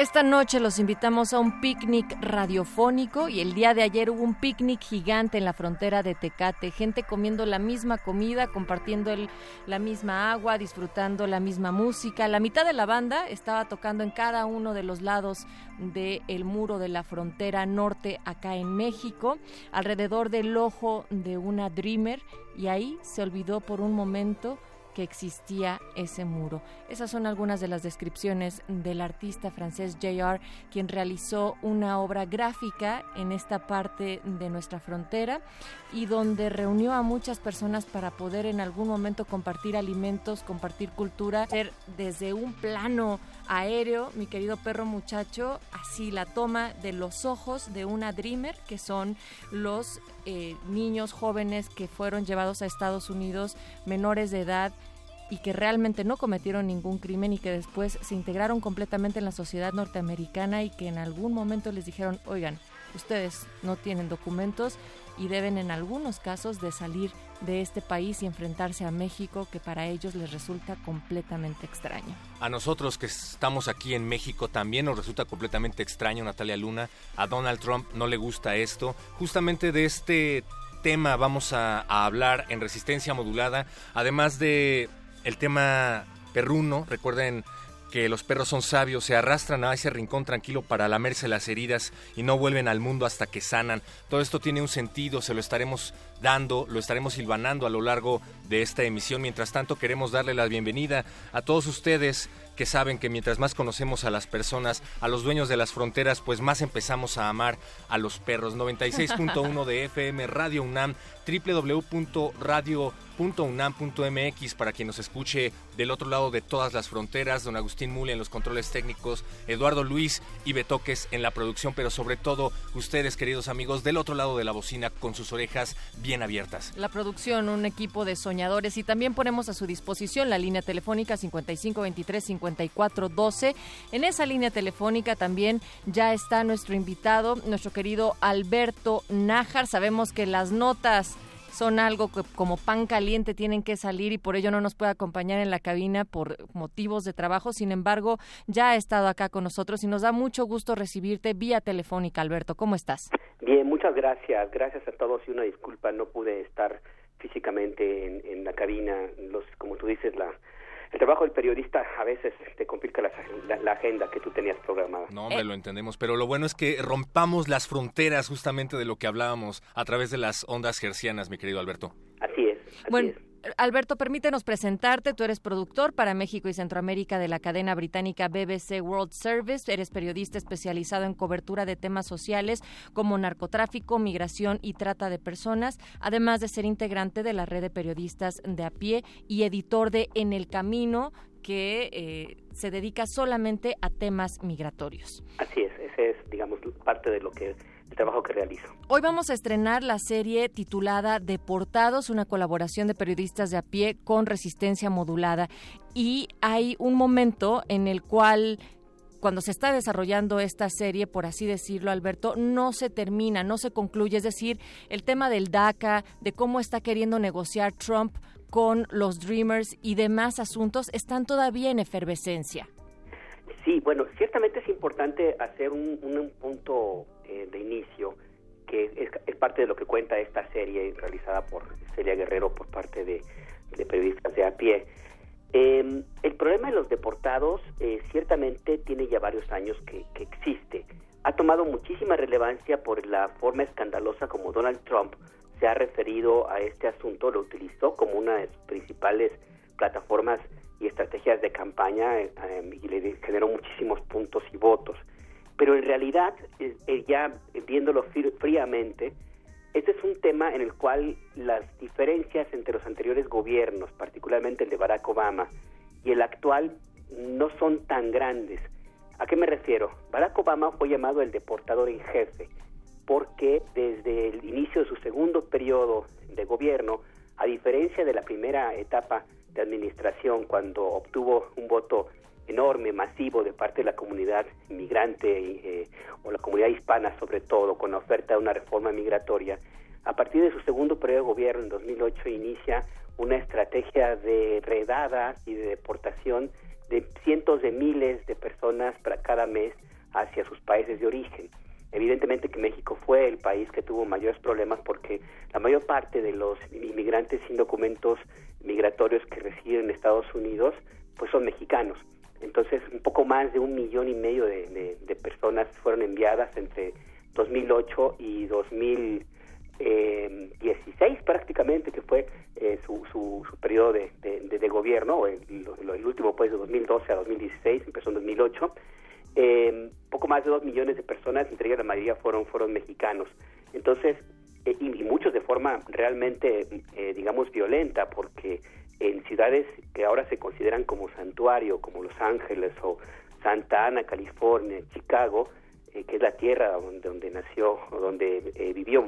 Esta noche los invitamos a un picnic radiofónico y el día de ayer hubo un picnic gigante en la frontera de Tecate, gente comiendo la misma comida, compartiendo la misma agua, disfrutando la misma música. La mitad de la banda estaba tocando en cada uno de los lados del muro de la frontera norte acá en México, alrededor del ojo de una Dreamer y ahí se olvidó por un momento que existía ese muro. Esas son algunas de las descripciones del artista francés J.R., quien realizó una obra gráfica en esta parte de nuestra frontera y donde reunió a muchas personas para poder en algún momento compartir alimentos, compartir cultura, ser desde un plano aéreo, mi querido perro muchacho, así la toma de los ojos de una Dreamer, que son los eh, niños jóvenes que fueron llevados a Estados Unidos, menores de edad, y que realmente no cometieron ningún crimen y que después se integraron completamente en la sociedad norteamericana y que en algún momento les dijeron, oigan, ustedes no tienen documentos y deben en algunos casos de salir de este país y enfrentarse a México que para ellos les resulta completamente extraño. A nosotros que estamos aquí en México también nos resulta completamente extraño, Natalia Luna. A Donald Trump no le gusta esto. Justamente de este tema vamos a, a hablar en resistencia modulada, además de el tema perruno, recuerden que los perros son sabios, se arrastran a ese rincón tranquilo para lamerse las heridas y no vuelven al mundo hasta que sanan. Todo esto tiene un sentido, se lo estaremos dando, lo estaremos silvanando a lo largo de esta emisión. Mientras tanto, queremos darle la bienvenida a todos ustedes que saben que mientras más conocemos a las personas, a los dueños de las fronteras, pues más empezamos a amar a los perros. 96.1 de FM Radio UNAM, www.radio.unam.mx para quien nos escuche del otro lado de todas las fronteras, don Agustín Mule en los controles técnicos, Eduardo Luis y Betoques en la producción, pero sobre todo ustedes, queridos amigos, del otro lado de la bocina con sus orejas bien abiertas. La producción, un equipo de soñadores y también ponemos a su disposición la línea telefónica 5523-5412. En esa línea telefónica también ya está nuestro invitado, nuestro querido Alberto Nájar. Sabemos que las notas son algo que como pan caliente tienen que salir y por ello no nos puede acompañar en la cabina por motivos de trabajo. Sin embargo, ya ha estado acá con nosotros y nos da mucho gusto recibirte vía telefónica, Alberto. ¿Cómo estás? Bien, muchas gracias. Gracias a todos y una disculpa, no pude estar físicamente en, en la cabina. Los, como tú dices, la el trabajo del periodista a veces te complica la, agenda que tú tenías programada. No, me lo entendemos, pero lo bueno es que rompamos las fronteras justamente de lo que hablábamos a través de las ondas gercianas, mi querido Alberto. Así es. bueno, Alberto, permítenos presentarte. Tú eres productor para México y Centroamérica de la cadena británica BBC World Service. Eres periodista especializado en cobertura de temas sociales como narcotráfico, migración y trata de personas, además de ser integrante de la red de periodistas de a pie y editor de En el Camino, que eh, se dedica solamente a temas migratorios. Así es, ese es, digamos, parte de lo que el trabajo que realizo. Hoy vamos a estrenar la serie titulada Deportados, una colaboración de periodistas de a pie con resistencia modulada. Y hay un momento en el cual cuando se está desarrollando esta serie, por así decirlo, Alberto, no se termina, no se concluye. Es decir, el tema del DACA, de cómo está queriendo negociar Trump con los Dreamers y demás asuntos están todavía en efervescencia. Sí, bueno, ciertamente es importante hacer un, punto eh, de inicio que es, parte de lo que cuenta esta serie realizada por Celia Guerrero por parte de, periodistas de a pie. Em, el problema de los deportados eh, ciertamente tiene ya varios años que, que existe. Ha tomado muchísima relevancia por la forma escandalosa como Donald Trump se ha referido a este asunto, lo utilizó como una de sus principales plataformas y estrategias de campaña eh, y le generó muchísimos puntos y votos. Pero en realidad, eh, ya viéndolo fríamente, este es un tema en el cual las diferencias entre los anteriores gobiernos, particularmente el de Barack Obama y el actual, no son tan grandes. ¿A qué me refiero? Barack Obama fue llamado el deportador en jefe porque desde el inicio de su segundo periodo de gobierno, a diferencia de la primera etapa de administración, cuando obtuvo un voto enorme, masivo de parte de la comunidad inmigrante eh, o la comunidad hispana sobre todo, con la oferta de una reforma migratoria, a partir de su segundo periodo de gobierno en 2008 inicia una estrategia de redada y de deportación de cientos de miles de personas para cada mes hacia sus países de origen. Evidentemente que México fue el país que tuvo mayores problemas porque la mayor parte de los inmigrantes sin documentos migratorios que residen en Estados Unidos pues son mexicanos. Entonces, un poco más de un millón y medio de, personas fueron enviadas entre 2008 y 2016 prácticamente, que fue eh, su, su, periodo de, gobierno, el, último pues de 2012 a 2016, empezó en 2008 eh, poco más de dos millones de personas, entre ellas la mayoría fueron, fueron mexicanos. Entonces, eh, y, muchos de forma realmente, eh, digamos, violenta, porque en ciudades que ahora se consideran como santuario, como Los Ángeles o Santa Ana, California, Chicago, eh, que es la tierra donde, donde nació, o donde vivió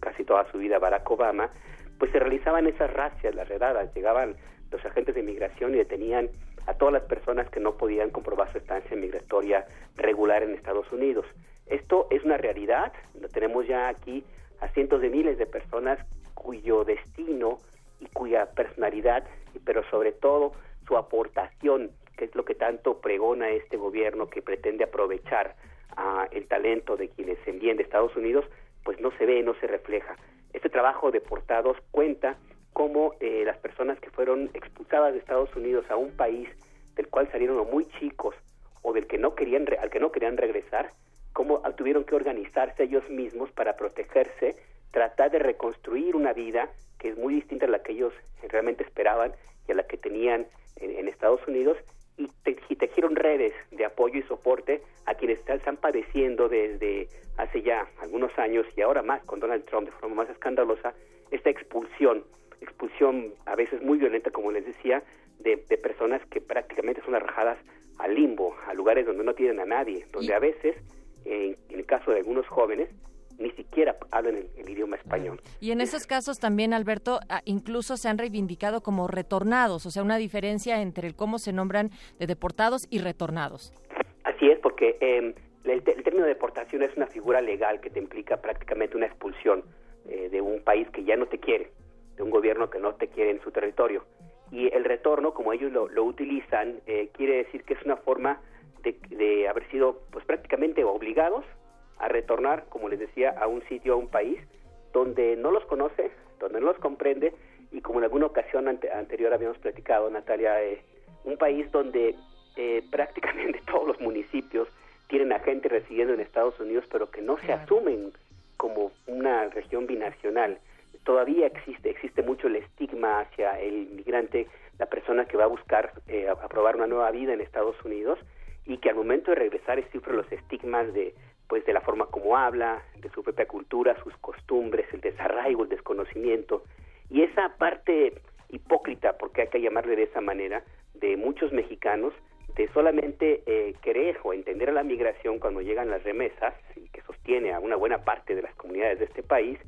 casi toda su vida Barack Obama, pues se realizaban esas racias, las redadas, llegaban los agentes de inmigración y detenían a todas las personas que no podían comprobar su estancia migratoria regular en Estados Unidos. Esto es una realidad, lo tenemos ya aquí a cientos de miles de personas cuyo destino y cuya personalidad, pero sobre todo su aportación, que es lo que tanto pregona este gobierno que pretende aprovechar ah, el talento de quienes envíen de Estados Unidos, pues no se ve, no se refleja. Este trabajo de portados cuenta cómo eh, las personas que fueron expulsadas de Estados Unidos a un país del cual salieron muy chicos o del que no querían al que no querían regresar, cómo tuvieron que organizarse ellos mismos para protegerse, tratar de reconstruir una vida que es muy distinta a la que ellos realmente esperaban y a la que tenían en, Estados Unidos y, tejieron redes de apoyo y soporte a quienes están padeciendo desde hace ya algunos años y ahora más con Donald Trump de forma más escandalosa esta expulsión expulsión a veces muy violenta, como les decía, de, personas que prácticamente son arrojadas al limbo, a lugares donde no tienen a nadie, donde a veces, en, el caso de algunos jóvenes, ni siquiera hablan el, idioma español. Y en esos casos también, Alberto, ah, incluso se han reivindicado como retornados, o sea, una diferencia entre el cómo se nombran de deportados y retornados. Así es, porque eh, el, término de deportación es una figura legal que te implica prácticamente una expulsión eh, de un país que ya no te quiere de un gobierno que no te quiere en su territorio. Y el retorno, como ellos lo, utilizan, eh, quiere decir que es una forma de, haber sido pues prácticamente obligados a retornar, como les decía, a un sitio, a un país donde no los conoce, donde no los comprende y como en alguna ocasión anterior habíamos platicado, Natalia, eh, un país donde eh, prácticamente todos los municipios tienen a gente residiendo en Estados Unidos, pero que no se asumen como una región binacional. Todavía existe, existe mucho el estigma hacia el inmigrante, la persona que va a buscar eh, aprobar una nueva vida en Estados Unidos y que al momento de regresar sufre los estigmas de pues de la forma como habla, de su propia cultura, sus costumbres, el desarraigo, el desconocimiento y esa parte hipócrita, porque hay que llamarle de esa manera, de muchos mexicanos de solamente eh, querer o entender a la migración cuando llegan las remesas y que tiene a una buena parte de las comunidades de este país,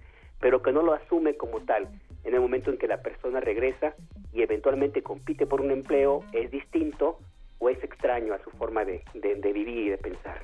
pero que no lo asume como tal. En el momento en que la persona regresa y eventualmente compite por un empleo, es distinto o es extraño a su forma de, de vivir y de pensar.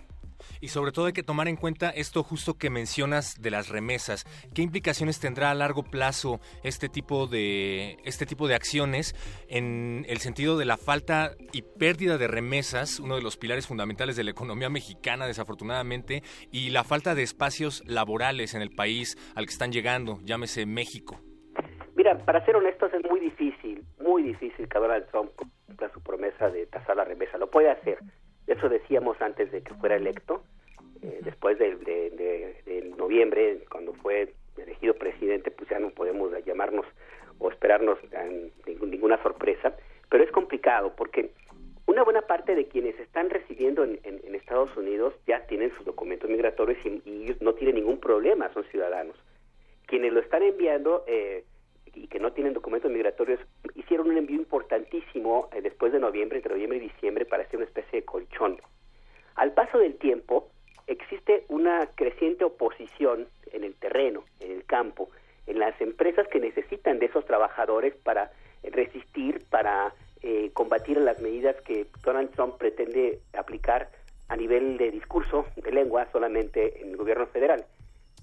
Y sobre todo hay que tomar en cuenta esto justo que mencionas de las remesas. ¿Qué implicaciones tendrá a largo plazo este tipo de este tipo de acciones en el sentido de la falta y pérdida de remesas, uno de los pilares fundamentales de la economía mexicana desafortunadamente, y la falta de espacios laborales en el país al que están llegando, llámese México? Mira, para ser honestos es muy difícil, muy difícil que Donald Trump cumpla su promesa de tasar la remesa. Lo puede hacer, eso decíamos antes de que fuera electo, eh, después de, noviembre, cuando fue elegido presidente, pues ya no podemos llamarnos o esperarnos ninguna sorpresa, pero es complicado porque una buena parte de quienes están residiendo en, Estados Unidos ya tienen sus documentos migratorios y, ellos no tienen ningún problema, son ciudadanos. Quienes lo están enviando eh, y que no tienen documentos migratorios hicieron un envío importantísimo eh, después de noviembre, entre noviembre y diciembre, para hacer una especie de colchón. Al paso del tiempo, existe una creciente oposición en el terreno, en el campo, en las empresas que necesitan de esos trabajadores para resistir, para eh, combatir las medidas que Donald Trump pretende aplicar a nivel de discurso, de lengua, solamente en el gobierno federal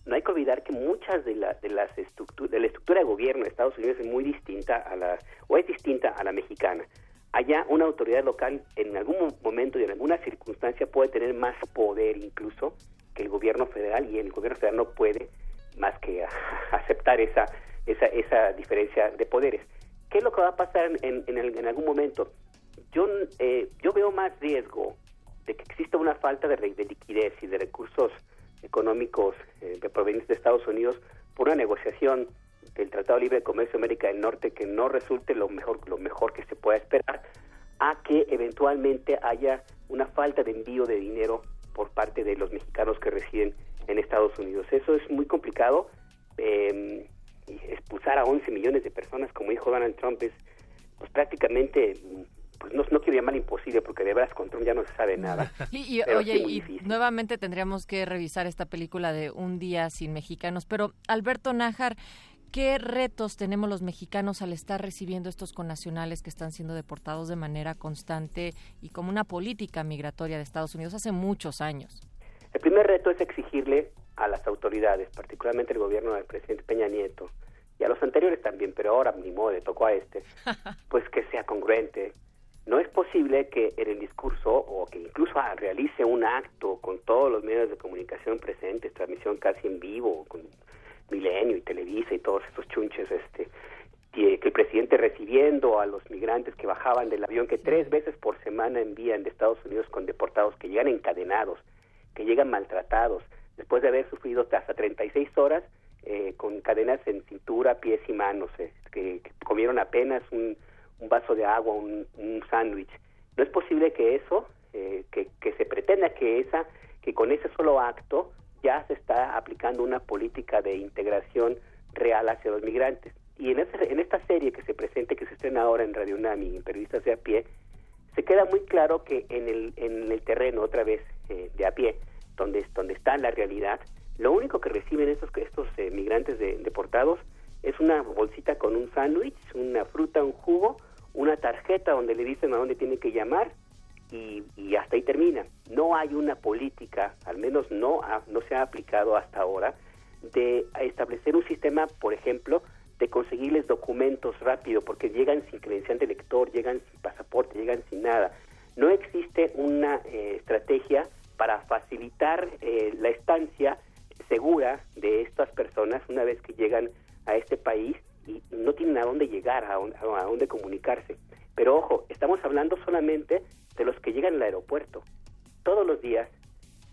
no hay que olvidar que muchas de, las de las estructuras de la estructura de gobierno de Estados Unidos es muy distinta a la o es distinta a la mexicana. Allá una autoridad local en algún momento y en alguna circunstancia puede tener más poder incluso que el gobierno federal y el gobierno federal no puede más que aceptar esa esa esa diferencia de poderes. ¿Qué es lo que va a pasar en, en, en algún momento? Yo eh, yo veo más riesgo de que exista una falta de, de liquidez y de recursos económicos eh, de provenientes de Estados Unidos por una negociación del Tratado Libre de Comercio de América del Norte que no resulte lo mejor lo mejor que se pueda esperar a que eventualmente haya una falta de envío de dinero por parte de los mexicanos que residen en Estados Unidos. Eso es muy complicado. Eh, expulsar a 11 millones de personas, como dijo Donald Trump, es pues prácticamente pues no, quiero llamar imposible porque de veras con Trump ya no se sabe nada. Y, oye, y nuevamente tendríamos que revisar esta película de Un día sin mexicanos, pero Alberto Nájar, ¿qué retos tenemos los mexicanos al estar recibiendo estos connacionales que están siendo deportados de manera constante y como una política migratoria de Estados Unidos hace muchos años? El primer reto es exigirle a las autoridades, particularmente el gobierno del presidente Peña Nieto, y a los anteriores también, pero ahora ni modo le tocó a este, pues que sea congruente, no es posible que en el discurso o que incluso realice un acto con todos los medios de comunicación presentes, transmisión casi en vivo, con Milenio y Televisa y todos esos chunches, este, que el presidente recibiendo a los migrantes que bajaban del avión que tres veces por semana envían de Estados Unidos con deportados que llegan encadenados, que llegan maltratados, después de haber sufrido hasta 36 horas eh, con cadenas en cintura, pies y manos, eh, que comieron apenas un un vaso de agua, un, sándwich. No es posible que eso, eh, que, que se pretenda que esa, que con ese solo acto ya se está aplicando una política de integración real hacia los migrantes. Y en, en esta serie que se presenta, que se estrena ahora en Radio Nami, en Periodistas de a pie, se queda muy claro que en el, en el terreno, otra vez, eh, de a pie, donde, donde está la realidad, lo único que reciben estos, estos eh, migrantes deportados es una bolsita con un sándwich, una fruta, un jugo una tarjeta donde le dicen a dónde tiene que llamar y, hasta ahí termina. No hay una política, al menos no, no se ha aplicado hasta ahora, de establecer un sistema, por ejemplo, de conseguirles documentos rápido, porque llegan sin credencial de lector, llegan sin pasaporte, llegan sin nada. No existe una eh, estrategia para facilitar eh, la estancia segura de estas personas una vez que llegan a este país y no tienen a dónde llegar, a, dónde comunicarse. Pero ojo, estamos hablando solamente de los que llegan al aeropuerto. Todos los días,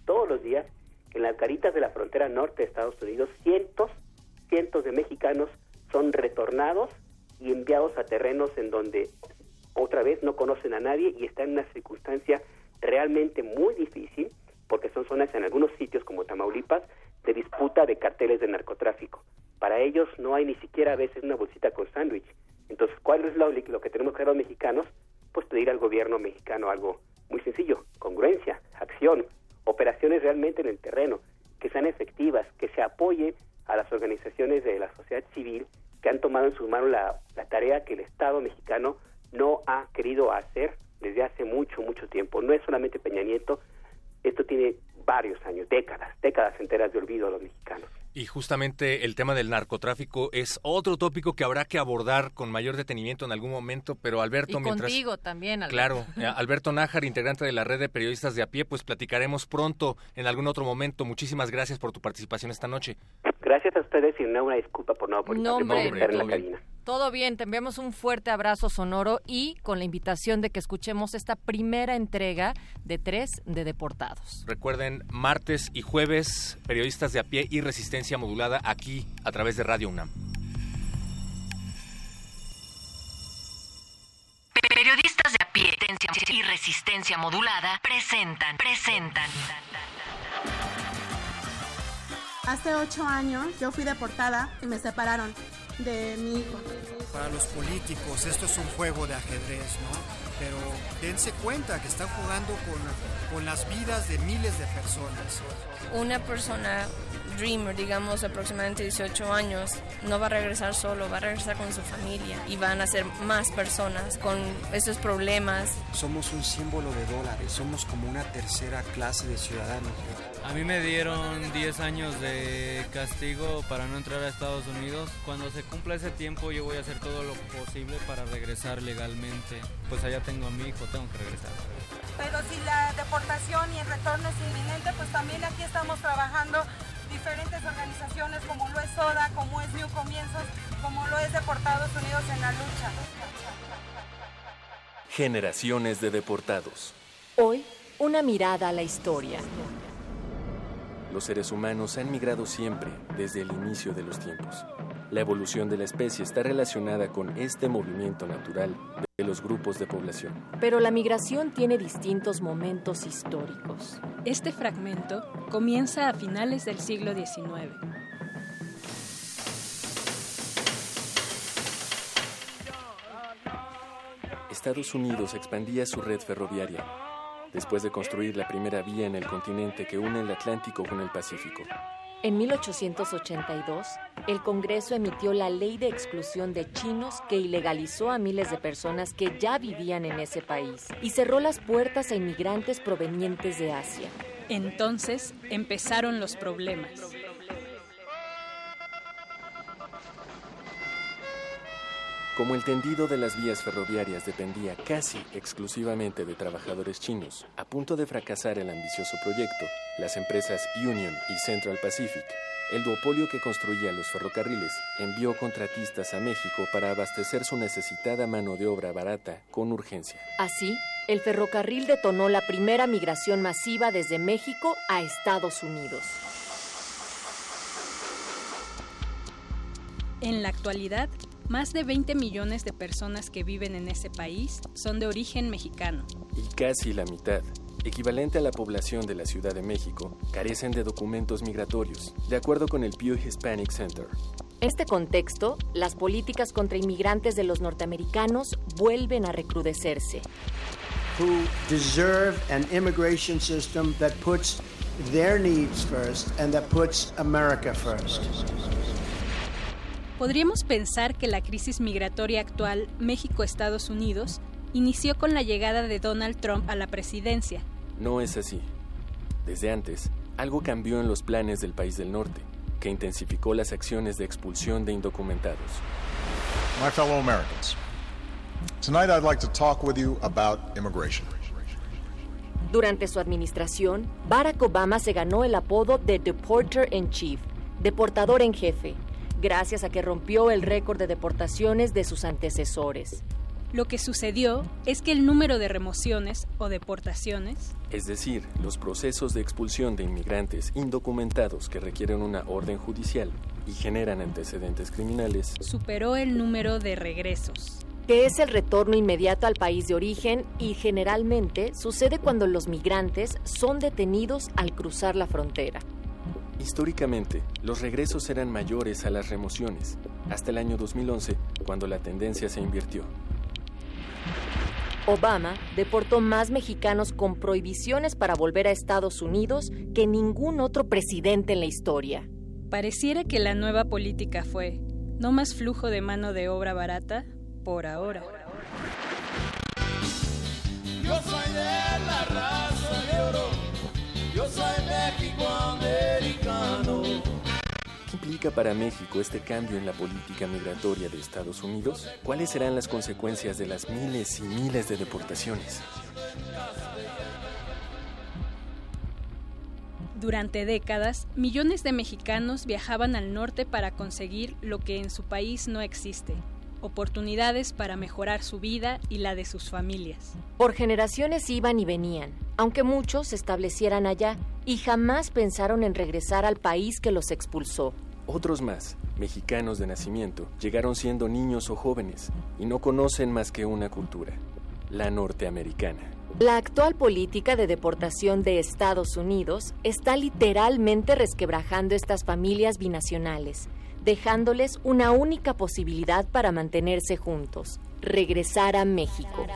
todos los días, en las caritas de la frontera norte de Estados Unidos, cientos, cientos de mexicanos son retornados y enviados a terrenos en donde otra vez no conocen a nadie y están en una circunstancia realmente muy difícil, porque son zonas en algunos sitios como Tamaulipas de disputa de carteles de narcotráfico. Para ellos no hay ni siquiera a veces una bolsita con sándwich. Entonces, ¿cuál es lo, lo que tenemos que hacer los mexicanos? Pues pedir al gobierno mexicano algo muy sencillo, congruencia, acción, operaciones realmente en el terreno. que sean efectivas, que se apoye a las organizaciones de la sociedad civil que han tomado en sus manos la, la tarea que el Estado mexicano no ha querido hacer desde hace mucho, mucho tiempo. No es solamente Peña Nieto, esto tiene varios años, décadas, décadas enteras de olvido a los mexicanos. Y justamente el tema del narcotráfico es otro tópico que habrá que abordar con mayor detenimiento en algún momento, pero Alberto, y mientras... contigo también, Alberto. Claro, eh, Alberto Nájar, integrante de la red de periodistas de a pie, pues platicaremos pronto en algún otro momento. Muchísimas gracias por tu participación esta noche. Gracias a ustedes y una, una disculpa por no, por, No, hombre, en la cabina. Todo bien, te enviamos un fuerte abrazo sonoro y con la invitación de que escuchemos esta primera entrega de tres de Deportados. Recuerden, martes y jueves, periodistas de a pie y resistencia modulada aquí a través de Radio UNAM. Periodistas de a pie y resistencia modulada presentan, presentan. Hace ocho años yo fui deportada y me separaron de mi hijo. Para los políticos esto es un juego de ajedrez, ¿no? Pero dense cuenta que están jugando con, con las vidas de miles de personas. Una persona dreamer, digamos aproximadamente 18 años, no va a regresar solo, va a regresar con su familia y van a ser más personas con esos problemas. Somos un símbolo de dólares, somos como una tercera clase de ciudadanos. A mí me dieron 10 años de castigo para no entrar a Estados Unidos. Cuando se cumpla ese tiempo yo voy a hacer todo lo posible para regresar legalmente. Pues allá tengo a mi hijo, tengo que regresar. Pero si la deportación y el retorno es inminente, pues también aquí estamos trabajando diferentes organizaciones como lo es SODA, como es New Comienzos, como lo es Deportados Unidos en la lucha. Generaciones de deportados. Hoy, una mirada a la historia. Los seres humanos han migrado siempre, desde el inicio de los tiempos. La evolución de la especie está relacionada con este movimiento natural de los grupos de población. Pero la migración tiene distintos momentos históricos. Este fragmento comienza a finales del siglo XIX. Estados Unidos expandía su red ferroviaria, después de construir la primera vía en el continente que une el Atlántico con el Pacífico. En 1882, el Congreso emitió la ley de exclusión de chinos que ilegalizó a miles de personas que ya vivían en ese país y cerró las puertas a inmigrantes provenientes de Asia. Entonces empezaron los problemas. Como el tendido de las vías ferroviarias dependía casi exclusivamente de trabajadores chinos, a punto de fracasar el ambicioso proyecto, las empresas Union y Central Pacific, el duopolio que construía los ferrocarriles, envió contratistas a México para abastecer su necesitada mano de obra barata con urgencia. Así, el ferrocarril detonó la primera migración masiva desde México a Estados Unidos. En la actualidad, más de 20 millones de personas que viven en ese país son de origen mexicano. Y casi la mitad, equivalente a la población de la Ciudad de México, carecen de documentos migratorios, de acuerdo con el Pew Hispanic Center. Este contexto, las políticas contra inmigrantes de los norteamericanos vuelven a recrudecerse. Who deserve an immigration system that puts their needs first and that puts America first. Podríamos pensar que la crisis migratoria actual México-Estados Unidos inició con la llegada de Donald Trump a la presidencia. No es así. Desde antes, algo cambió en los planes del país del norte, que intensificó las acciones de expulsión de indocumentados. My fellow Americans, tonight I'd like to talk with you about immigration. Durante su administración, Barack Obama se ganó el apodo de Deporter in Chief, deportador en jefe, gracias a que rompió el récord de deportaciones de sus antecesores. Lo que sucedió es que el número de remociones o deportaciones, Es decir, los procesos de expulsión de inmigrantes indocumentados que requieren una orden judicial y generan antecedentes criminales, superó el número de regresos. que es el retorno inmediato al país de origen y generalmente sucede cuando los migrantes son detenidos al cruzar la frontera. Históricamente, los regresos eran mayores a las remociones, hasta el año 2011, cuando la tendencia se invirtió. Obama deportó más mexicanos con prohibiciones para volver a Estados Unidos que ningún otro presidente en la historia. Pareciera que la nueva política fue no más flujo de mano de obra barata por ahora. Yo soy de la raza de oro, yo soy implica para México este cambio en la política migratoria de Estados Unidos? ¿Cuáles serán las consecuencias de las miles y miles de deportaciones? Durante décadas, millones de mexicanos viajaban al norte para conseguir lo que en su país no existe, oportunidades para mejorar su vida y la de sus familias. Por generaciones iban y venían, aunque muchos se establecieran allá y jamás pensaron en regresar al país que los expulsó. Otros más, mexicanos de nacimiento, llegaron siendo niños o jóvenes y no conocen más que una cultura, la norteamericana. La actual política de deportación de Estados Unidos está literalmente resquebrajando estas familias binacionales, dejándoles una única posibilidad para mantenerse juntos, regresar a México.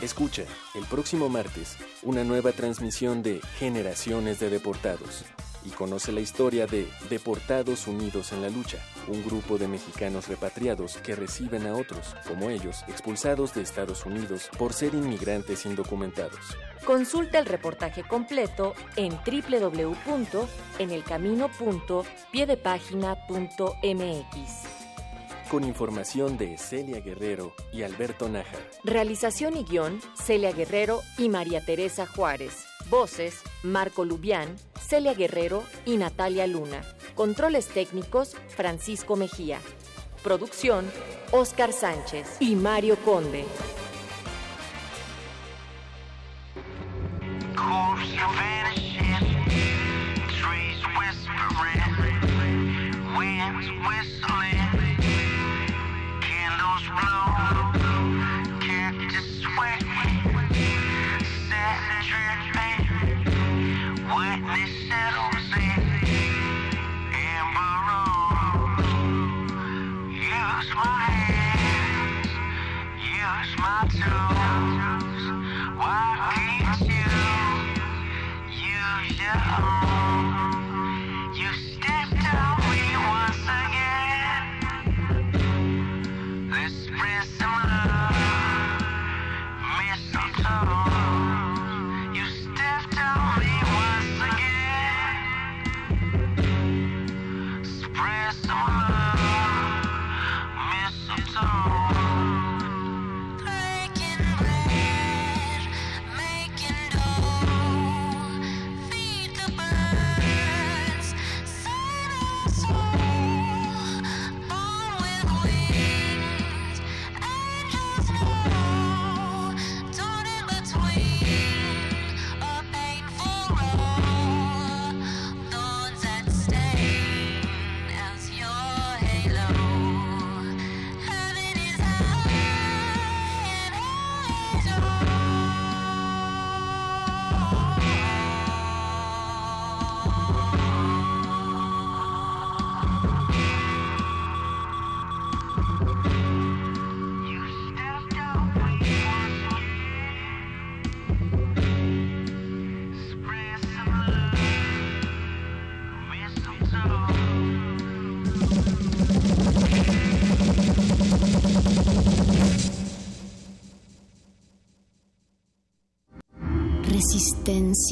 Escucha, el próximo martes, una nueva transmisión de Generaciones de Deportados y conoce la historia de Deportados Unidos en la Lucha, un grupo de mexicanos repatriados que reciben a otros, como ellos, expulsados de Estados Unidos por ser inmigrantes indocumentados. Consulta el reportaje completo en www.enelcamino.piedepagina.mx con información de Celia Guerrero y Alberto Nájar. Realización y guion, Celia Guerrero y María Teresa Juárez. Voces, Marco Lubián, Celia Guerrero y Natalia Luna. Controles técnicos, Francisco Mejía. Producción, Oscar Sánchez y Mario Conde.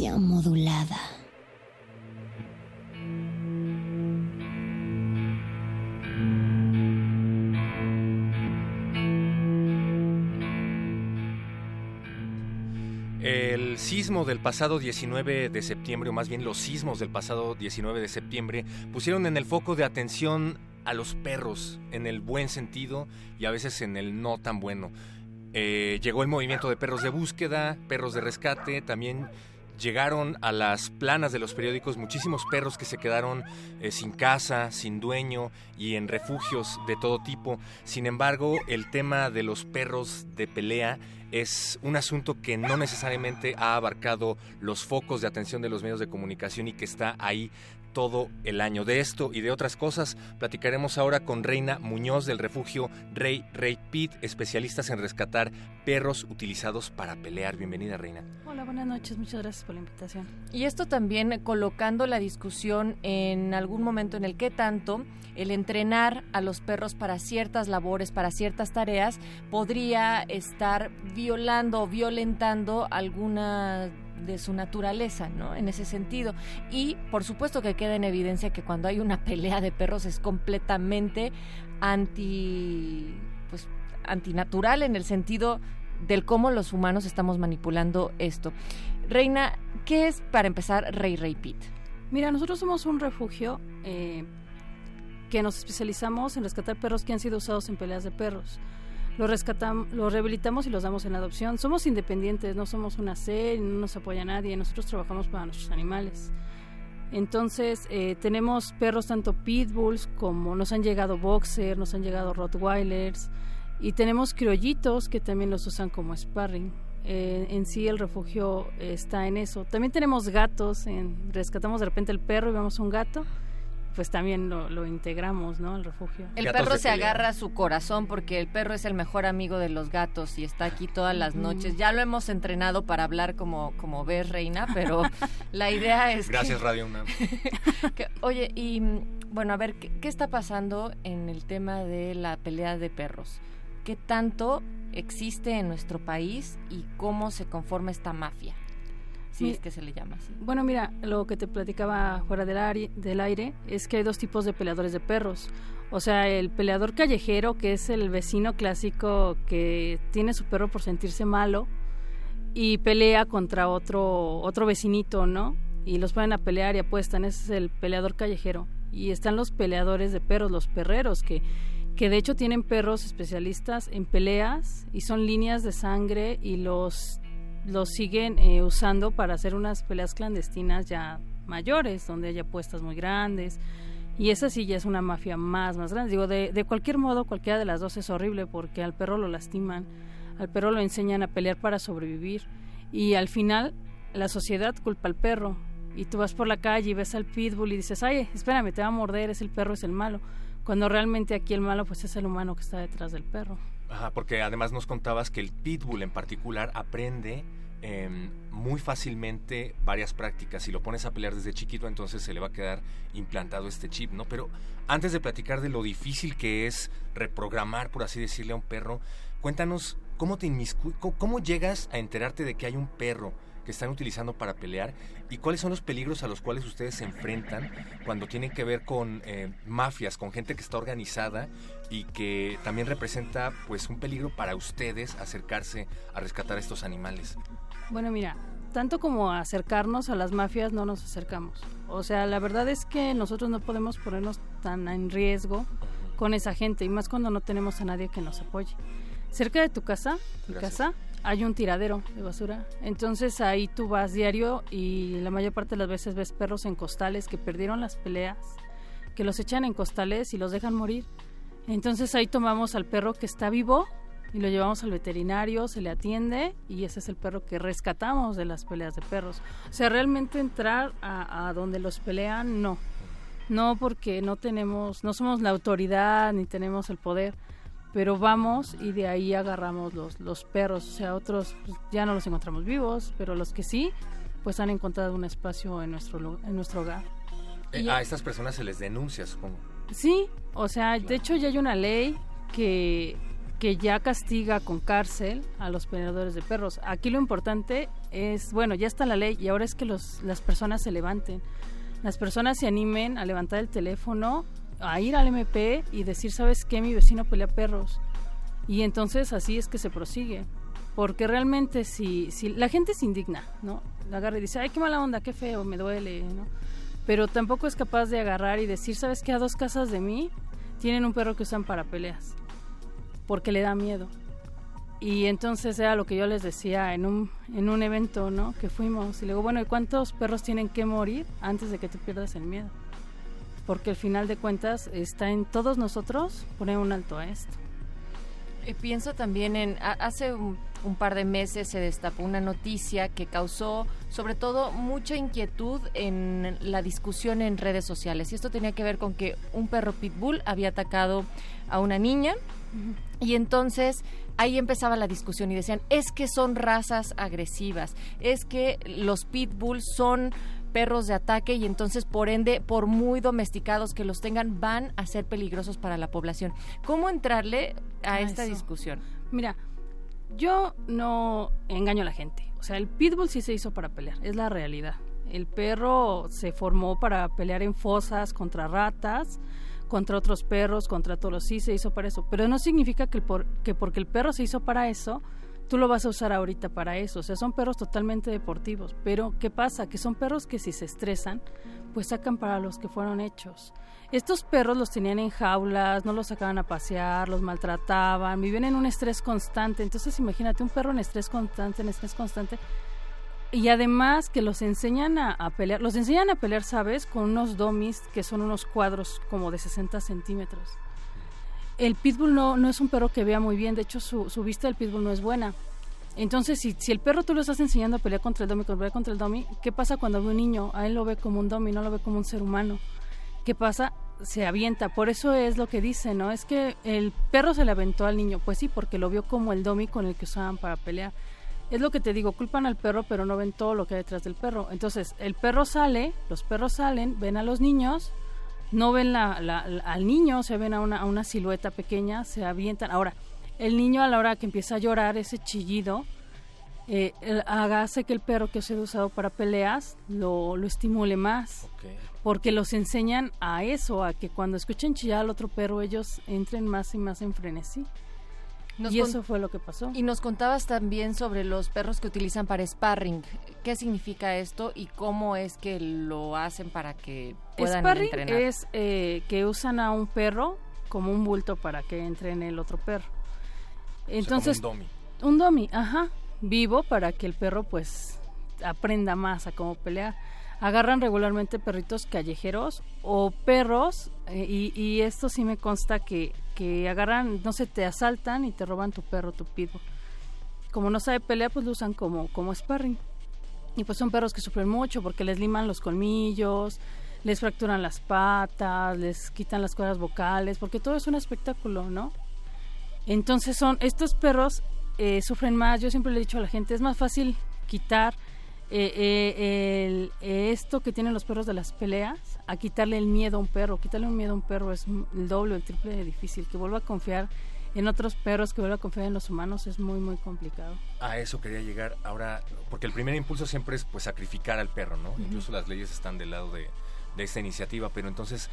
Modulada. El sismo del pasado 19 de septiembre, o más bien los sismos del pasado 19 de septiembre, pusieron en el foco de atención a los perros, en el buen sentido y a veces en el no tan bueno. Eh, llegó el movimiento de perros de búsqueda, perros de rescate, también llegaron a las planas de los periódicos muchísimos perros que se quedaron eh, sin casa, sin dueño y en refugios de todo tipo. Sin embargo, el tema de los perros de pelea es un asunto que no necesariamente ha abarcado los focos de atención de los medios de comunicación y que está ahí todo el año. De esto y de otras cosas platicaremos ahora con Reina Muñoz del refugio Rey Rey Pit, especialistas en rescatar perros utilizados para pelear. Bienvenida, Reina. Hola, buenas noches. Muchas gracias por la invitación. Y esto también colocando la discusión en algún momento en el que tanto el entrenar a los perros para ciertas labores, para ciertas tareas, podría estar violando o violentando alguna de su naturaleza, ¿no? En ese sentido. Y por supuesto que queda en evidencia que cuando hay una pelea de perros es completamente anti pues antinatural en el sentido del cómo los humanos estamos manipulando esto. Reina, ¿qué es para empezar Rey Rey Pit? Mira, nosotros somos un refugio eh, que nos especializamos en rescatar perros que han sido usados en peleas de perros los rescatamos, los rehabilitamos y los damos en adopción. Somos independientes, no somos una serie, no nos apoya nadie, nosotros trabajamos para nuestros animales. Entonces, eh, tenemos perros tanto pitbulls como nos han llegado boxer, nos han llegado rottweilers y tenemos criollitos que también los usan como sparring. Eh, en sí el refugio está en eso. También tenemos gatos, en, rescatamos de repente el perro y vemos un gato pues también lo, integramos, ¿no? Al refugio. El perro se agarra a su corazón porque el perro es el mejor amigo de los gatos y está aquí todas las noches. Ya lo hemos entrenado para hablar como, como ves, Reina, pero la idea es Gracias, Radio UNAM. oye, y bueno, a ver, ¿qué, está pasando en el tema de la pelea de perros? ¿Qué tanto existe en nuestro país y cómo se conforma esta mafia? Si es que se le llama así. Bueno, mira, lo que te platicaba fuera del, del aire es que hay dos tipos de peleadores de perros. O sea, el peleador callejero, que es el vecino clásico que tiene su perro por sentirse malo y pelea contra otro, otro vecinito, ¿no? Y los ponen a pelear y apuestan. Ese es el peleador callejero. Y están los peleadores de perros, los perreros, que, que de hecho tienen perros especialistas en peleas y son líneas de sangre y los los siguen eh, usando para hacer unas peleas clandestinas ya mayores, donde haya apuestas muy grandes. Y esa sí ya es una mafia más, más grande. Digo, de, de cualquier modo, cualquiera de las dos es horrible porque al perro lo lastiman, al perro lo enseñan a pelear para sobrevivir. Y al final, la sociedad culpa al perro. Y tú vas por la calle y ves al pitbull y dices, ay, espérame, te va a morder, es el perro, es el malo. Cuando realmente aquí el malo pues es el humano que está detrás del perro. Ajá, porque además nos contabas que el pitbull en particular aprende em, muy fácilmente varias prácticas. Si lo pones a pelear desde chiquito, entonces se le va a quedar implantado este chip, ¿no? Pero antes de platicar de lo difícil que es reprogramar, por así decirle, a un perro, cuéntanos cómo te cómo llegas a enterarte de que hay un perro que están utilizando para pelear y cuáles son los peligros a los cuales ustedes se enfrentan cuando tienen que ver con eh, mafias, con gente que está organizada y que también representa pues un peligro para ustedes acercarse a rescatar a estos animales. Bueno, mira, tanto como acercarnos a las mafias no nos acercamos. O sea, la verdad es que nosotros no podemos ponernos tan en riesgo con esa gente y más cuando no tenemos a nadie que nos apoye. Cerca de tu casa, mi casa, hay un tiradero de basura. Entonces ahí tú vas diario y la mayor parte de las veces ves perros en costales que perdieron las peleas, que los echan en costales y los dejan morir. Entonces ahí tomamos al perro que está vivo y lo llevamos al veterinario, se le atiende y ese es el perro que rescatamos de las peleas de perros. O sea, realmente entrar a, a donde los pelean, no. No porque no tenemos, no somos la autoridad ni tenemos el poder pero vamos y de ahí agarramos los, los perros, o sea, otros pues, ya no los encontramos vivos, pero los que sí, pues han encontrado un espacio en nuestro, en nuestro hogar. Eh, a estas personas se les denuncia, supongo. Sí, o sea, de hecho ya hay una ley que, que ya castiga con cárcel a los peleadores de perros. Aquí lo importante es, bueno, ya está la ley y ahora es que los, las personas se levanten. Las personas se animen a levantar el teléfono a ir al MP y decir, ¿sabes qué? Mi vecino pelea perros. Y entonces así es que se prosigue. Porque realmente si, si la gente se indigna, ¿no? La agarra y dice, ay, qué mala onda, qué feo, me duele, ¿no? Pero tampoco es capaz de agarrar y decir, ¿sabes qué? A dos casas de mí tienen un perro que usan para peleas. Porque le da miedo. Y entonces era lo que yo les decía en un, en un evento, ¿no? Que fuimos. Y luego, bueno, ¿y cuántos perros tienen que morir antes de que tú pierdas el miedo? porque al final de cuentas está en todos nosotros poner un alto a esto. Eh, pienso también en, hace un, par de meses se destapó una noticia que causó sobre todo mucha inquietud en la discusión en redes sociales. Y esto tenía que ver con que un perro pitbull había atacado a una niña y entonces ahí empezaba la discusión y decían, es que son razas agresivas, es que los pitbulls son perros de ataque y entonces por ende, por muy domesticados que los tengan, van a ser peligrosos para la población. ¿Cómo entrarle a, esta discusión? Mira, yo no engaño a la gente. O sea, el pitbull sí se hizo para pelear, es la realidad. El perro se formó para pelear en fosas contra ratas, contra otros perros, contra todos. Sí se hizo para eso. Pero no significa que, por, que porque el perro se hizo para eso, tú lo vas a usar ahorita para eso. O sea, son perros totalmente deportivos. Pero, ¿qué pasa? Que son perros que si se estresan, pues sacan para los que fueron hechos. Estos perros los tenían en jaulas, no los sacaban a pasear, los maltrataban, vivían en un estrés constante. Entonces, imagínate un perro en estrés constante, en estrés constante. Y además que los enseñan a, pelear, los enseñan a pelear, ¿sabes? Con unos domis que son unos cuadros como de 60 centímetros el pitbull no, no es un perro que vea muy bien, de hecho su, vista del pitbull no es buena. Entonces, si, si el perro tú lo estás enseñando a pelear contra el domi, contra el domi, ¿qué pasa cuando ve un niño? A él lo ve como un domi, no lo ve como un ser humano. ¿Qué pasa? Se avienta. Por eso es lo que dice, ¿no? Es que el perro se le aventó al niño. Pues sí, porque lo vio como el domi con el que usaban para pelear. Es lo que te digo, culpan al perro, pero no ven todo lo que hay detrás del perro. Entonces, el perro sale, los perros salen, ven a los niños, no ven la, al niño, se ven a una, a una silueta pequeña, se avientan. Ahora, el niño a la hora que empieza a llorar, ese chillido, eh, hace que el perro que se ha usado para peleas lo, lo estimule más. Porque los enseñan a eso, a que cuando escuchen chillar al otro perro, ellos entren más y más en frenesí y eso fue lo que pasó. Y nos contabas también sobre los perros que utilizan para sparring. ¿Qué significa esto y cómo es que lo hacen para que puedan sparring entrenar? es eh, que usan a un perro como un bulto para que entrene el otro perro. Entonces, un domi. Un domi, ajá, vivo para que el perro pues aprenda más a cómo pelear agarran regularmente perritos callejeros o perros, eh, y, esto sí me consta que, que agarran, no sé, te asaltan y te roban tu perro, tu pitbull. Como no sabe pelear, pues lo usan como, como sparring. Y pues son perros que sufren mucho porque les liman los colmillos, les fracturan las patas, les quitan las cuerdas vocales, porque todo es un espectáculo, ¿no? Entonces son, estos perros eh, sufren más, yo siempre le he dicho a la gente, es más fácil quitar eh, eh, el, esto que tienen los perros de las peleas, a quitarle el miedo a un perro. Quitarle un miedo a un perro es el doble o el triple de difícil. Que vuelva a confiar en otros perros, que vuelva a confiar en los humanos es muy, muy complicado. A eso quería llegar ahora, porque el primer impulso siempre es pues sacrificar al perro, ¿no? Incluso las leyes están del lado de, de esta iniciativa, pero entonces,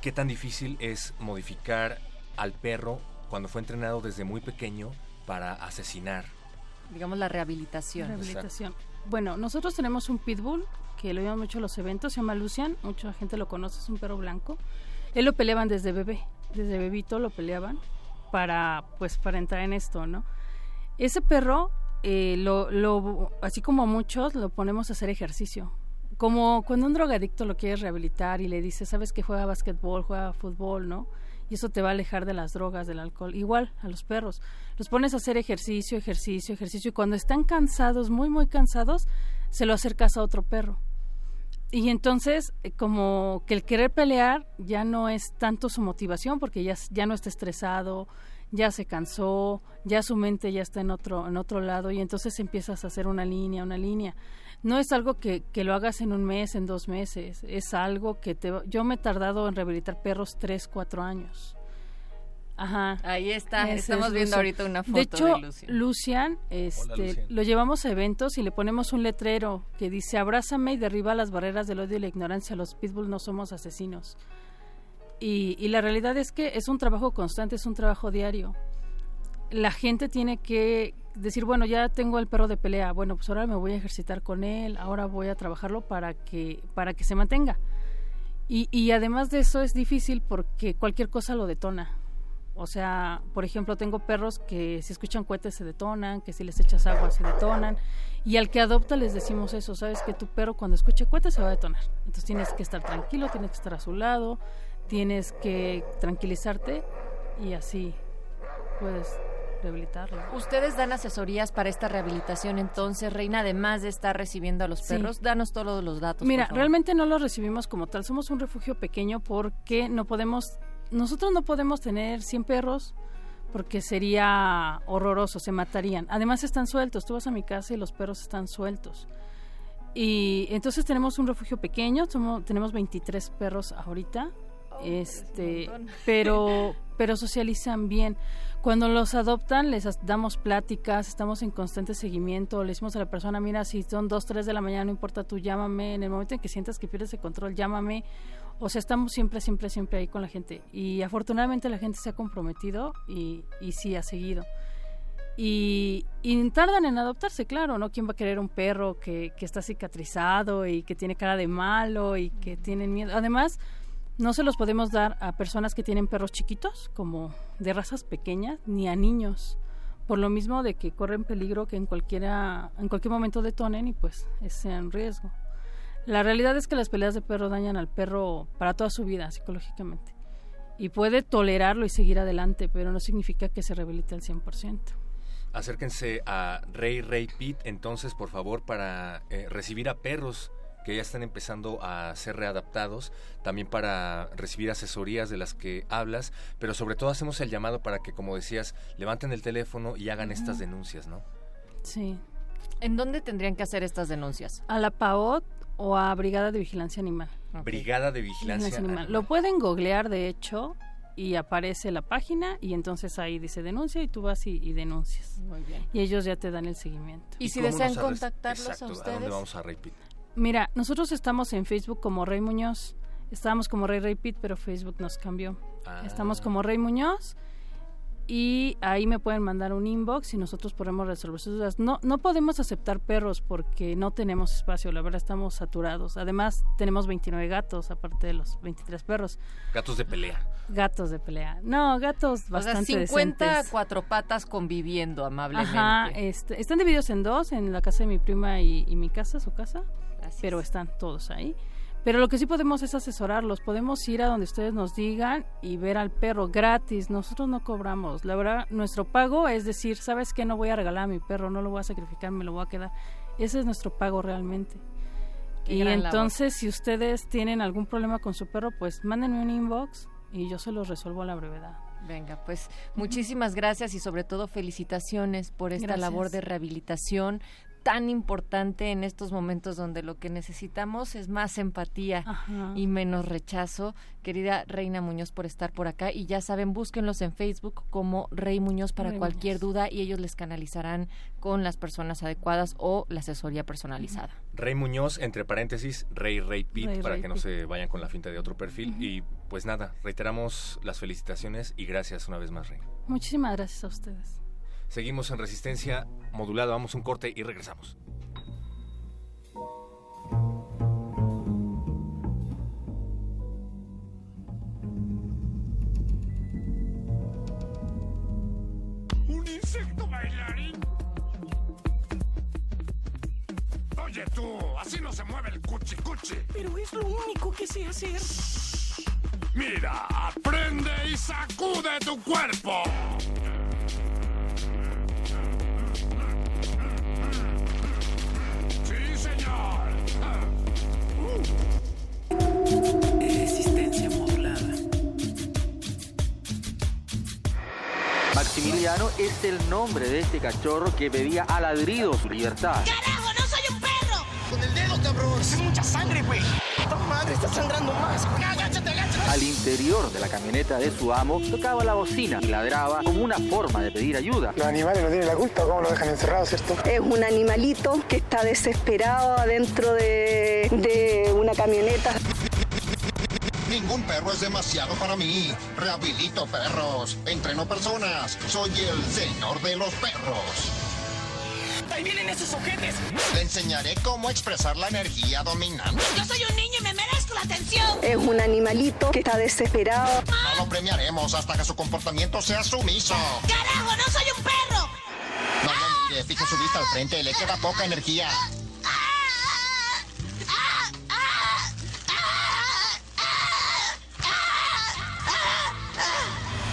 ¿qué tan difícil es modificar al perro cuando fue entrenado desde muy pequeño para asesinar? Digamos la rehabilitación. Rehabilitación. Bueno, nosotros tenemos un pitbull que lo llevan mucho a los eventos, se llama Lucian, mucha gente lo conoce, es un perro blanco. Él lo peleaban desde bebé, desde bebito lo peleaban para pues para entrar en esto, ¿no? Ese perro eh, lo, lo, así como muchos lo ponemos a hacer ejercicio. Como cuando un drogadicto lo quiere rehabilitar y le dice, sabes que juega básquetbol, juega fútbol, ¿no? Y eso te va a alejar de las drogas, del alcohol. Igual a los perros, los pones a hacer ejercicio, ejercicio, ejercicio y cuando están cansados, muy, muy cansados, se lo acercas a otro perro. Y entonces, eh, como que el querer pelear ya no es tanto su motivación porque ya, ya no está estresado, ya se cansó, ya su mente ya está en otro, en otro lado y entonces empiezas a hacer una línea, una línea no es algo que, que, lo hagas en un mes, en dos meses, es algo que te... Yo me he tardado en rehabilitar perros tres, cuatro años. Ajá. Ahí está, estamos viendo ahorita una foto de, hecho, Lucian. este, lo llevamos a eventos y le ponemos un letrero que dice, abrázame y derriba las barreras del odio y la ignorancia, los pitbull no somos asesinos. Y, y la realidad es que es un trabajo constante, es un trabajo diario. La gente tiene que, decir, bueno, ya tengo el perro de pelea, bueno, pues ahora me voy a ejercitar con él, ahora voy a trabajarlo para que, para que se mantenga. Y, y además de eso es difícil porque cualquier cosa lo detona. O sea, por ejemplo, tengo perros que si escuchan cohetes se detonan, que si les echas agua se detonan. Y al que adopta les decimos eso, sabes que tu perro cuando escuche cohetes se va a detonar. Entonces tienes que estar tranquilo, tienes que estar a su lado, tienes que tranquilizarte y así puedes Ustedes dan asesorías para esta rehabilitación, entonces, Reina, además de estar recibiendo a los Sí. perros, danos todos los datos. Mira, por favor. realmente no los recibimos como tal. Somos un refugio pequeño porque no podemos, nosotros no podemos tener 100 perros porque sería horroroso, se matarían. Además están sueltos. Tú vas a mi casa y los perros están sueltos. Y entonces tenemos un refugio pequeño, somos, tenemos 23 perros ahorita. este, montón. pero pero socializan bien. Cuando los adoptan les damos pláticas, estamos en constante seguimiento, le decimos a la persona, mira, si son dos, tres de la mañana, no importa, tú llámame, en el momento en que sientas que pierdes el control, llámame. O sea, estamos siempre, siempre, siempre ahí con la gente. Y afortunadamente la gente se ha comprometido y, y sí ha seguido. Y, y tardan en adoptarse, claro, ¿no? ¿Quién va a querer un perro que, que está cicatrizado y que tiene cara de malo y que tienen miedo? Además, no se los podemos dar a personas que tienen perros chiquitos, como de razas pequeñas, ni a niños. Por lo mismo de que corren peligro que en, cualquiera, en cualquier momento detonen y pues sea en riesgo. La realidad es que las peleas de perro dañan al perro para toda su vida psicológicamente. Y puede tolerarlo y seguir adelante, pero no significa que se rehabilite al 100%. Acérquense a Rey Rey Pit, entonces, por favor, para eh, recibir a perros que ya están empezando a ser readaptados, también para recibir asesorías de las que hablas, pero sobre todo hacemos el llamado para que, como decías, levanten el teléfono y hagan estas denuncias, ¿no? Sí. ¿En dónde tendrían que hacer estas denuncias? A la PAOT o a Brigada de Vigilancia Animal. Brigada de Vigilancia Vigilancia Animal. Animal. Lo pueden googlear, de hecho, y aparece la página y entonces ahí dice denuncia y tú vas y, y denuncias. Muy bien. Y ellos ya te dan el seguimiento. ¿Y si desean contactarlos a Exacto, ustedes? dónde vamos a Pit? Mira, nosotros estamos en Facebook como Rey Muñoz. Estábamos como Rey Rey Pit, pero Facebook nos cambió. Ah. Estamos como Rey Muñoz y ahí me pueden mandar un inbox y nosotros podemos resolver sus dudas. No, no podemos aceptar perros porque no tenemos espacio, la verdad estamos saturados. Además, tenemos 29 gatos, aparte de los 23 perros. Gatos de pelea. Gatos de pelea. No, gatos O sea, bastante 50 decentes. cuatro patas conviviendo amablemente. Ajá, este, están divididos en dos, en la casa de mi prima y, y mi casa, su casa, pero están todos ahí. Pero lo que sí podemos es asesorarlos, podemos ir a donde ustedes nos digan y ver al perro gratis, nosotros no cobramos. La verdad, nuestro pago es decir, ¿sabes qué? No voy a regalar a mi perro, no lo voy a sacrificar, me lo voy a quedar. Ese es nuestro pago realmente. Qué y labor. entonces, si ustedes tienen algún problema con su perro, pues mándenme un inbox y yo se los resuelvo a la brevedad. Venga, pues muchísimas gracias y sobre todo felicitaciones por esta Gracias. labor de rehabilitación tan importante en estos momentos donde lo que necesitamos es más empatía Ajá. y menos rechazo. Querida Reina Muñoz por estar por acá y ya saben, búsquenlos en Facebook como Rey Muñoz para Rey cualquier Muñoz. duda y ellos les canalizarán con las personas adecuadas o la asesoría personalizada. Rey Muñoz, entre paréntesis, Rey Rey Pit, Rey para Rey que no Pit. se vayan con la finta de otro perfil. Y pues nada, reiteramos las felicitaciones y gracias una vez más, Rey. Muchísimas gracias a ustedes. Seguimos en resistencia modulada, vamos a un corte y regresamos. ¿Un insecto bailarín? Oye tú, así no se mueve el cuchi cuchi. Pero es lo único que sé hacer. Mira, aprende y sacude tu cuerpo. Resistencia modulada. Maximiliano es el nombre de este cachorro que pedía a ladrido su libertad. ¡Carajo, no soy un perro! Con el dedo, cabrón. Es mucha sangre, güey. ¡Esta madre está sangrando más! ¡Agáchate, agáchate! Al interior de la camioneta de su amo tocaba la bocina y ladraba como una forma de pedir ayuda. Los animales no tienen la culpa, ¿cómo lo dejan encerrados esto? Es un animalito que está desesperado adentro de, de una camioneta. Ningún perro es demasiado para mí. Rehabilito perros. Entreno personas. Soy el señor de los perros. ¡Ahí vienen esos ojetes! Te enseñaré cómo expresar la energía dominante. ¡Yo soy un niño y me merezco la atención! Es un animalito que está desesperado. No lo premiaremos hasta que su comportamiento sea sumiso. ¡Carajo, no soy un perro! No lo mire, fije su vista al frente, le queda poca energía.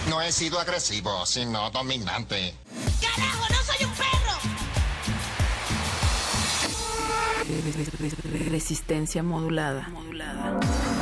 No he sido agresivo, sino dominante. Resistencia modulada. modulada.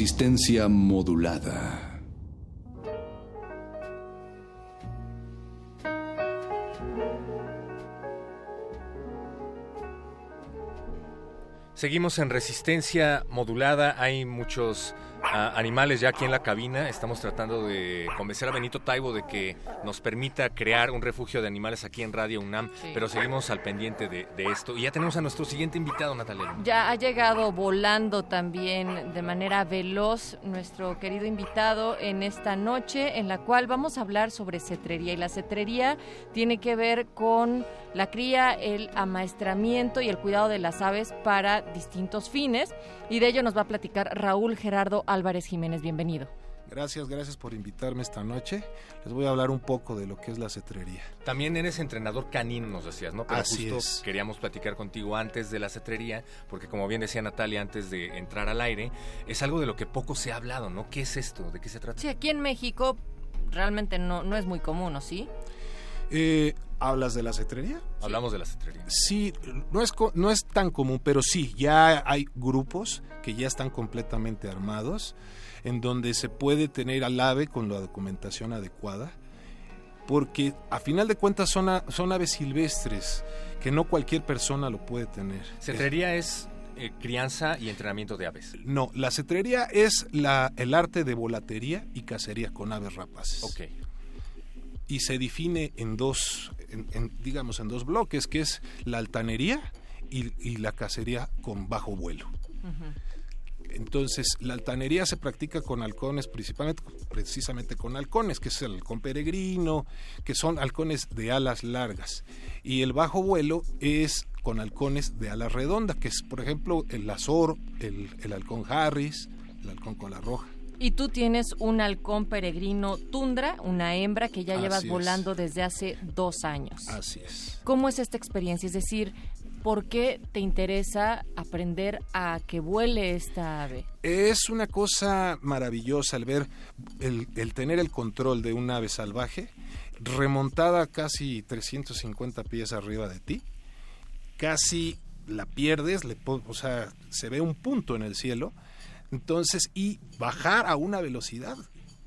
Resistencia modulada. Seguimos en resistencia modulada. Hay muchos ah, animales ya aquí en la cabina. Estamos tratando de convencer a Benito Taibo de que nos permita crear un refugio de animales aquí en Radio UNAM. Sí. Pero seguimos al pendiente de, de esto. Y ya tenemos a nuestro siguiente invitado, Natalia. Ya ha llegado volando también de manera veloz nuestro querido invitado en esta noche en la cual vamos a hablar sobre cetrería y la cetrería tiene que ver con la cría, el amaestramiento y el cuidado de las aves para distintos fines y de ello nos va a platicar Raúl Gerardo Álvarez Jiménez. Bienvenido. Gracias, gracias por invitarme esta noche. Les voy a hablar un poco de lo que es la cetrería. También eres entrenador canino, nos decías, ¿no? Pero Así justo es. queríamos platicar contigo antes de la cetrería, porque como bien decía Natalia antes de entrar al aire, es algo de lo que poco se ha hablado, ¿no? ¿Qué es esto? ¿De qué se trata? Sí, aquí en México realmente no, no es muy común, ¿o sí? Eh, ¿Hablas de la cetrería? Hablamos de la cetrería. Sí, no es, co- no es tan común, pero sí, ya hay grupos que ya están completamente armados, en donde se puede tener al ave con la documentación adecuada, porque a final de cuentas son, a- son aves silvestres, que no cualquier persona lo puede tener. Cetrería es eh, crianza y entrenamiento de aves. No, la cetrería es la, el arte de volatería y cacería con aves rapaces. Ok. Y se define en dos, en- en, digamos, en dos bloques, que es la altanería y, y la cacería con bajo vuelo. Entonces, la altanería se practica con halcones, principalmente, precisamente con halcones, que es el halcón peregrino, que son halcones de alas largas. Y el bajo vuelo es con halcones de alas redondas, que es, por ejemplo, el azor, el, el halcón Harris, el halcón con la roja. Y tú tienes un halcón peregrino tundra, una hembra que ya Así llevas es. volando desde hace dos años. Así es. ¿Cómo es esta experiencia? Es decir, ¿por qué te interesa aprender a que vuele esta ave? Es una cosa maravillosa el ver, el, tener el control de un ave salvaje remontada casi 350 pies arriba de ti, casi la pierdes, le o sea, se ve un punto en el cielo, entonces, y bajar a una velocidad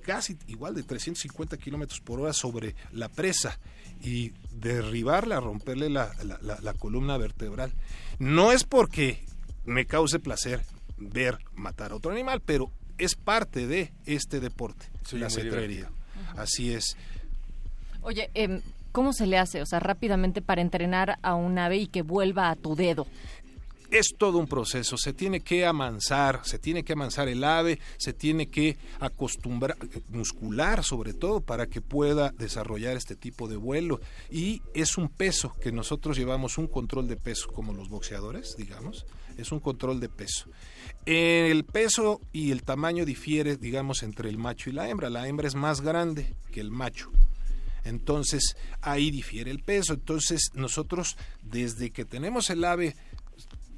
casi igual de 350 kilómetros por hora sobre la presa y derribarla, romperle la, la- la- la columna vertebral. No es porque me cause placer ver matar a otro animal, pero es parte de este deporte, Sí, la cetrería. Así es. Oye, em, ¿cómo se le hace? O sea, rápidamente para entrenar a un ave y que vuelva a tu dedo. Es todo un proceso, se tiene que amansar, se tiene que amansar el ave, se tiene que acostumbrar, muscular sobre todo, para que pueda desarrollar este tipo de vuelo. Y es un peso que nosotros llevamos, un control de peso, como los boxeadores, digamos, es un control de peso. El peso y el tamaño difiere, digamos, entre el macho y la hembra. La hembra es más grande que el macho. Entonces, ahí difiere el peso. Entonces, nosotros, desde que tenemos el ave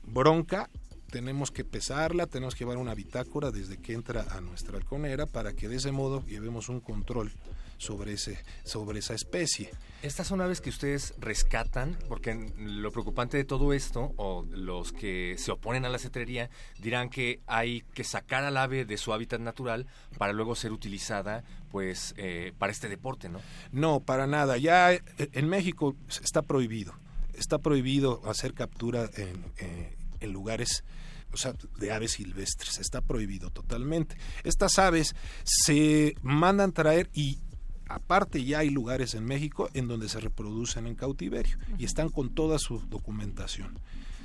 bronca, tenemos que pesarla, tenemos que llevar una bitácora desde que entra a nuestra halconera para que de ese modo llevemos un control sobre ese sobre esa especie. Estas son aves que ustedes rescatan, porque lo preocupante de todo esto, o los que se oponen a la cetrería, dirán que hay que sacar al ave de su hábitat natural para luego ser utilizada, pues, eh, para este deporte, ¿no? No, para nada. Ya eh, en México está prohibido. Está prohibido hacer captura en, eh, en lugares o sea, de aves silvestres. Está prohibido totalmente. Estas aves se mandan traer y aparte ya hay lugares en México en donde se reproducen en cautiverio y están con toda su documentación.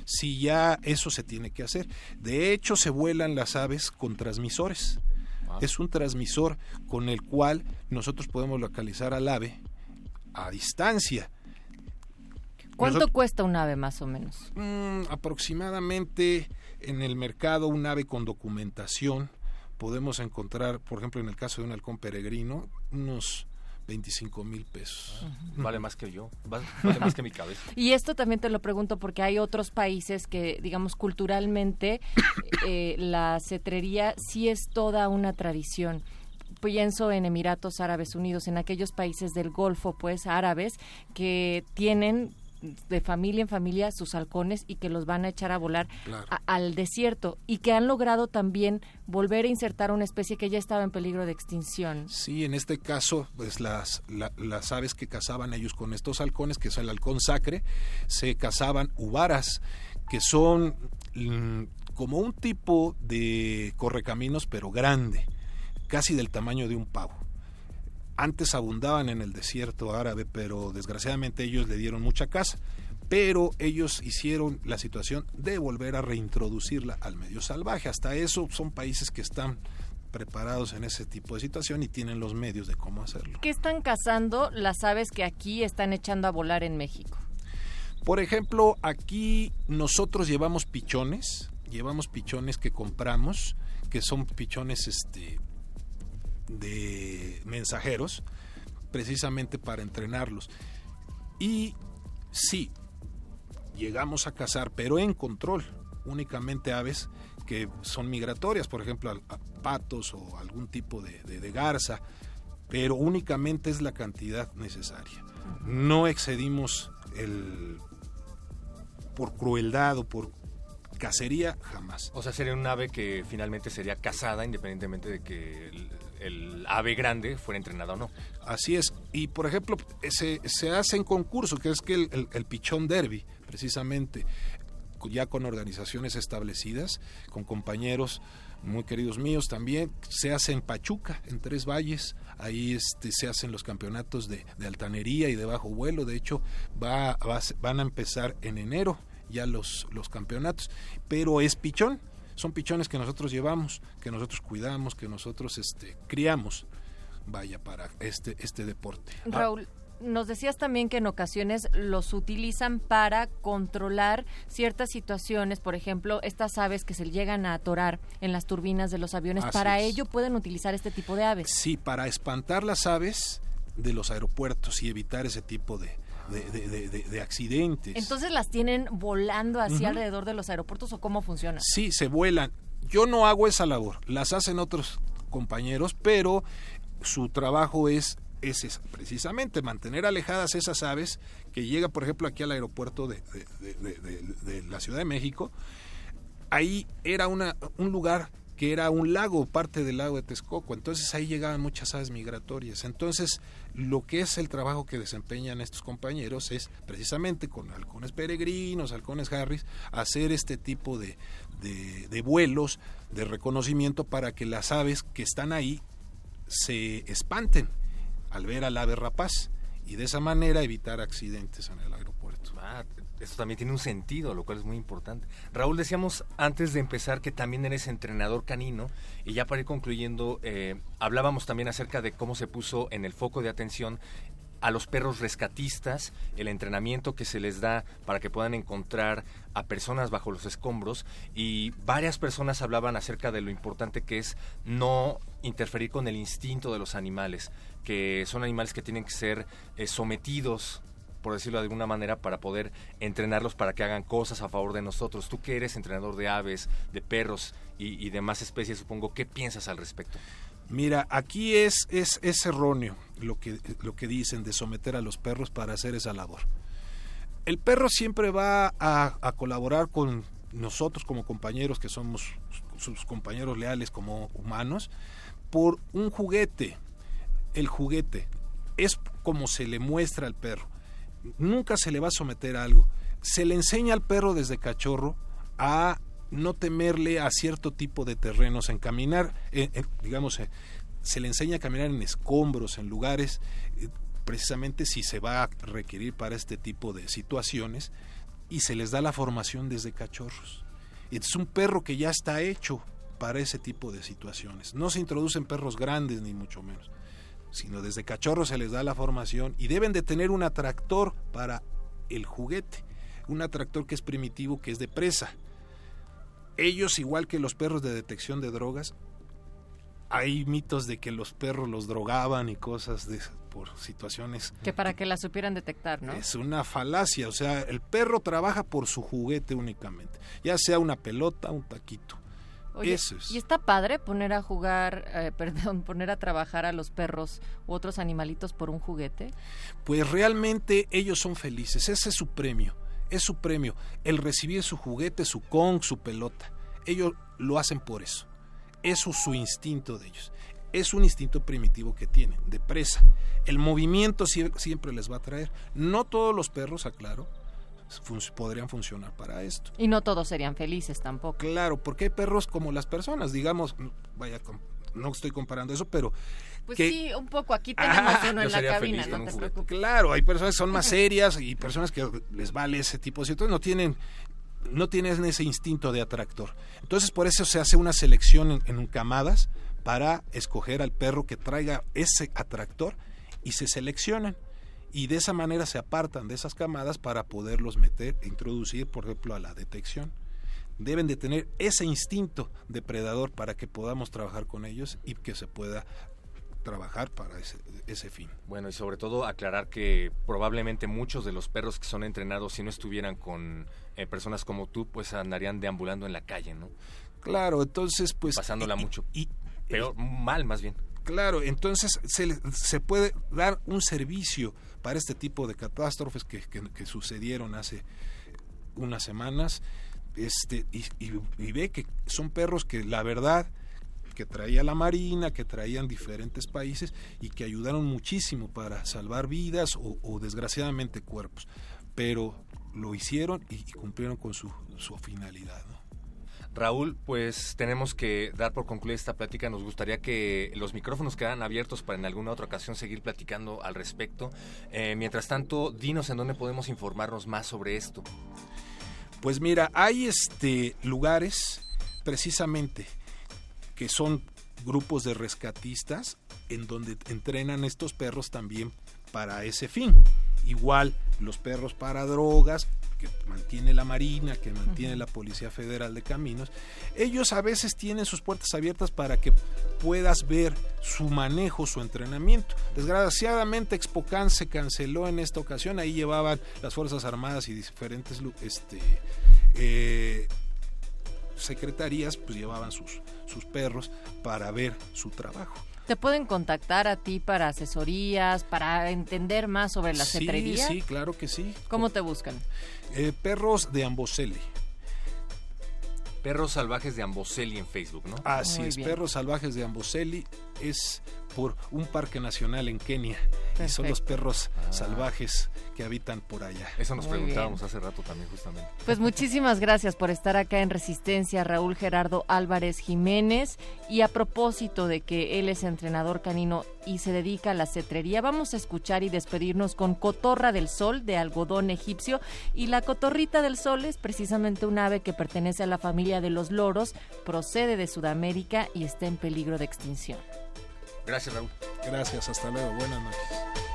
Si ya eso se tiene que hacer. De hecho, se vuelan las aves con transmisores. Es un transmisor con el cual nosotros podemos localizar al ave a distancia. ¿Cuánto Nosot- cuesta un ave más o menos? Mm, aproximadamente en el mercado un ave con documentación podemos encontrar, por ejemplo, en el caso de un halcón peregrino, unos 25 mil pesos. Vale más que yo, va- vale más que mi cabeza. Y esto también te lo pregunto porque hay otros países que, digamos, culturalmente eh, la cetrería sí es toda una tradición. Pienso en Emiratos Árabes Unidos, en aquellos países del Golfo, pues, árabes, que tienen de familia en familia sus halcones y que los van a echar a volar Claro. a- al desierto y que han logrado también volver a insertar una especie que ya estaba en peligro de extinción. Sí, en este caso, pues las, la- las aves que cazaban ellos con estos halcones, que es el halcón sacre, se cazaban uvaras, que son mm, como un tipo de correcaminos, pero grande, casi del tamaño de un pavo. Antes abundaban en el desierto árabe, pero desgraciadamente ellos le dieron mucha caza. Pero ellos hicieron la situación de volver a reintroducirla al medio salvaje. Hasta eso son países que están preparados en ese tipo de situación y tienen los medios de cómo hacerlo. ¿Qué están cazando las aves que aquí están echando a volar en México? Por ejemplo, aquí nosotros llevamos pichones, llevamos pichones que compramos, que son pichones este de mensajeros, precisamente para entrenarlos. Y sí, llegamos a cazar, pero en control, únicamente aves que son migratorias, por ejemplo, a- patos o algún tipo de, de- de garza, pero únicamente es la cantidad necesaria. No excedimos el por crueldad o por cacería jamás. O sea, sería un ave que finalmente sería cazada independientemente de que el, ave grande fuera entrenada o no. Así es. Y por ejemplo, se, se hace en concurso, que es que el, el- pichón derby, precisamente, ya con organizaciones establecidas, con compañeros muy queridos míos también, se hace en Pachuca, en Tres Valles, ahí este, se hacen los campeonatos de, de altanería y de bajo vuelo, de hecho va, va van a empezar en enero ya los, los campeonatos, pero es pichón, son pichones que nosotros llevamos, que nosotros cuidamos, que nosotros este, criamos, vaya, para este, este deporte. Raúl, nos decías también que en ocasiones los utilizan para controlar ciertas situaciones, por ejemplo, estas aves que se llegan a atorar en las turbinas de los aviones, Así para es. ello pueden utilizar este tipo de aves. Sí, para espantar las aves de los aeropuertos y evitar ese tipo de, de, de- de- de- de accidentes. Entonces las tienen volando así alrededor de los aeropuertos o cómo funciona? Sí, se vuelan. Yo no hago esa labor, las hacen otros compañeros, pero su trabajo es, es esa, precisamente mantener alejadas esas aves que llegan, por ejemplo, aquí al aeropuerto de, de- de- de- de la Ciudad de México. Ahí era una, un lugar que era un lago, parte del lago de Texcoco, entonces ahí llegaban muchas aves migratorias. Entonces, lo que es el trabajo que desempeñan estos compañeros es precisamente con halcones peregrinos, halcones Harris, hacer este tipo de, de- vuelos de reconocimiento para que las aves que están ahí se espanten al ver al ave rapaz y de esa manera evitar accidentes en el aeropuerto. Esto también tiene un sentido, lo cual es muy importante. Raúl, decíamos antes de empezar que también eres entrenador canino y ya para ir concluyendo, eh, hablábamos también acerca de cómo se puso en el foco de atención a los perros rescatistas, el entrenamiento que se les da para que puedan encontrar a personas bajo los escombros y varias personas hablaban acerca de lo importante que es no interferir con el instinto de los animales, que son animales que tienen que ser eh, sometidos por decirlo de alguna manera, para poder entrenarlos para que hagan cosas a favor de nosotros. Tú que eres entrenador de aves, de perros y, demás especies, supongo, ¿qué piensas al respecto? Mira, aquí es, es, es erróneo lo que, lo que dicen de someter a los perros para hacer esa labor. El perro siempre va a colaborar con nosotros como compañeros, que somos sus compañeros leales como humanos, por un juguete. El juguete es como se le muestra al perro. Nunca se le va a someter a algo. Se le enseña al perro desde cachorro a no temerle a cierto tipo de terrenos, en caminar, eh, eh, digamos, eh, se le enseña a caminar en escombros, en lugares, precisamente si se va a requerir para este tipo de situaciones, y se les da la formación desde cachorros. Es un perro que ya está hecho para ese tipo de situaciones. No se introducen perros grandes, ni mucho menos, sino desde cachorros se les da la formación y deben de tener un atractor para el juguete, un atractor que es primitivo, que es de presa ellos, igual que los perros de detección de drogas, hay mitos de que los perros los drogaban y cosas de por situaciones. Que para que la supieran detectar, ¿no? Es una falacia, o sea, el perro trabaja por su juguete únicamente, ya sea una pelota, un taquito. Oye, Eso es. y está padre poner a jugar, eh, perdón, poner a trabajar a los perros u otros animalitos por un juguete. Pues realmente ellos son felices, ese es su premio, es su premio, el recibir su juguete, su con, su pelota. Ellos lo hacen por eso. Eso es su instinto de ellos. Es un instinto primitivo que tienen, de presa. El movimiento sie- siempre les va a traer. No todos los perros, aclaro, fun- podrían funcionar para esto. Y no todos serían felices tampoco. Claro, porque hay perros como las personas, digamos, vaya, com- no estoy comparando eso, pero Pues que- sí, un poco. Aquí tenemos Ah, uno en la cabina, no te preocupes. Claro, hay personas que son más serias y personas que les vale ese tipo de situaciones, no tienen no tienen ese instinto de atractor. Entonces por eso se hace una selección en, en camadas para escoger al perro que traiga ese atractor y se seleccionan y de esa manera se apartan de esas camadas para poderlos meter e introducir, por ejemplo, a la detección. Deben de tener ese instinto depredador para que podamos trabajar con ellos y que se pueda trabajar para ese, ese fin. Bueno, y sobre todo aclarar que probablemente muchos de los perros que son entrenados, si no estuvieran con eh, personas como tú, pues andarían deambulando en la calle, ¿no? Claro, entonces pues... Pasándola y- mucho. y- Peor, mal más bien. Claro, entonces se, se puede dar un servicio para este tipo de catástrofes que, que- sucedieron hace unas semanas este y, ve que son perros que la verdad que traía la Marina, que traían diferentes países y que ayudaron muchísimo para salvar vidas o, desgraciadamente cuerpos, pero lo hicieron y, cumplieron con su finalidad. Raúl, pues tenemos que dar por concluir esta plática. Nos gustaría que los micrófonos quedaran abiertos para en alguna otra ocasión seguir platicando al respecto. Eh, mientras tanto, dinos en dónde podemos informarnos más sobre esto. Pues mira, hay este lugares precisamente que son grupos de rescatistas en donde entrenan estos perros también para ese fin. Igual los perros para drogas, que mantiene la Marina, que mantiene la Policía Federal de Caminos, ellos a veces tienen sus puertas abiertas para que puedas ver su manejo, su entrenamiento. Desgraciadamente Expocan se canceló en esta ocasión, ahí llevaban las Fuerzas Armadas y diferentes este, eh, secretarías, pues llevaban sus, sus perros para ver su trabajo. ¿Te pueden contactar a ti para asesorías, para entender más sobre la Sí, cetrería? sí, claro que sí. ¿Cómo te buscan? Eh, perros de Amboseli. Perros salvajes de Amboseli en Facebook, ¿no? Así es, Perros Salvajes de Amboseli es por un parque nacional en Kenia y son los perros salvajes que habitan por allá. Eso nos Muy preguntábamos bien. hace rato también justamente. Pues muchísimas gracias por estar acá en Resistencia, Raúl Gerardo Álvarez Jiménez. Y a propósito de que él es entrenador canino y se dedica a la cetrería, vamos a escuchar y despedirnos con Cotorra del Sol de algodón egipcio. Y la cotorrita del sol es precisamente un ave que pertenece a la familia de los loros, procede de Sudamérica y está en peligro de extinción. Gracias, Raúl. Gracias, hasta luego, buenas noches.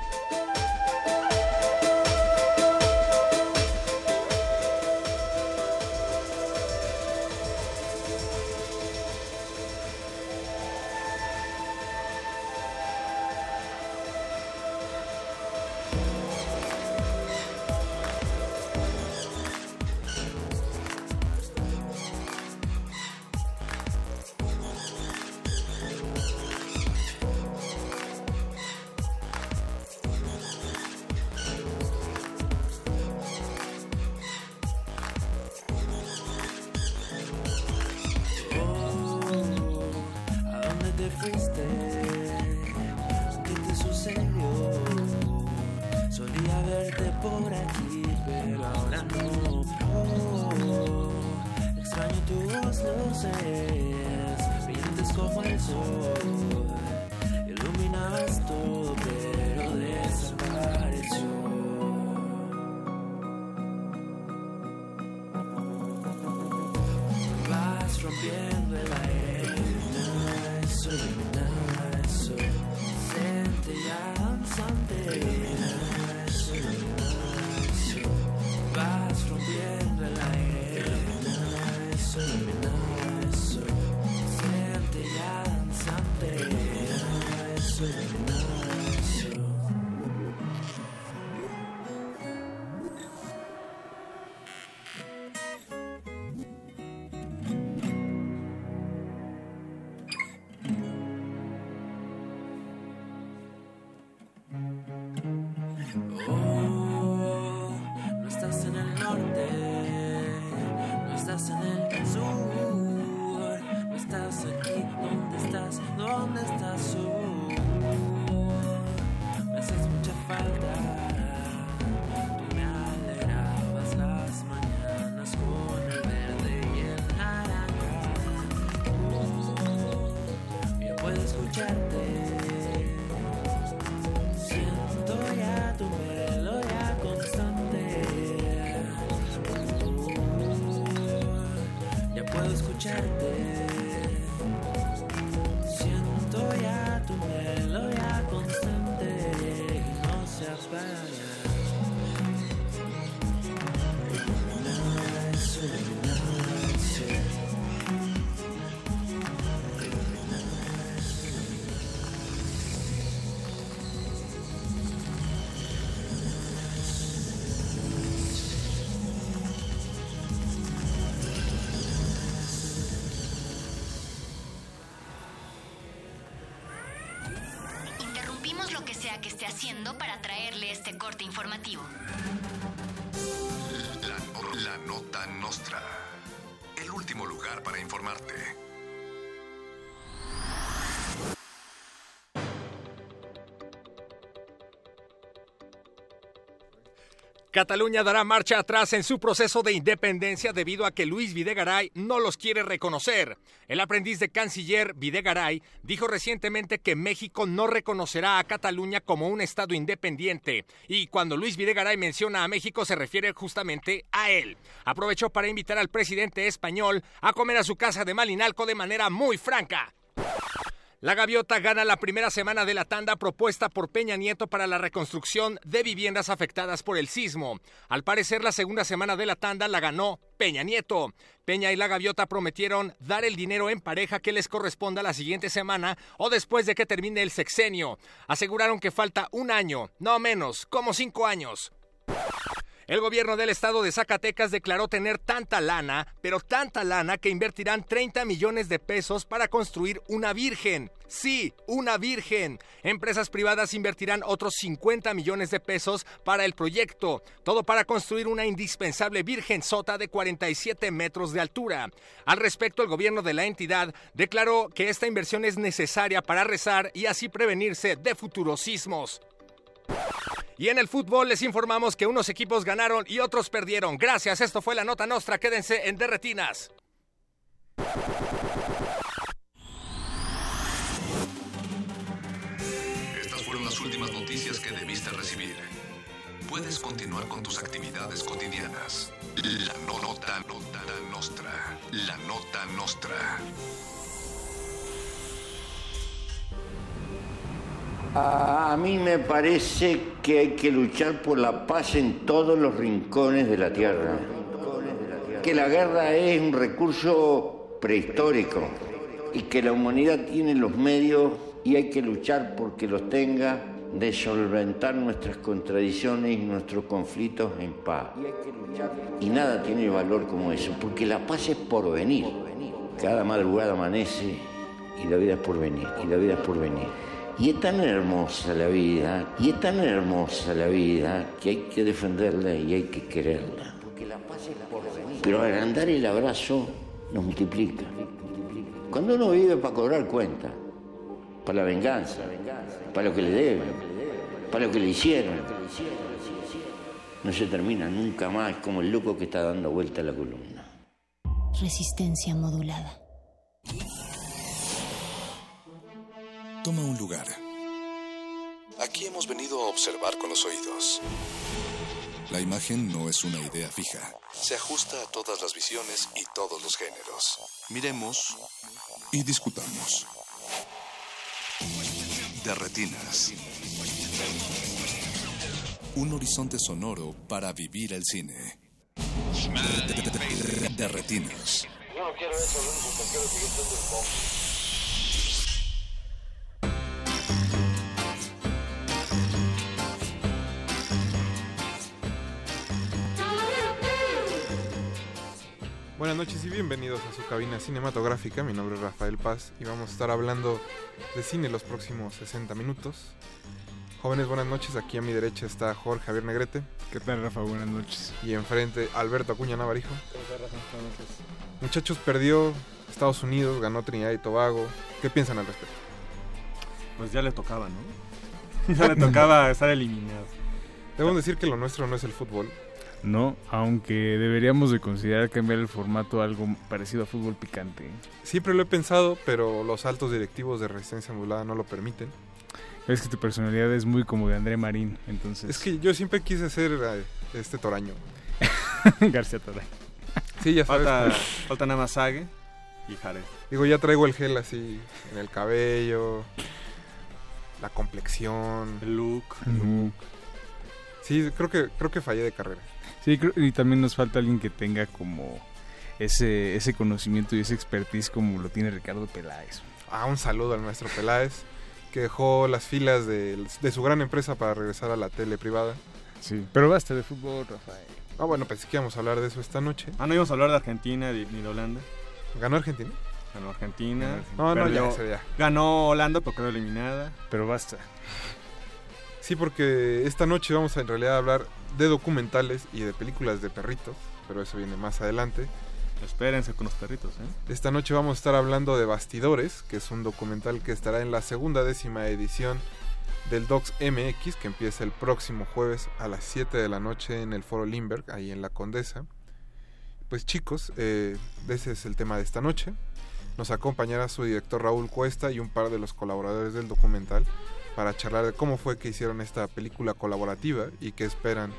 Cataluña dará marcha atrás en su proceso de independencia debido a que Luis Videgaray no los quiere reconocer. El aprendiz de canciller Videgaray dijo recientemente que México no reconocerá a Cataluña como un estado independiente y cuando Luis Videgaray menciona a México se refiere justamente a él. Aprovechó para invitar al presidente español a comer a su casa de Malinalco de manera muy franca. La Gaviota gana la primera semana de la tanda propuesta por Peña Nieto para la reconstrucción de viviendas afectadas por el sismo. Al parecer, la segunda semana de la tanda la ganó Peña Nieto. Peña y la Gaviota prometieron dar el dinero en pareja que les corresponda la siguiente semana o después de que termine el sexenio. Aseguraron que falta un año, no menos, como cinco años. El gobierno del estado de Zacatecas declaró tener tanta lana, pero tanta lana que invertirán 30 millones de pesos para construir una virgen. Sí, una virgen. Empresas privadas invertirán otros 50 millones de pesos para el proyecto, todo para construir una indispensable virgen sota de 47 metros de altura. Al respecto, el gobierno de la entidad declaró que esta inversión es necesaria para rezar y así prevenirse de futuros sismos. Y en el fútbol les informamos que unos equipos ganaron y otros perdieron. Gracias, esto fue la nota nostra. Quédense en Derretinas. Estas fueron las últimas noticias que debiste recibir. Puedes continuar con tus actividades cotidianas. La no- nota, nota nostra. La nota nostra. A mí me parece que hay que luchar por la paz en todos los rincones de la tierra. Que la guerra es un recurso prehistórico y que la humanidad tiene los medios y hay que luchar porque los tenga de solventar nuestras contradicciones y nuestros conflictos en paz. Y nada tiene valor como eso, porque la paz es por venir. Cada madrugada amanece y la vida es por venir, y la vida es por venir. Y es tan hermosa la vida, y es tan hermosa la vida, que hay que defenderla y hay que quererla. Pero agrandar el abrazo nos multiplica. Cuando uno vive para cobrar cuenta, para la venganza, para lo que le deben, para lo que le hicieron, no se termina nunca más como el loco que está dando vuelta a la columna. Resistencia modulada. Toma un lugar. Aquí hemos venido a observar con los oídos. La imagen no es una idea fija. Se ajusta a todas las visiones y todos los géneros. Miremos y discutamos. De retinas. Un horizonte sonoro para vivir el cine. De, de- de- de retinas. Yo no quiero eso, lo único que quiero es seguir siendo el Buenas noches y bienvenidos a su cabina cinematográfica. Mi nombre es Rafael Paz y vamos a estar hablando de cine los próximos 60 minutos. Jóvenes, buenas noches. Aquí a mi derecha está Jorge Javier Negrete. ¿Qué tal, Rafa? Buenas noches. Y enfrente Alberto Acuña Navarijo. Muchachos, perdió Estados Unidos, ganó Trinidad y Tobago. ¿Qué piensan al respecto? Pues ya le tocaba, ¿no? ya le tocaba estar eliminado. Debemos decir que lo nuestro no es el fútbol. No, aunque deberíamos de considerar cambiar el formato a algo parecido a fútbol picante. Siempre lo he pensado, pero los altos directivos de Resistencia Modulada no lo permiten. Es que tu personalidad es muy como de André Marín, entonces... Es que yo siempre quise ser eh, este toraño. García Toray. Sí, ya sabes. Falta, falta nada más Sague y Jared. Digo, ya traigo el gel así en el cabello, la complexión, el look. Sí, creo que creo que fallé de carrera. Sí, creo- y también nos falta alguien que tenga como ese, ese conocimiento y ese expertise como lo tiene Ricardo Peláez. Ah, un saludo al maestro Peláez, que dejó las filas de, de su gran empresa para regresar a la tele privada. Sí, pero basta de fútbol, Rafael. Ah, bueno, pensé que íbamos a hablar de eso esta noche. Ah, no íbamos a hablar de Argentina ni de Holanda. ¿Ganó Argentina? Ganó Argentina. No, no, ya, ya. Ganó Holanda, pero quedó eliminada. Pero basta. Sí, porque esta noche vamos a en realidad hablar de documentales y de películas de perritos, pero eso viene más adelante. Espérense con los perritos, ¿eh? Esta noche vamos a estar hablando de Bastidores, que es un documental que estará en la segunda décima edición del Docs MX, que empieza el próximo jueves a las 7 de la noche en el Foro Limberg, ahí en la Condesa. Pues chicos, eh, ese es el tema de esta noche. Nos acompañará su director Raúl Cuesta y un par de los colaboradores del documental para charlar de cómo fue que hicieron esta película colaborativa y qué esperan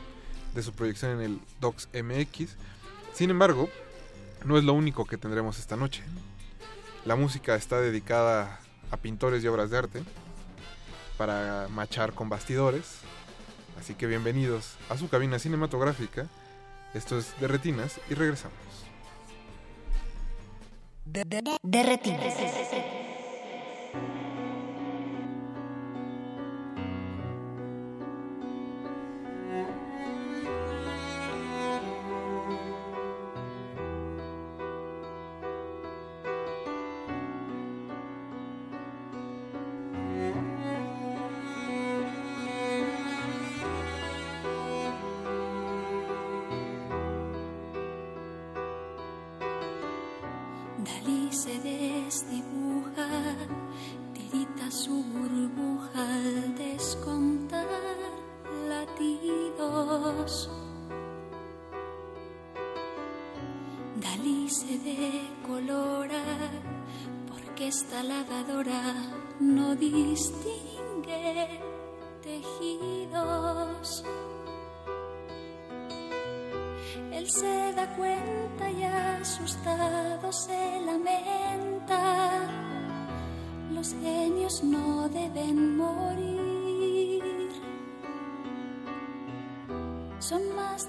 de su proyección en el Docs MX. Sin embargo, no es lo único que tendremos esta noche. La música está dedicada a pintores y obras de arte para machar con bastidores. Así que bienvenidos a su cabina cinematográfica. Esto es Derretinas y regresamos. De.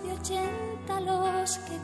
de ochenta los que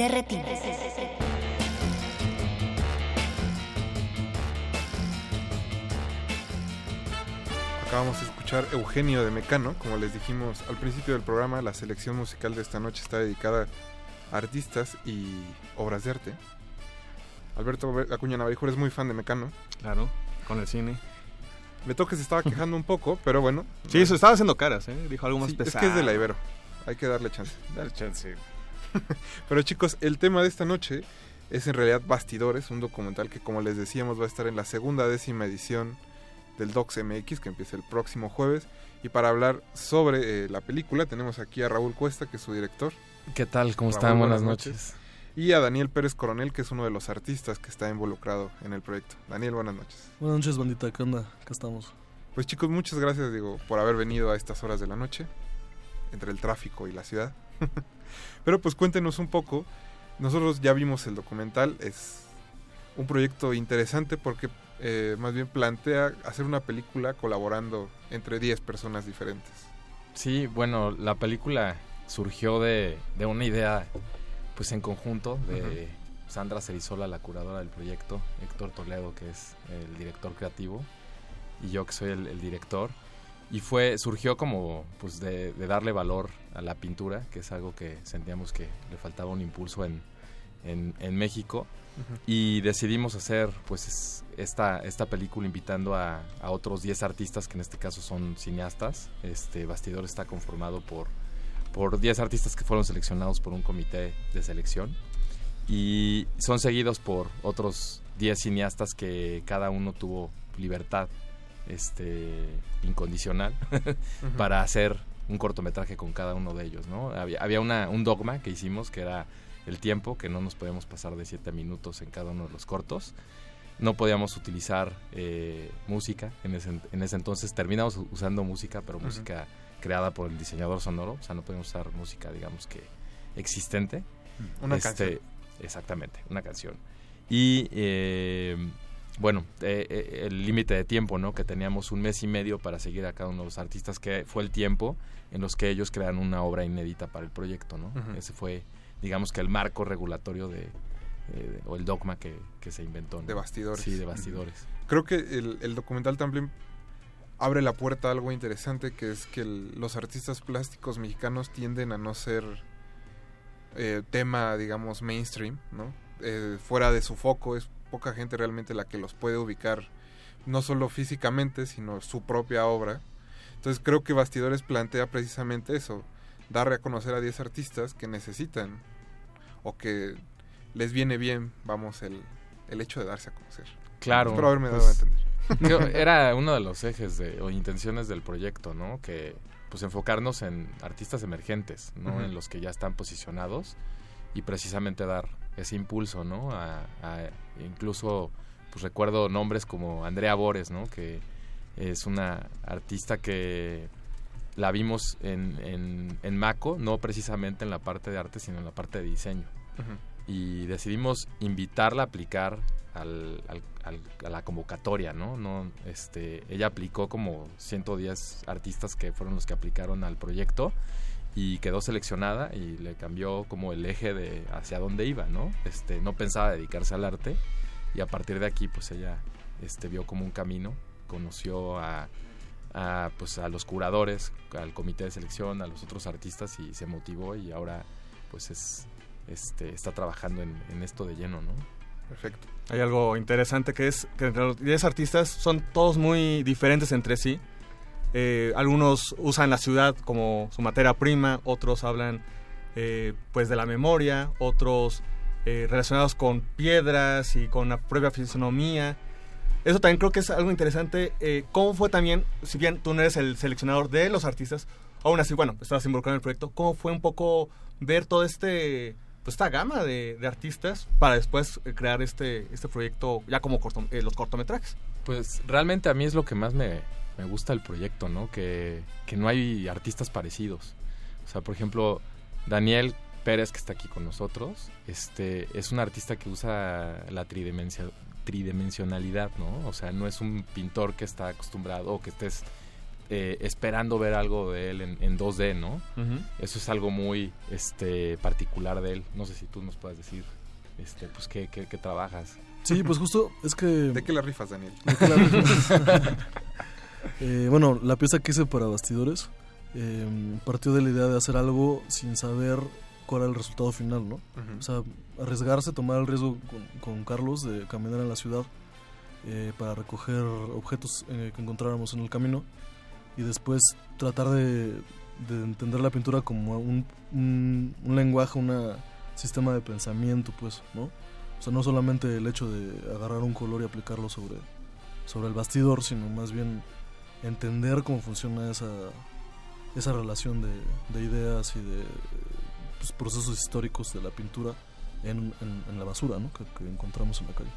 Derretinas. Acabamos de escuchar Eugenio de Mecano, como les dijimos al principio del programa, la selección musical de esta noche está dedicada a artistas y obras de arte. Alberto Acuña Navarijo es muy fan de Mecano. Claro, con el cine. Me toque se estaba quejando un poco, pero bueno. Sí, eso estaba haciendo caras, ¿eh? Dijo algo más Sí, pesado. Es que es de la Ibero. Hay que darle chance. Dale chance. Pero chicos, el tema de esta noche es en realidad Bastidores, un documental que como les decíamos va a estar en la segunda décima edición del Docs MX que empieza el próximo jueves. Y para hablar sobre eh, la película tenemos aquí a Raúl Cuesta, que es su director. ¿Qué tal? ¿Cómo Raúl, están? Buenas noches. Y a Daniel Pérez Coronel, que es uno de los artistas que está involucrado en el proyecto. Daniel, buenas noches. Buenas noches, bandita. ¿Qué onda? Acá estamos. Pues chicos, muchas gracias digo por haber venido a estas horas de la noche, entre el tráfico y la ciudad. Pero pues cuéntenos un poco. Nosotros ya vimos el documental, es un proyecto interesante porque eh, más bien plantea hacer una película colaborando entre 10 personas diferentes. Sí, bueno, la película surgió de, de una idea pues en conjunto de Sandra Cerizola, la curadora del proyecto, Héctor Toledo, que es el director creativo, y yo que soy el, el director. Y fue, surgió como pues de, de darle valor a la pintura, que es algo que sentíamos que le faltaba un impulso en, en, en México. Y decidimos hacer pues es- esta, esta película invitando a, a otros 10 artistas que en este caso son cineastas. Este bastidor está conformado por, por 10 artistas que fueron seleccionados por un comité de selección y son seguidos por otros 10 cineastas que cada uno tuvo libertad este incondicional para hacer un cortometraje con cada uno de ellos, ¿no? Había, había una, un dogma que hicimos que era el tiempo, que no nos podíamos pasar de 7 minutos en cada uno de los cortos. No podíamos utilizar eh, música, en ese, en ese entonces terminamos usando música, pero música creada por el diseñador sonoro, o sea, no podíamos usar música, digamos que existente. Una Este, canción. Exactamente, una canción. Y eh, bueno, eh, eh, el límite de tiempo, ¿no? Que teníamos un mes y medio para seguir a cada uno de los artistas, que fue el tiempo en los que ellos crean una obra inédita para el proyecto, ¿no? Ese fue, digamos que el marco regulatorio de, eh, o el dogma que, que se inventó. ¿no? De bastidores. Sí, de bastidores. Creo que el, el documental también abre la puerta a algo interesante que es que el- los artistas plásticos mexicanos tienden a no ser eh, tema, digamos, mainstream, ¿no? Eh, fuera de su foco es poca gente realmente la que los puede ubicar, no solo físicamente, sino su propia obra. Entonces creo que Bastidores plantea precisamente eso, dar a conocer a 10 artistas que necesitan o que les viene bien, vamos, el, el hecho de darse a conocer. Claro. Espero haberme dado a pues, entender. era uno de los ejes de, o intenciones del proyecto, ¿no? Que pues enfocarnos en artistas emergentes, ¿no? Ujú. En los que ya están posicionados y precisamente dar ese impulso, ¿no? A, a- incluso, pues recuerdo nombres como Andrea Bores, ¿no? Que es una artista que la vimos en, en, en Maco, no precisamente en la parte de arte, sino en la parte de diseño y decidimos invitarla a aplicar al, al- al- a la convocatoria, ¿no? no este, ella aplicó como 110 artistas que fueron los que aplicaron al proyecto y quedó seleccionada y le cambió como el eje de hacia dónde iba, ¿no? Este, no pensaba dedicarse al arte y a partir de aquí pues ella este, vio como un camino, conoció a, pues, a los curadores, al comité de selección, a los otros artistas y se motivó y ahora pues es este, está trabajando en, en esto de lleno, ¿no? Perfecto. Hay algo interesante que es que los 10 artistas son todos muy diferentes entre sí. Eh, algunos usan la ciudad como su materia prima, otros hablan eh, pues de la memoria, otros eh, relacionados con piedras y con la propia fisonomía. Eso también creo que es algo interesante. ¿Cómo fue también, si bien tú no eres el seleccionador de los artistas, aún así, bueno, estabas involucrado en el proyecto, cómo fue un poco ver todo este pues esta gama de, artistas para después crear este este proyecto ya como los cortometrajes. Pues realmente a mí es lo que más me, me gusta del proyecto, ¿no? Que, que no hay artistas parecidos. O sea, por ejemplo, Daniel Pérez, que está aquí con nosotros, este, es un artista que usa la tridimensionalidad, ¿no? O sea, no es un pintor que está acostumbrado o que estés eh, esperando ver algo de él en, en 2D, ¿no? Eso es algo muy este, particular de él. No sé si tú nos puedes decir, este, pues, qué, qué, qué trabajas. Sí, pues justo es que... ¿De qué la rifas, Daniel? ¿De qué la rifas? Eh, bueno, la pieza que hice para Bastidores eh, partió de la idea de hacer algo sin saber cuál era el resultado final, ¿no? O sea, arriesgarse, tomar el riesgo con, con Carlos de caminar en la ciudad eh, para recoger objetos eh, que encontráramos en el camino y después tratar de, de entender la pintura como un, un, un lenguaje, un sistema de pensamiento, pues, ¿no? O sea, no solamente el hecho de agarrar un color y aplicarlo sobre, sobre el bastidor, sino más bien entender cómo funciona esa, esa relación de, de ideas y de pues, procesos históricos de la pintura en, en- en la basura ¿no? que, que encontramos en la calle.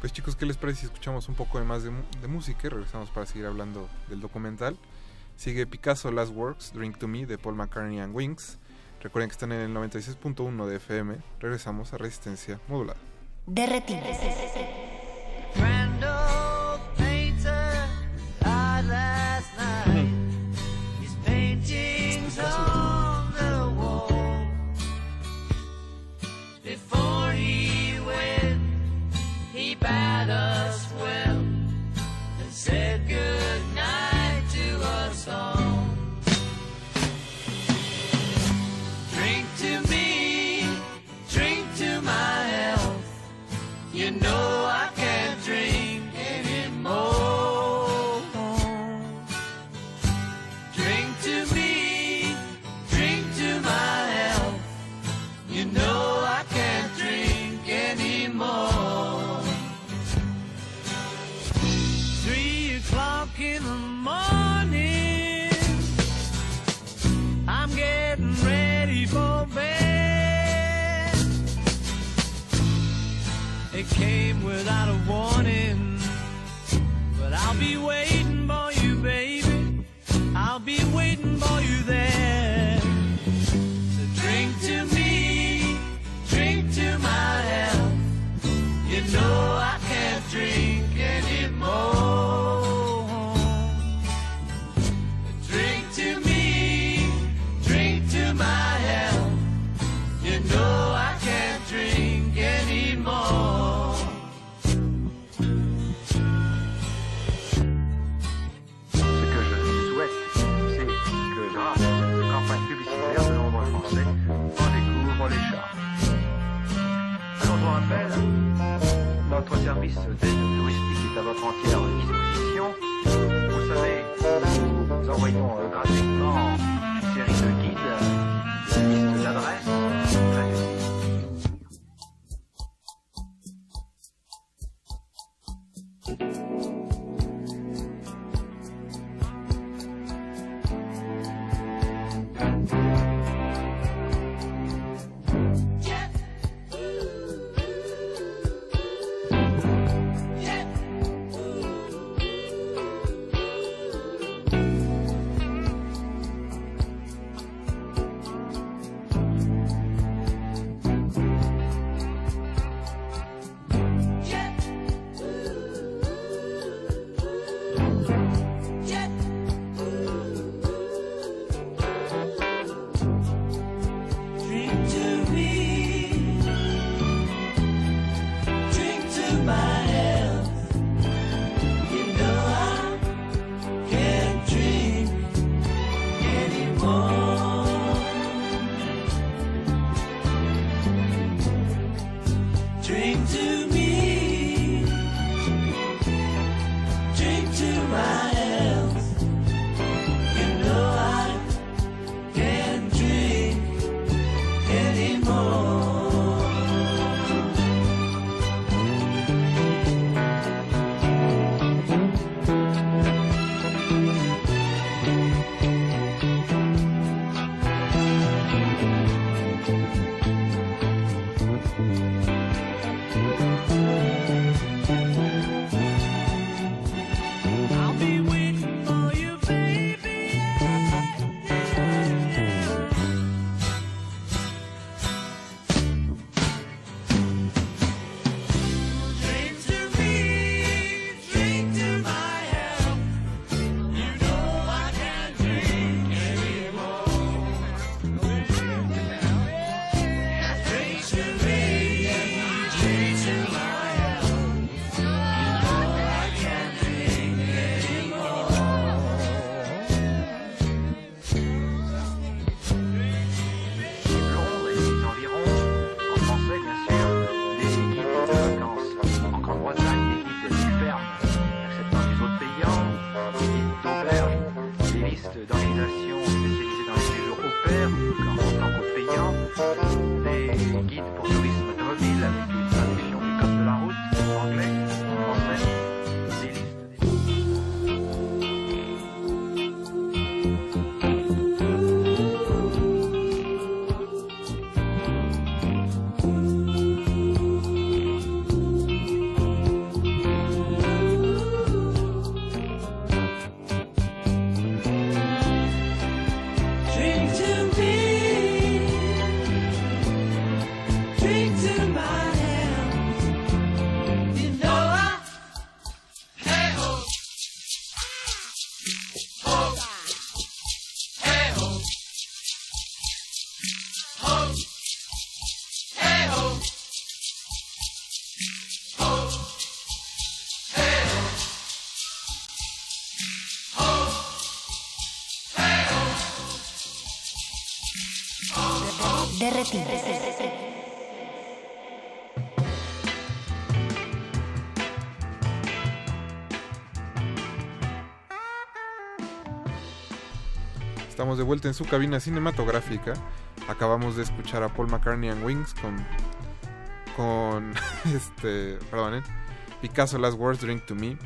Pues chicos, ¿qué les parece si escuchamos un poco de más de, de música y regresamos para seguir hablando del documental? Sigue Picasso Last Works, Drink to Me de Paul McCartney and Wings. Recuerden que están en el 96.1 de FM. Regresamos a Resistencia Modulada. Derretidos. It came without a warning. But I'll be waiting à votre entière. Estamos de vuelta en su cabina cinematográfica. Acabamos de escuchar a Paul McCartney and Wings con. con. este. Perdonen. Picasso Last Words Drink to Me.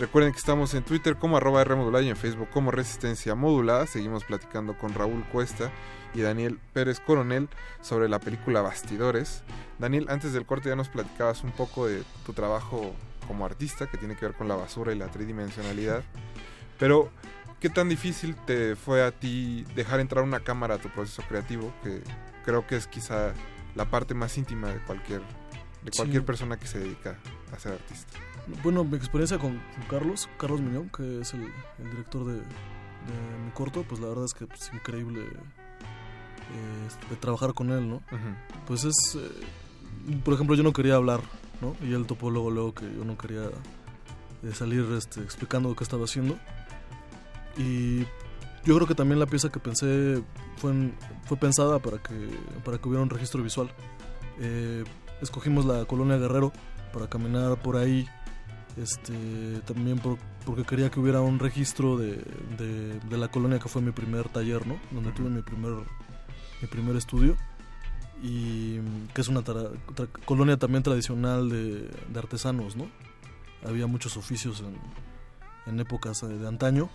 Recuerden que estamos en Twitter como arroba y en Facebook como Resistencia Modulada. Seguimos platicando con Raúl Cuesta y Daniel Pérez Coronel sobre la película Bastidores. Daniel, antes del corte ya nos platicabas un poco de tu trabajo como artista que tiene que ver con la basura y la tridimensionalidad. Pero, ¿qué tan difícil te fue a ti dejar entrar una cámara a tu proceso creativo? Que creo que es quizá la parte más íntima de cualquier, de cualquier Sí. persona que se dedica a ser artista. Bueno, mi experiencia con, con Carlos, Carlos Miñón, que es el, el director de, de mi corto, pues la verdad es que es increíble eh, de trabajar con él, ¿no? Pues es, eh, por ejemplo, yo no quería hablar, ¿no? Y él topó luego, luego que yo no quería eh, salir este, explicando qué estaba haciendo. Y yo creo que también la pieza que pensé fue, en- fue pensada para que, para que hubiera un registro visual. Escogimos la colonia Guerrero para caminar por ahí. Este, también por- porque quería que hubiera un registro de, de- de la colonia que fue mi primer taller, ¿no? Donde tuve mi primer, mi primer estudio. Y que es una tra- colonia también tradicional de, de artesanos, ¿no? Había muchos oficios en, en épocas de antaño.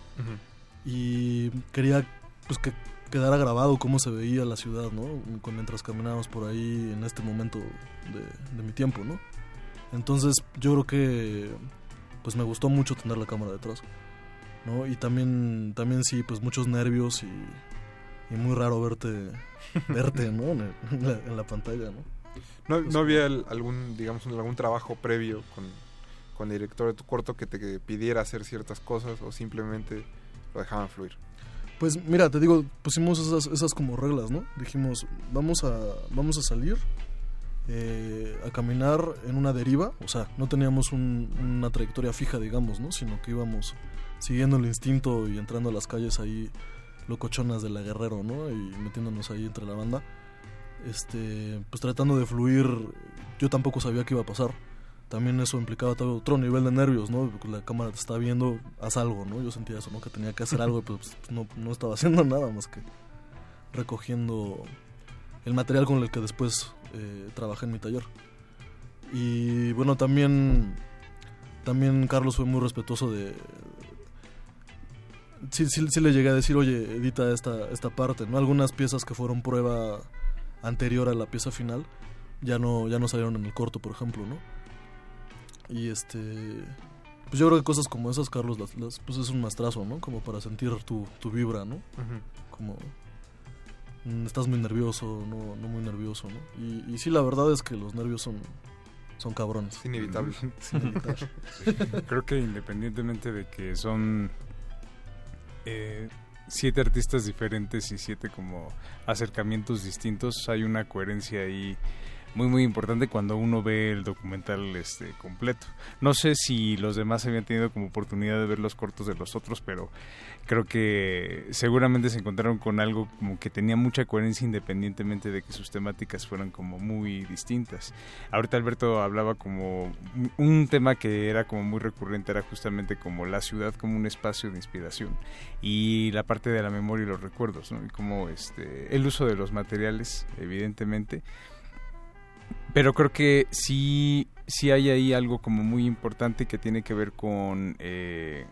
Y quería pues que quedara grabado cómo se veía la ciudad, ¿no? Mientras caminábamos por ahí en este momento de, de mi tiempo, ¿no? Entonces yo creo que pues me gustó mucho tener la cámara detrás, ¿no? Y también, también sí, pues muchos nervios y, y muy raro verte, verte, ¿no? En, la, en la pantalla, ¿no? ¿No, Pues, no había el- algún, digamos, algún trabajo previo con, con el director de tu corto que te pidiera hacer ciertas cosas o simplemente lo dejaban fluir? Pues mira, te digo, pusimos esas, esas como reglas, ¿no? Dijimos, vamos a, vamos a salir eh, a caminar en una deriva, o sea, no teníamos un- una trayectoria fija, digamos, ¿no? Sino que íbamos siguiendo el instinto y entrando a las calles ahí locochonas de la Guerrero, ¿no? Y metiéndonos ahí entre la banda. Este, pues tratando de fluir, yo tampoco sabía qué iba a pasar. También eso implicaba otro nivel de nervios, ¿no? Porque la cámara te está viendo, haz algo, ¿no? Yo sentía eso, ¿no? Que tenía que hacer algo pues, pues, no, no estaba haciendo nada más que recogiendo el material con el que después eh, trabajé en mi taller. Y bueno, también, también Carlos fue muy respetuoso de... Sí, sí, sí le llegué a decir, oye, edita esta, esta parte, ¿no? Algunas piezas que fueron prueba anterior a la pieza final ya no, ya no salieron en el corto, por ejemplo, ¿no? Y este... Pues yo creo que cosas como esas, Carlos, las, las- pues es un maestrazo, ¿no? Como para sentir tu, tu vibra, ¿no? Como mm, estás muy nervioso, no, no muy nervioso, ¿no? Y, y sí, la verdad es que los nervios son, son cabrones. inevitable. Es inevitable. Creo que independientemente de que son eh, siete artistas diferentes y siete como acercamientos distintos, hay una coherencia ahí muy muy importante cuando uno ve el documental este completo. No sé si los demás habían tenido como oportunidad de ver los cortos de los otros, pero creo que seguramente se encontraron con algo como que tenía mucha coherencia independientemente de que sus temáticas fueran como muy distintas. Ahorita Alberto hablaba como un tema que era como muy recurrente era justamente como la ciudad como un espacio de inspiración y la parte de la memoria y los recuerdos, ¿no? Y como este el uso de los materiales, evidentemente. Pero creo que sí, sí hay ahí algo como muy importante que tiene que ver con eh,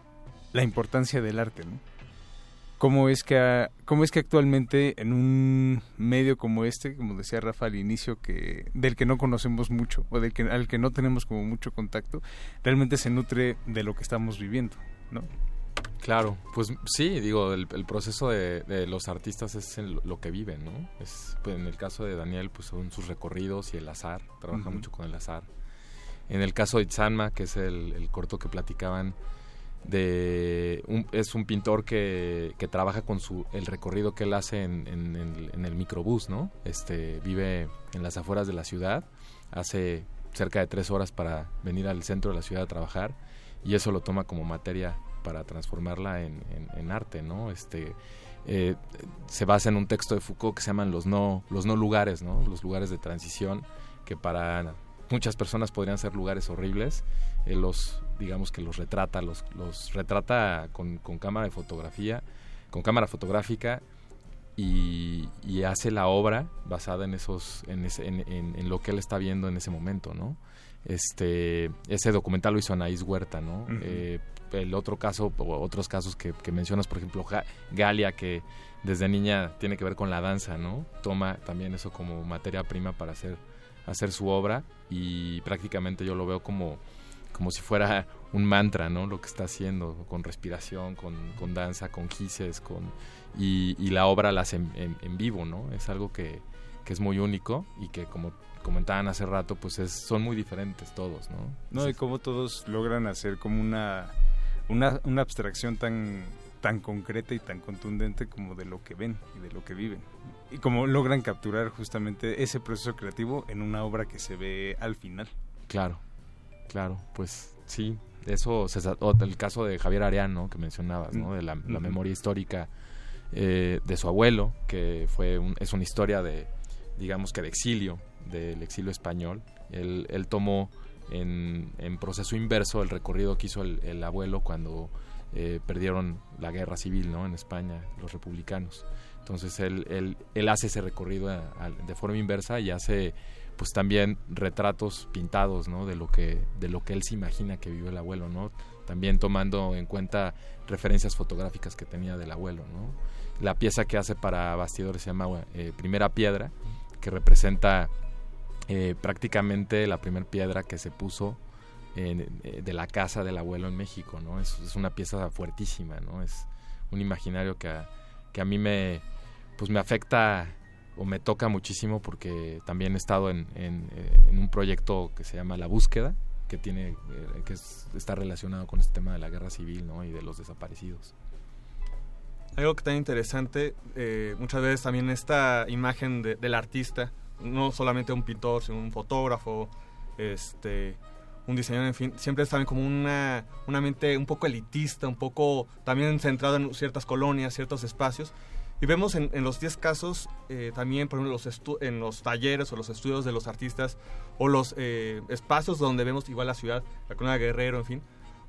la importancia del arte, ¿no? ¿Cómo es, que, ¿Cómo es que actualmente en un medio como este, como decía Rafa al inicio, que del que no conocemos mucho o del que, al que no tenemos como mucho contacto, realmente se nutre de lo que estamos viviendo, ¿no? Claro, pues sí, digo, el, el proceso de, de los artistas es en lo, que viven, ¿no? Es, pues, en el caso de Daniel, pues son sus recorridos y el azar, trabaja mucho con el azar. En el caso de Itzanma, que es el, el corto que platicaban, de un- es un pintor que, que trabaja con su el recorrido que él hace en, en el, en el microbús, ¿no? Este vive en las afueras de la ciudad, hace cerca de tres horas para venir al centro de la ciudad a trabajar y eso lo toma como materia para transformarla en, en- en arte, ¿no? Este eh, se basa en un texto de Foucault que se llaman los no los no lugares, ¿no? Los lugares de transición que para muchas personas podrían ser lugares horribles. Él los digamos que los retrata, los, los retrata con, con cámara de fotografía, con cámara fotográfica y, y hace la obra basada en esos en, ese- en, en- en lo que él está viendo en ese momento no este ese documental lo hizo Anaís Huerta no. Eh, el otro caso o otros casos que, que mencionas por ejemplo Ga- Galia que desde niña tiene que ver con la danza no toma también eso como materia prima para hacer hacer su obra y prácticamente yo lo veo como como si fuera un mantra, ¿no? Lo que está haciendo con respiración, con, con danza, con gises, con y, y la obra la hace en, en- en vivo, ¿no? Es algo que, que es muy único y que como comentaban hace rato, pues es, son muy diferentes todos, ¿no? No, y cómo todos logran hacer como una, una, una abstracción tan, tan concreta y tan contundente como de lo que ven y de lo que viven. Y cómo logran capturar justamente ese proceso creativo en una obra que se ve al final. Claro, claro, pues sí, eso, se o el caso de Javier Areano que mencionabas, ¿no? De la, memoria histórica eh, de su abuelo, que fue un- es una historia de, digamos que de exilio, del exilio español. Él, él tomó en, en proceso inverso el recorrido que hizo el, el abuelo cuando eh, perdieron la guerra civil, ¿no? En España, los republicanos. Entonces él, él, él hace ese recorrido a- a- de forma inversa y hace pues también retratos pintados, ¿no? De lo que de lo que él se imagina que vivió el abuelo, ¿no? También tomando en cuenta referencias fotográficas que tenía del abuelo, ¿no? La pieza que hace para bastidores se llama eh, Primera Piedra, que representa eh, prácticamente la primera piedra que se puso eh, de la casa del abuelo en México, ¿no? Es, una pieza fuertísima, ¿no? Es un imaginario que a, que a mí me, pues me afecta o me toca muchísimo porque también he estado en, en, eh, un proyecto que se llama La Búsqueda, que tiene que es- está relacionado con este tema de la guerra civil, ¿no? Y de los desaparecidos. Algo que tan interesante, muchas veces también esta imagen de- del artista, no solamente un pintor, sino un fotógrafo, este, un diseñador, en fin, siempre es también como una, una mente un poco elitista, un poco también centrada en ciertas colonias, ciertos espacios. Y vemos en, los 10 casos eh, también, por ejemplo, los en los talleres o los estudios de los artistas o los eh, espacios donde vemos igual la ciudad, la colonia Guerrero, en fin,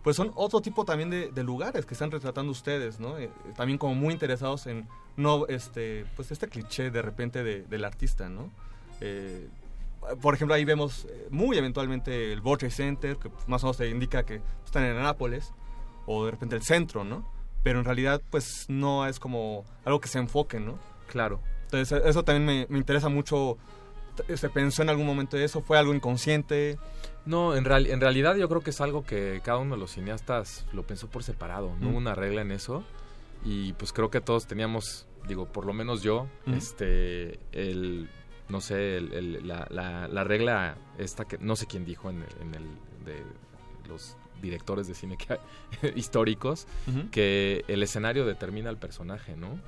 pues son otro tipo también de, de lugares que están retratando ustedes, ¿no? Eh, también como muy interesados en no, este, pues este cliché de repente de- del artista, ¿no? Eh, por ejemplo, ahí vemos eh, muy eventualmente el World Trade Center, que más o menos te indica que están en Anápolis, o de repente el centro, ¿no? Pero en realidad, pues no es como algo que se enfoque, ¿no? Claro. Entonces, eso también me, me interesa mucho. ¿Se pensó en algún momento de eso? ¿Fue algo inconsciente? No, en, real- en realidad yo creo que es algo que cada uno de los cineastas lo pensó por separado, no Mm. hubo una regla en eso y pues creo que todos teníamos, digo, por lo menos yo, Mm. este, el, no sé, el- el- la, la- la regla esta que no sé quién dijo en, el- en el de los directores de cine que históricos, que el escenario determina al personaje, ¿no?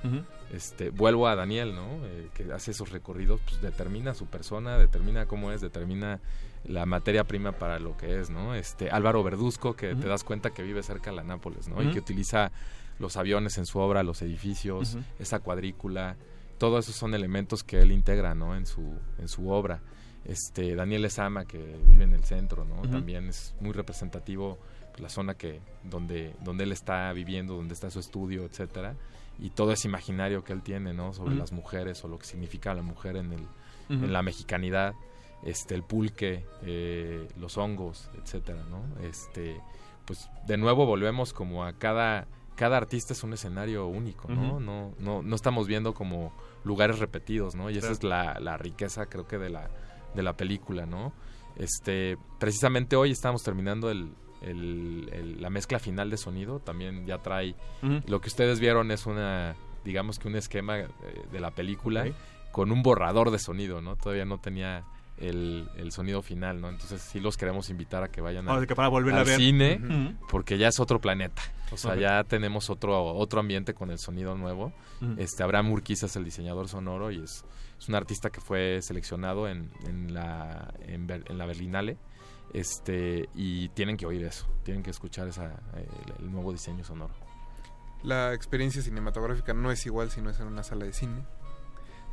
Este, vuelvo a Daniel, ¿no? Eh, que hace esos recorridos, pues determina su persona, determina cómo es, determina la materia prima para lo que es, ¿no? Este, Álvaro Verduzco, que te das cuenta que vive cerca de la Nápoles, ¿no? Y que utiliza los aviones en su obra, los edificios, esa cuadrícula, todos esos son elementos que él integra, ¿no? En su, en su obra. Este, Daniel Esama, que vive en el centro, ¿no? También es muy representativo pues, la zona que donde donde él está viviendo, donde está su estudio, etcétera, y todo ese imaginario que él tiene, ¿no? Sobre las mujeres o lo que significa la mujer en el en la mexicanidad, este el pulque, eh, los hongos, etcétera, ¿no? Este pues de nuevo volvemos como a cada cada artista es un escenario único. No no no estamos viendo como lugares repetidos, ¿no? Y esa es la, la riqueza creo que de la de la película, ¿no? Este, precisamente hoy estamos terminando el, el- el- la mezcla final de sonido, también ya trae, lo que ustedes vieron es una, digamos que un esquema eh, de la película con un borrador de sonido, ¿no? Todavía no tenía el, el sonido final, ¿no? Entonces sí los queremos invitar a que vayan al, que para volverla al a ver. cine, porque ya es otro planeta. O sea, ya tenemos otro, otro ambiente con el sonido nuevo. Ujú. Este, Abraham Urquiza es el diseñador sonoro y es, es un artista que fue seleccionado en, en la, en, la Berlinale. Este, y tienen que oír eso, tienen que escuchar esa, el, el nuevo diseño sonoro. La experiencia cinematográfica no es igual si no es en una sala de cine.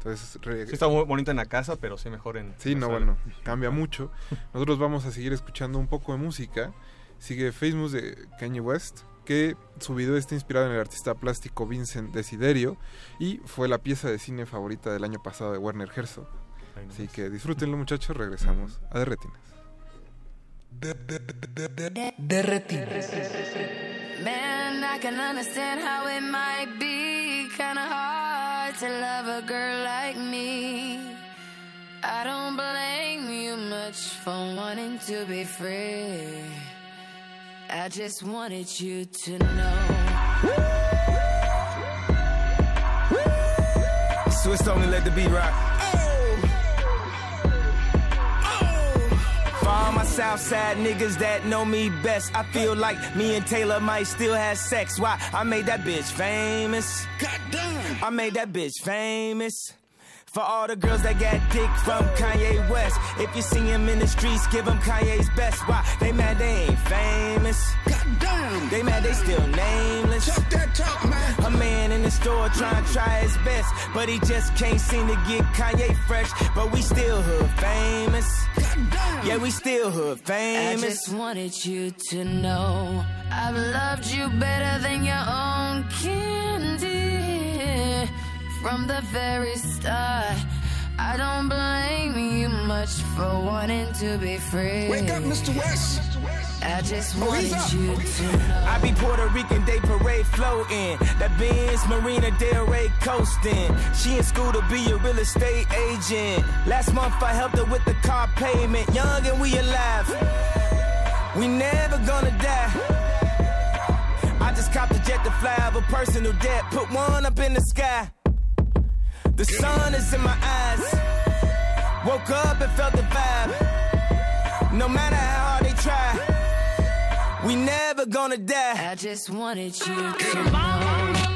Entonces, re- Sí está muy bonita en la casa, pero sí mejor en Sí, no, sala. bueno, cambia mucho. Nosotros vamos a seguir escuchando un poco de música. Sigue Famous de Kanye West, que su video está inspirado en el artista plástico Vincent Desiderio y fue la pieza de cine favorita del año pasado de Werner Herzog. Así que disfrútenlo muchachos, regresamos a Derretinas. Man, I can understand how it might be kinda hard to love a girl like me. I don't blame you much for wanting to be free. I just wanted you to know. Swiss only let the beat rock. All my Southside niggas that know me best, I feel like me and Taylor might still have sex. Why? I made that bitch famous. Goddamn. I made that bitch famous. For all the girls that got dick from Kanye West. If you see him in the streets, give him Kanye's best. Why? They mad they ain't famous. Goddamn. They mad they still nameless. Talk that talk, man. A man in the store trying to try his best. But he just can't seem to get Kanye fresh. But we still hood famous. Goddamn. Yeah, we still hood famous. I just wanted you to know I've loved you better than your own candy from the very start. I don't blame you much for wanting to be free. Wake up, Mr. West. I just Oh, he's wanted you oh, to know. I be Puerto Rican Day Parade floating. That Benz Marina Del Rey coasting. She in school to be a real estate agent. Last month I helped her with the car payment. Young and we alive. We never gonna die. I just copped a jet to fly over personal debt. Put one up in the sky. The sun is in my eyes. Woke up and felt the vibe. No matter how hard they try. We never gonna die. I just wanted you to know.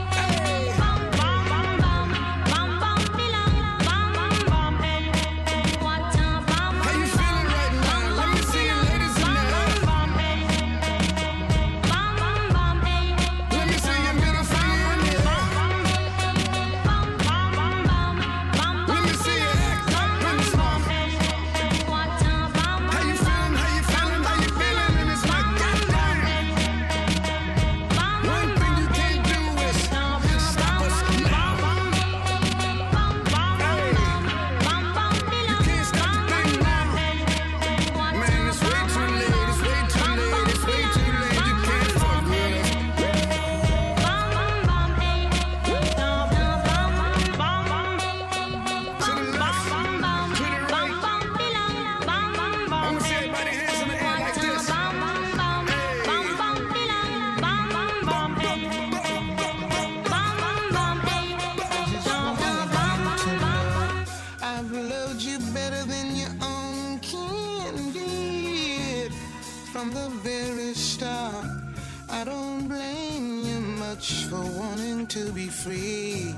Free.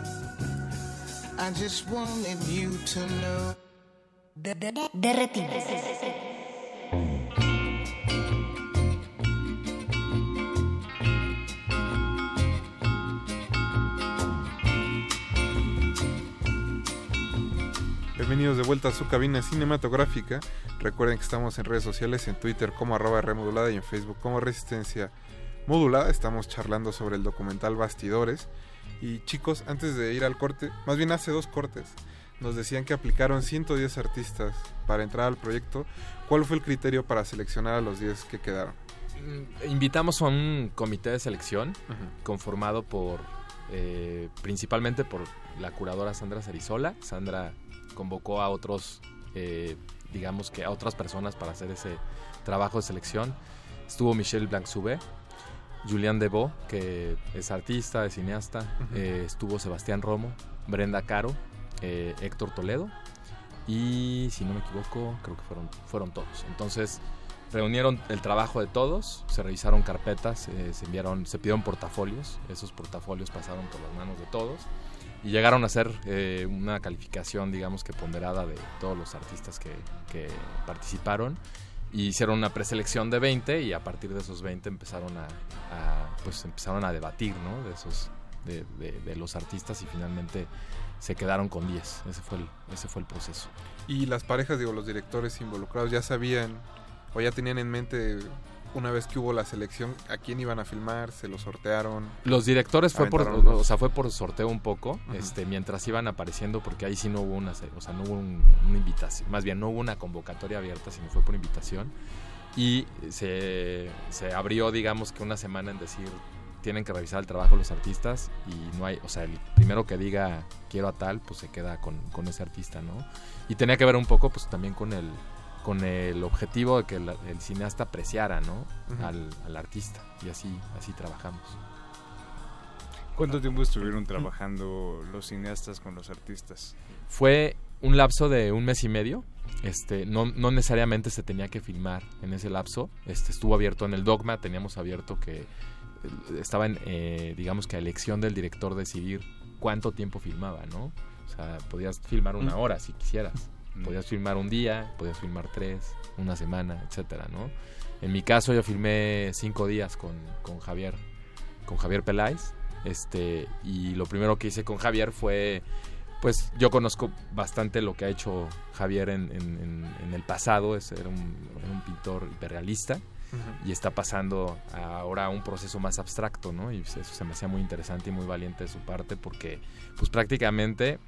I just wanted you to know. Derretidos. Bienvenidos de vuelta a su cabina cinematográfica. Recuerden que estamos en redes sociales, en Twitter como arroba remodulada y en Facebook como Resistencia Modulada. Estamos charlando sobre el documental Bastidores. Y chicos, antes de ir al corte, más bien hace dos cortes, nos decían que aplicaron 110 artistas para entrar al proyecto. ¿Cuál fue el criterio para seleccionar a los 10 que quedaron? Mm, Invitamos a un comité de selección conformado por eh, principalmente por la curadora Sandra Cerizola. Sandra convocó a otros, eh, digamos que a otras personas para hacer ese trabajo de selección. Estuvo Michelle Blanc-Soubé, Julián Debo, que es artista, es cineasta. Eh, estuvo Sebastián Romo, Brenda Caro, eh, Héctor Toledo y, si no me equivoco, creo que fueron, fueron todos. Entonces, reunieron el trabajo de todos, se revisaron carpetas, eh, se enviaron, se pidieron portafolios, esos portafolios pasaron por las manos de todos y llegaron a hacer eh, una calificación, digamos que ponderada de todos los artistas que, que participaron y hicieron una preselección de 20 y a partir de esos 20 empezaron a, pues empezaron a debatir, ¿no? De esos de, de- de los artistas y finalmente se quedaron con 10. Ese fue el, ese fue el proceso. Y las parejas, digo, los directores involucrados ya sabían o ya tenían en mente una vez que hubo la selección a quién iban a filmar, se lo sortearon. Los directores fue por, los- o sea, fue por sorteo un poco, este, mientras iban apareciendo, porque ahí sí no hubo una, o sea, no hubo un- una invitación, más bien no hubo una convocatoria abierta, sino fue por invitación. Y se, se abrió, digamos que una semana en decir, tienen que revisar el trabajo los artistas y no hay, o sea, el primero que diga quiero a tal, pues se queda con, con ese artista, ¿no? Y tenía que ver un poco, pues también con el, con el objetivo de que el, el cineasta apreciara, ¿no? Al, al artista. Y así, así trabajamos. ¿Cuánto tiempo estuvieron trabajando los cineastas con los artistas? Fue un lapso de un mes y medio. Este, no, no necesariamente se tenía que filmar en ese lapso. Este, estuvo abierto en el dogma, teníamos abierto que eh, estaba en, eh, digamos que a elección del director decidir cuánto tiempo filmaba, ¿no? O sea, podías filmar una hora si quisieras. Mm. Podías filmar un día, podías filmar tres, una semana, etcétera, ¿no? En mi caso yo filmé cinco días con, con Javier, con Javier Peláez, este, y lo primero que hice con Javier fue, pues yo conozco bastante lo que ha hecho Javier en, en- en- el pasado, es, era, un, era un pintor hiperrealista, y está pasando ahora a un proceso más abstracto, ¿no? Y eso se me hacía muy interesante y muy valiente de su parte porque, pues prácticamente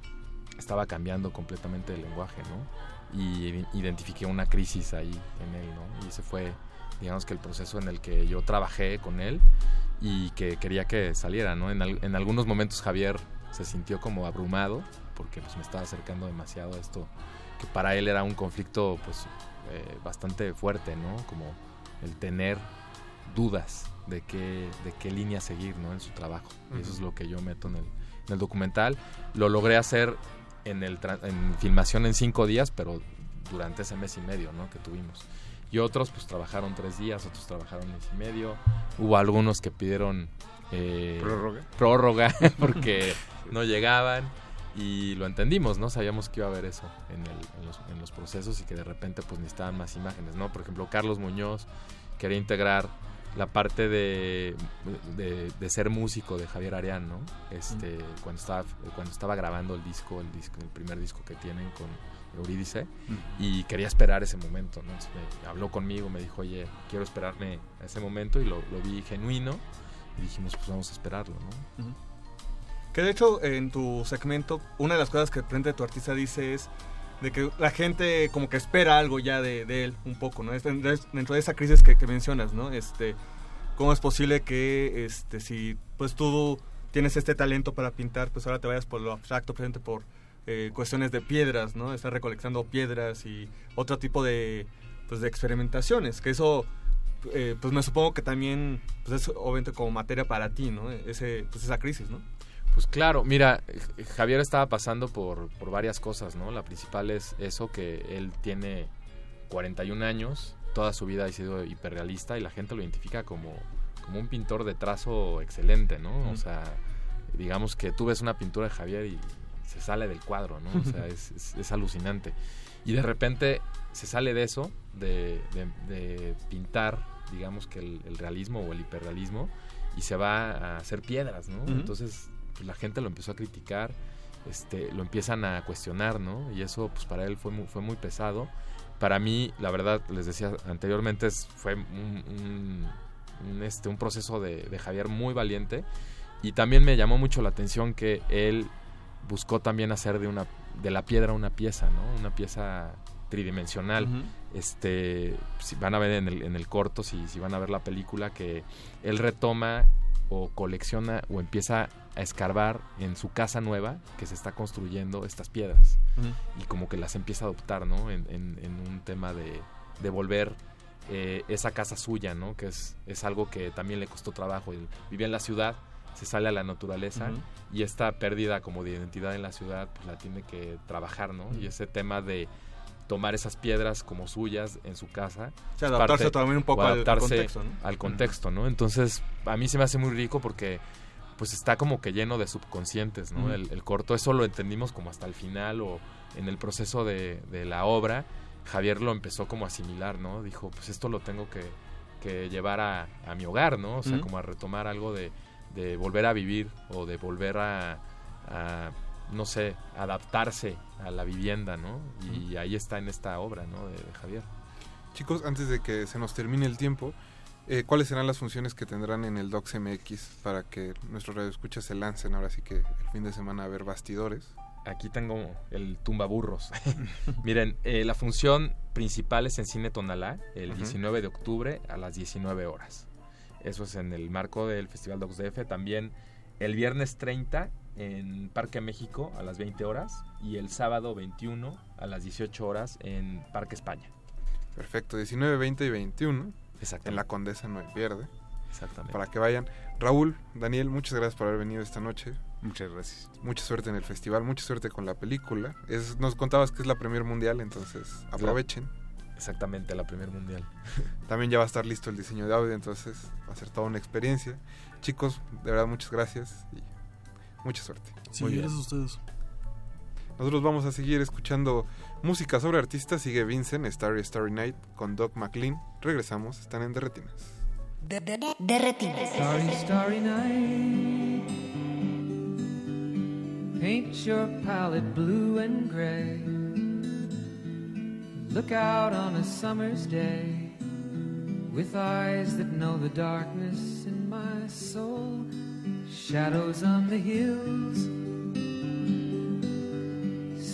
estaba cambiando completamente el lenguaje, ¿no? Y ide- identifiqué una crisis ahí en él, ¿no? Y ese fue, digamos que el proceso en el que yo trabajé con él y que quería que saliera, ¿no? En, al- en algunos momentos Javier se sintió como abrumado porque pues me estaba acercando demasiado a esto que para él era un conflicto pues eh, bastante fuerte, ¿no? Como el tener dudas de qué, de qué línea seguir, ¿no? En su trabajo. Y eso es lo que yo meto en el, en el documental. Lo logré hacer en, el, en filmación en cinco días, pero durante ese mes y medio, ¿no? Que tuvimos. Y otros pues trabajaron tres días, otros trabajaron mes y medio. Hubo algunos que pidieron eh, ¿Prórroga? prórroga porque no llegaban y lo entendimos, ¿no? Sabíamos que iba a haber eso en, el- en los, en los procesos y que de repente pues necesitaban más imágenes, ¿no? Por ejemplo, Carlos Muñoz quería integrar la parte de, de, de ser músico de Javier Arián, ¿no? Este, cuando, estaba, cuando estaba grabando el disco, el disco, el primer disco que tienen con Eurídice, y quería esperar ese momento, ¿no? Entonces me habló conmigo, me dijo, oye, quiero esperarme a ese momento, y lo, lo vi genuino, y dijimos, pues vamos a esperarlo, ¿no? Que de hecho en tu segmento, una de las cosas que frente tu artista dice es de que la gente como que espera algo ya de, él un poco, ¿no? Dentro de- esa crisis que, que mencionas, ¿no? Este, ¿Cómo es posible que este, si pues tú tienes este talento para pintar, pues ahora te vayas por lo abstracto, presente por eh, cuestiones de piedras, ¿no? Estar recolectando piedras y otro tipo de, pues, de experimentaciones, que eso eh, pues me supongo que también pues es obviamente como materia para ti, ¿no? Ese, pues esa crisis, ¿no? Pues claro, mira, eh, Javier estaba pasando por, por varias cosas, ¿no? La principal es eso, que él tiene 41 años toda su vida ha sido hiperrealista y la gente lo identifica como, como un pintor de trazo excelente, ¿no? O sea, digamos que tú ves una pintura de Javier y se sale del cuadro, ¿no? O sea, es, es- es alucinante. Y de repente se sale de eso, de, de- de pintar, digamos que el, el realismo o el hiperrealismo, y se va a hacer piedras, ¿no? Entonces pues, la gente lo empezó a criticar, este, lo empiezan a cuestionar, ¿no? Y eso pues para él fue muy, fue muy pesado. Para mí, la verdad, les decía anteriormente, fue un, un- un, este, un proceso de, de Javier muy valiente. Y también me llamó mucho la atención que él buscó también hacer de una de la piedra una pieza, ¿no? Una pieza tridimensional. Ujú. Este, si van a ver en el, en el corto, si, si van a ver la película, que él retoma o colecciona o empieza a escarbar en su casa nueva que se está construyendo estas piedras y como que las empieza a adoptar, ¿no? En, en- en un tema de, de volver eh, esa casa suya, ¿no? Que es, es algo que también le costó trabajo. Él vivía en la ciudad, se sale a la naturaleza y esta pérdida como de identidad en la ciudad pues la tiene que trabajar, ¿no? Y ese tema de tomar esas piedras como suyas en su casa. Sí, es adaptarse también un poco o al- adaptarse contexto, ¿no? al contexto, ¿no? Entonces, a mí se me hace muy rico porque pues está como que lleno de subconscientes, ¿no? El, el corto, eso lo entendimos como hasta el final o en el proceso de, de la obra, Javier lo empezó como a asimilar, ¿no? Dijo, pues esto lo tengo que, que llevar a, a mi hogar, ¿no? O sea, como a retomar algo de, de volver a vivir o de volver a, a, no sé, adaptarse a la vivienda, ¿no? Y ahí está en esta obra, ¿no? De, de Javier. Chicos, antes de que se nos termine el tiempo, eh, ¿cuáles serán las funciones que tendrán en el Docs MX para que nuestros radioescuchas se lancen ahora sí que el fin de semana a ver bastidores? Aquí tengo el tumbaburros. Miren, eh, la función principal es en Cine Tonalá, el Ujú. 19 de octubre a las 19 horas. Eso es en el marco del Festival Docs DF. También el viernes 30 en Parque México a las 20 horas y el sábado 21 a las 18 horas en Parque España. Perfecto, 19, 20 y 21. Exactamente. En la Condesa no hay pierde. Exactamente. Para que vayan. Raúl, Daniel, muchas gracias por haber venido esta noche. Muchas gracias. Mucha suerte en el festival, mucha suerte con la película. Es, nos contabas que es la premier mundial, entonces aprovechen. Exactamente, la primer mundial. También ya va a estar listo el diseño de audio, entonces va a ser toda una experiencia. Chicos, de verdad muchas gracias y mucha suerte. Sí, gracias a ustedes. Nosotros vamos a seguir escuchando música sobre artistas. Sigue Vincent, Starry Starry Night con Doc McLean. Regresamos, están en Derretinas. Derretinas. Starry, starry night. Paint your palette blue and gray. Look out on a summer's day with eyes that know the darkness in my soul. Shadows on the hills.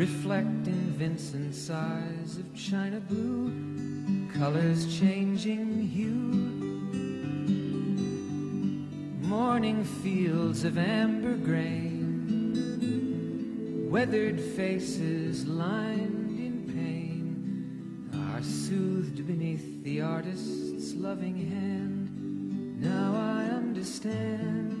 Reflecting Vincent's eyes of china blue. Colors changing hue. Morning fields of amber grain. Weathered faces lined in pain are soothed beneath the artist's loving hand. Now I understand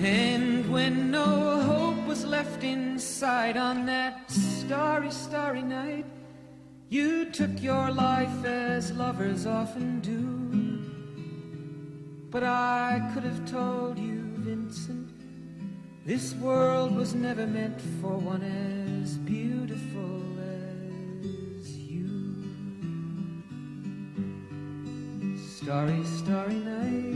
And when no hope was left inside on that starry, starry night, you took your life as lovers often do. But I could have told you, Vincent, this world was never meant for one as beautiful as you. Starry, starry night.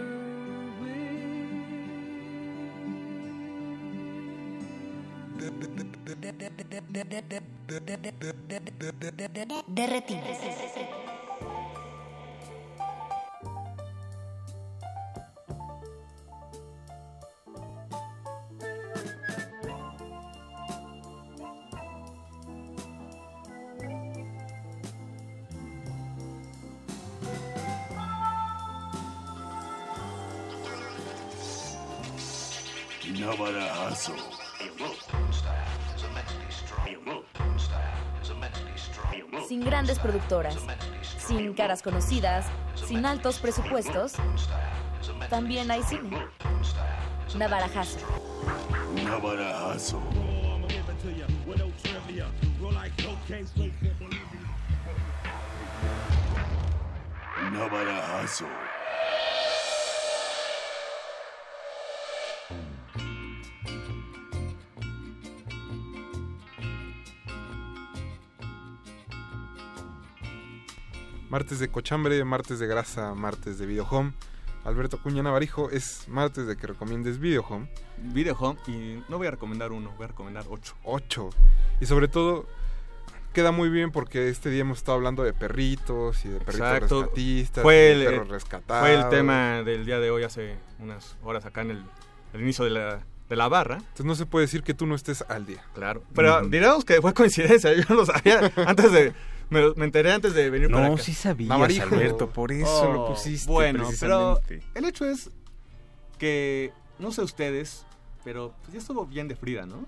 Derretinas. Navarazo. Sin grandes productoras, sin caras conocidas, sin altos presupuestos, también hay cine. Navarajazo. Navarazo. Navarazo. Martes de cochambre, martes de grasa, martes de videohome. Alberto Cuña Navarijo es martes de que recomiendes videohome. Videohome y no voy a recomendar uno, voy a recomendar ocho. Ocho. Y sobre todo queda muy bien porque este día hemos estado hablando de perritos y de perritos Exacto. rescatistas, Fue y el, de perros rescatados. fue el tema del día de hoy hace unas horas acá en el, el inicio de la, de la barra. Entonces no se puede decir que tú no estés al día. Claro. Pero diríamos que fue coincidencia, yo no sabía antes de... Me, me enteré antes de venir No, para acá. sí sabías, Navarijo. Alberto, por eso lo pusiste, Bueno, pero el hecho es que, no sé ustedes, pero pues ya estuvo bien de Frida, ¿no?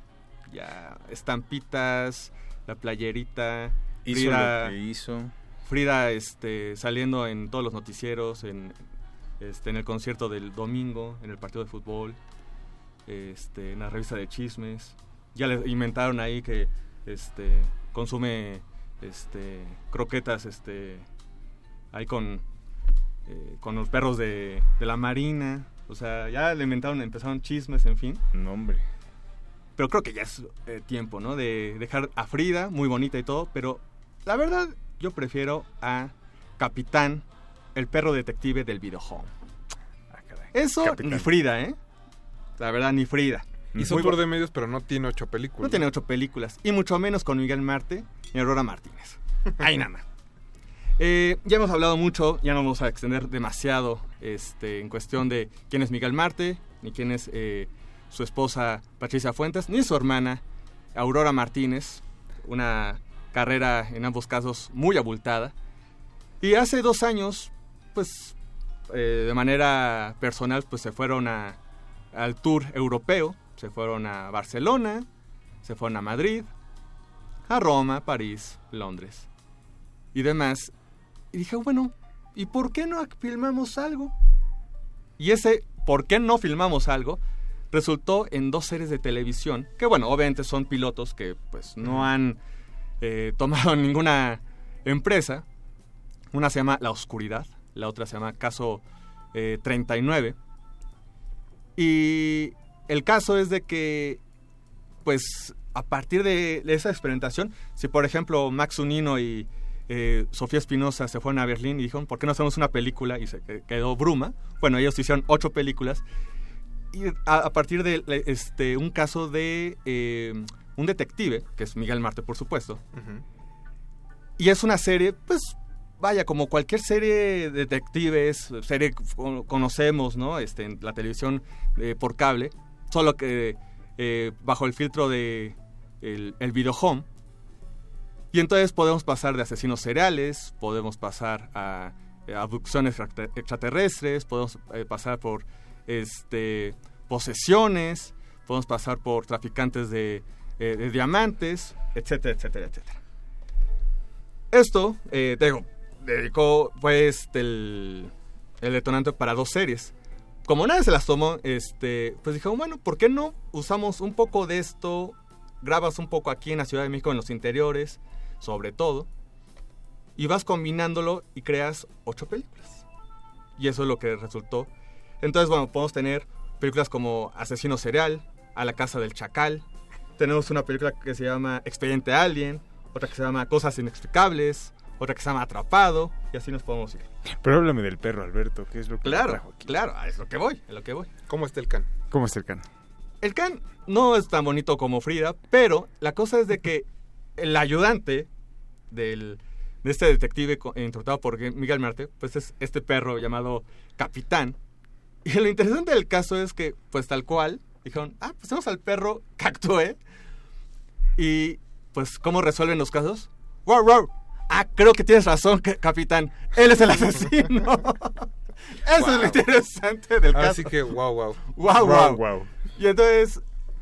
Ya estampitas, la playerita, Hizo Frida, lo que hizo. Frida este, saliendo en todos los noticieros, en, este, en el concierto del domingo, en el partido de fútbol, este, en la revista de chismes. Ya le inventaron ahí que este, consume este, croquetas este, ahí con, eh, con los perros de, de la marina. O sea, ya le inventaron, empezaron chismes, en fin. No, hombre. Pero creo que ya es eh, tiempo, ¿no? De dejar a Frida, muy bonita y todo, pero la verdad yo prefiero a Capitán, el perro detective del videohome. Eso Capitán. ni Frida, ¿eh? La verdad, ni Frida. Hizo Muy tour de medios, pero no tiene ocho películas. No tiene ocho películas, y mucho menos con Miguel Marte y Aurora Martínez. Ahí nada. Eh, ya hemos hablado mucho, ya no vamos a extender demasiado este, en cuestión de quién es Miguel Marte, ni quién es eh, su esposa Patricia Fuentes, ni su hermana Aurora Martínez, una carrera en ambos casos muy abultada. Y hace dos años, pues eh, de manera personal, pues se fueron a, al tour europeo, se fueron a Barcelona, se fueron a Madrid, a Roma, París, Londres y demás. Y dije, bueno, ¿y por qué no filmamos algo? Y ese ¿por qué no filmamos algo? resultó en dos series de televisión, que bueno, obviamente son pilotos que pues no han eh, tomado ninguna empresa, Una se llama La Oscuridad, la otra se llama Caso eh, 39. Y el caso es de que, pues, a partir de, esa experimentación, si por ejemplo Max Unino y eh, Sofía Espinosa se fueron a Berlín y dijeron, ¿por qué no hacemos una película? Y se que- quedó Bruma. Bueno, ellos hicieron ocho películas. Y a, a partir de este, un caso de eh, un detective, que es Miguel Marte, por supuesto. Y es una serie, pues, vaya, como cualquier serie de detectives, serie que co- conocemos, ¿no? Este, en la televisión eh, por cable, solo que bajo el filtro de el, el video home. Y entonces podemos pasar de asesinos seriales, podemos pasar a, abducciones extra- extraterrestres, podemos eh, pasar por este posesiones, podemos pasar por traficantes de, eh, de diamantes, etcétera, etcétera, etcétera. Esto, eh, te digo, dedicó pues el, el detonante para dos series. Como nadie se las tomó, este, pues dijeron, bueno, ¿por qué no usamos un poco de esto? Grabas un poco aquí en la Ciudad de México, en los interiores, sobre todo, y vas combinándolo y creas ocho películas. Y eso es lo que resultó. Entonces, bueno, podemos tener películas como Asesino Serial, A la Casa del Chacal. Tenemos una película que se llama Expediente Alien, otra que se llama Cosas Inexplicables, otra que se llama Atrapado, y así nos podemos ir. Pero háblame del perro, Alberto, que es lo que Claro, trajo aquí. claro, es lo que voy, a lo que voy. ¿Cómo está el can? ¿Cómo está el can? El can no es tan bonito como Frida, pero la cosa es de que el ayudante del, de este detective co- interpretado por Miguel Marte, pues es este perro llamado Capitán. Y lo interesante del caso es que, pues tal cual, dijeron, ah, pues tenemos al perro que actúe. Y, pues, ¿cómo resuelven los casos? ¡Wow, wow! Ah, creo que tienes razón, ca- Capitán. Él es el asesino. Eso es lo Wow. interesante del caso. Así que, wow, wow. Wow, wow. wow. Y entonces,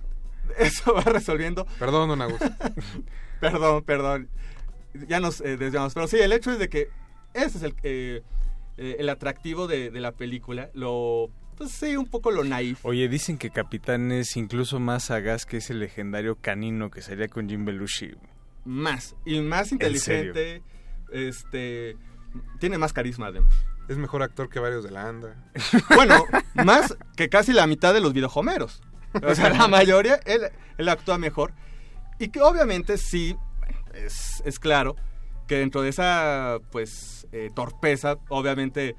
eso va resolviendo. Perdón, don Augusto. perdón, perdón. Ya nos eh, desviamos. Pero sí, el hecho es de que ese es el, eh, eh, el atractivo de, de la película. Lo, pues sí, un poco lo naif. Oye, dicen que Capitán es incluso más sagaz que ese legendario canino que salía con Jim Belushi. Más. Y más ¿En inteligente. Este. Tiene más carisma, además. Es mejor actor que varios de la ANDA. Bueno, más que casi la mitad de los videojomeros. O sea, la mayoría, él, él actúa mejor. Y que obviamente sí, es, es claro que dentro de esa, pues, eh, torpeza, obviamente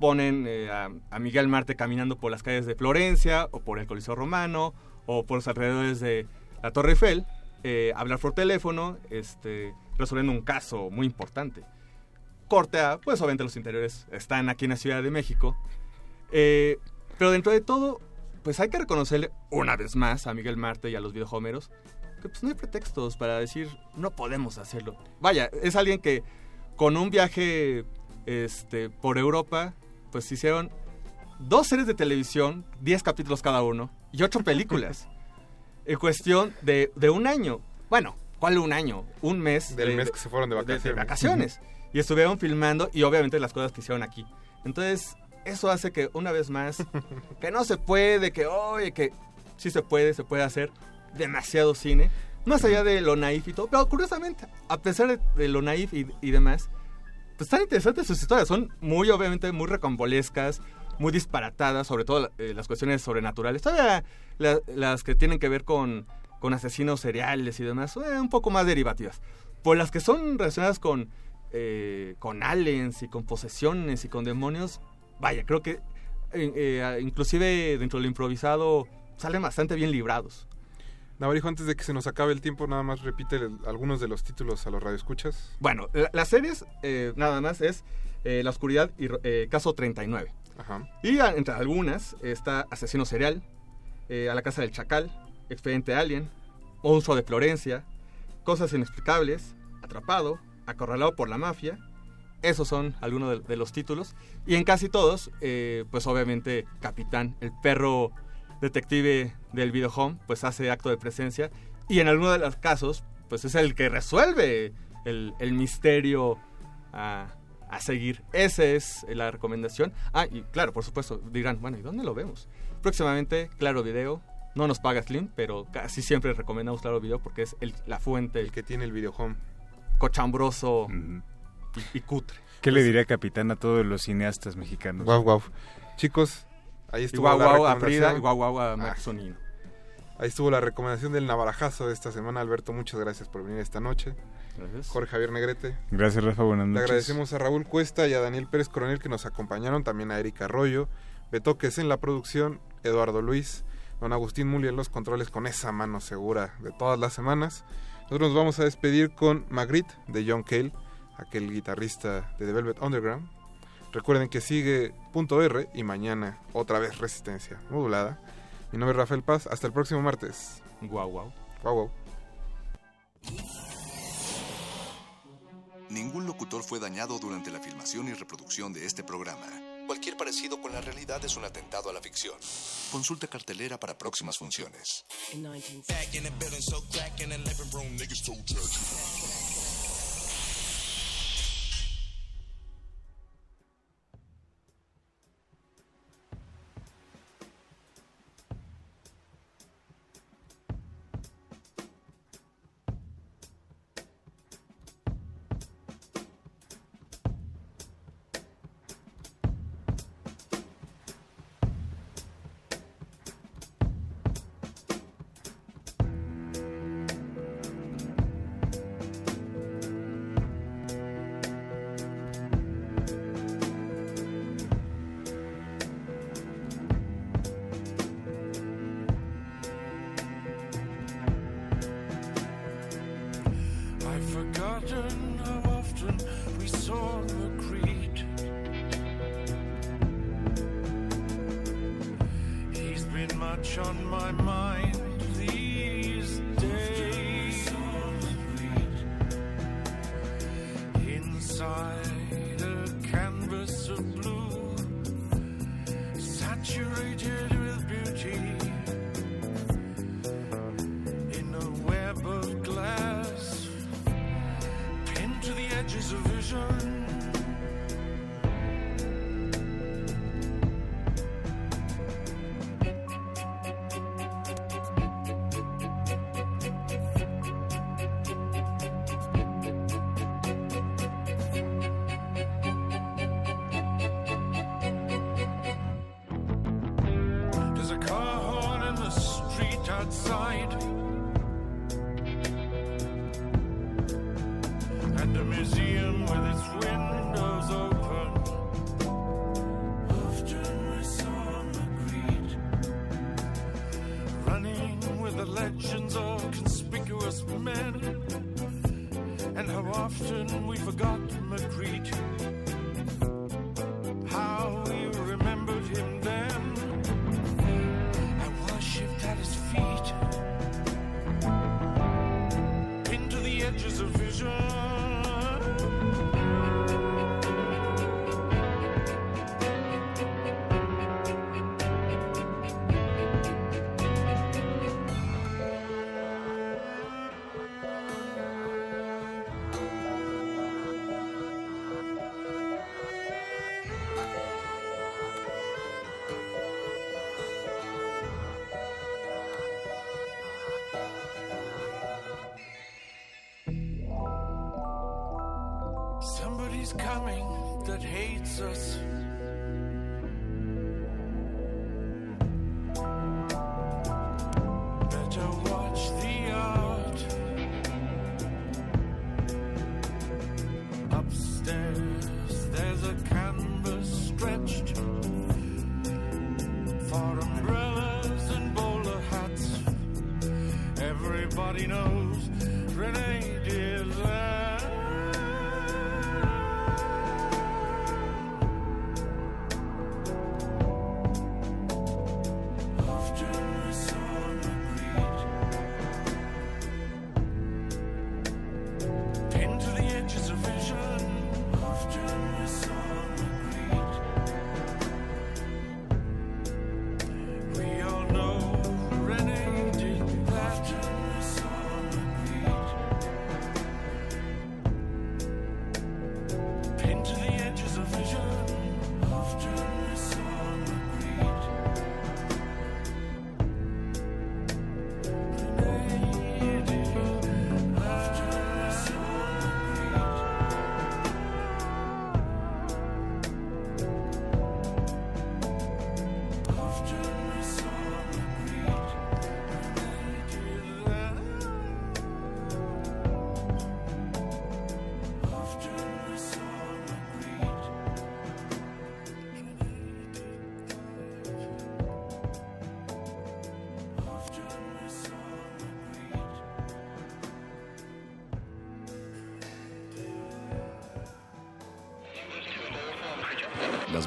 ponen eh, a, a Miguel Marte caminando por las calles de Florencia, o por el Coliseo Romano, o por los alrededores de la Torre Eiffel, eh, hablar por teléfono, este, resolviendo un caso muy importante corte a, pues obviamente los interiores están aquí en la Ciudad de México. Eh, pero dentro de todo, pues hay que reconocerle una vez más a Miguel Marte y a los videojomeros que pues no hay pretextos para decir no podemos hacerlo. Vaya, es alguien que con un viaje este, por Europa, pues hicieron dos series de televisión, 10 capítulos cada uno, y ocho películas. en cuestión de, de un año. Bueno, ¿cuál un año? Un mes. Del mes que se fueron de vacaciones. vacaciones. Y estuvieron filmando y obviamente las cosas que hicieron aquí. Entonces, eso hace que una vez más, que no se puede, que oye, que sí se puede, se puede hacer demasiado cine. Más allá de lo naif y todo. Pero curiosamente, a pesar de, de lo naif y, y demás, pues están interesantes sus historias. Son muy, obviamente, muy recambolescas, muy disparatadas, sobre todo eh, las cuestiones sobrenaturales. Todavía la- las que tienen que ver con, con asesinos seriales y demás, eh, un poco más derivativas. Por las que son relacionadas con, eh, con aliens y con posesiones y con demonios, vaya, creo que eh, inclusive dentro del improvisado salen bastante bien librados. Navarijo, antes de que se nos acabe el tiempo, nada más repite el- algunos de los títulos a los radioescuchas. Bueno, la- las series, eh, nada más, es eh, La Oscuridad y eh, Caso 39. Ajá. Y a- entre algunas está Asesino Serial, eh, A la Casa del Chacal, Expediente Alien, Monstruo de Florencia, Cosas Inexplicables, Atrapado, Acorralado por la Mafia. Esos son algunos de, de los títulos. Y en casi todos, eh, pues obviamente Capitán, el perro detective del video home, pues hace acto de presencia. Y en algunos de los casos, pues es el que resuelve el, el misterio a, a seguir. Esa es la recomendación. Ah, y claro, por supuesto, dirán, bueno, ¿y dónde lo vemos? Próximamente, Claro Video. No nos paga Slim, pero casi siempre recomendamos Claro Video porque es el- la fuente. El que tiene el video home. Cochambroso y, y cutre. ¿Qué le diría capitán a todos los cineastas mexicanos? Guau, guau. Chicos, ahí Y estuvo guau, la guau a recomendación. Frida y guau, guau a Ah, Max Sonino. Ahí estuvo la recomendación del navarajazo de esta semana. Alberto, muchas gracias por venir esta noche. Gracias. Jorge Javier Negrete. Gracias, Rafa. Buenas Le noches. agradecemos a Raúl Cuesta y a Daniel Pérez Coronel que nos acompañaron, también a Erika Arroyo, Betoques en la producción, Eduardo Luis, don Agustín Muli en los controles con esa mano segura de todas las semanas. Nosotros nos vamos a despedir con Magritte de John Cale, aquel guitarrista de The Velvet Underground. Recuerden que sigue punto R y mañana otra vez Resistencia modulada. Mi nombre es Rafael Paz. Hasta el próximo martes. Guau, guau. Guau, guau. Ningún locutor fue dañado durante la filmación y reproducción de este programa. Cualquier parecido con la realidad es un atentado a la ficción. Consulta cartelera para próximas funciones.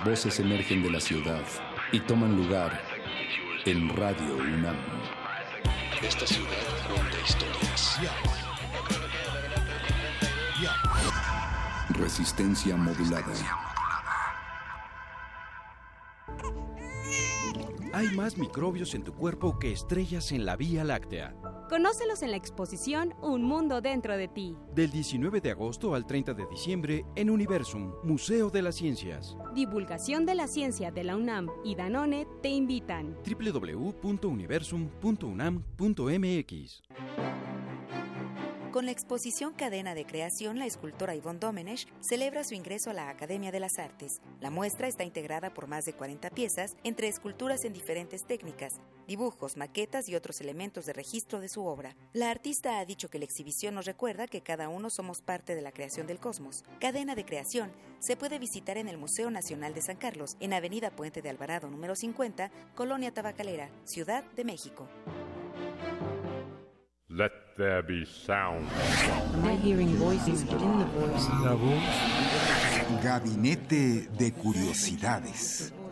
Voces emergen de la ciudad y toman lugar en Radio UNAM. Esta ciudad cuenta historias. Resistencia modulada. Hay más microbios en tu cuerpo que estrellas en la Vía Láctea. Conócelos en la exposición Un Mundo Dentro de Ti. Del 19 de agosto al 30 de diciembre en Universum, Museo de las Ciencias. Divulgación de la Ciencia de la UNAM y Danone te invitan. www.universum.unam.mx Con la exposición Cadena de Creación, la escultora Yvonne Domenech celebra su ingreso a la Academia de las Artes. La muestra está integrada por más de 40 piezas, entre esculturas en diferentes técnicas, dibujos, maquetas y otros elementos de registro de su obra. La artista ha dicho que la exhibición nos recuerda que cada uno somos parte de la creación del cosmos. Cadena de Creación se puede visitar en el Museo Nacional de San Carlos, en Avenida Puente de Alvarado número 50, Colonia Tabacalera, Ciudad de México. Let there be sound. Am I hearing voices within the voice? La voz. Gabinete de Curiosidades.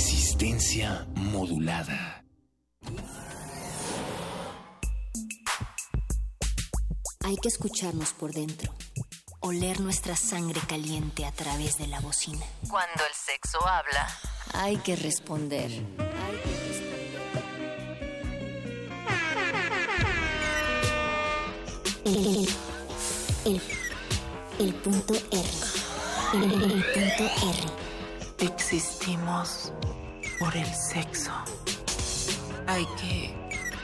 Resistencia modulada. Hay que escucharnos por dentro, oler nuestra sangre caliente a través de la bocina. Cuando el sexo habla, Hay que responder. El, el, el punto R. El, el punto R. Existimos por el sexo. Hay que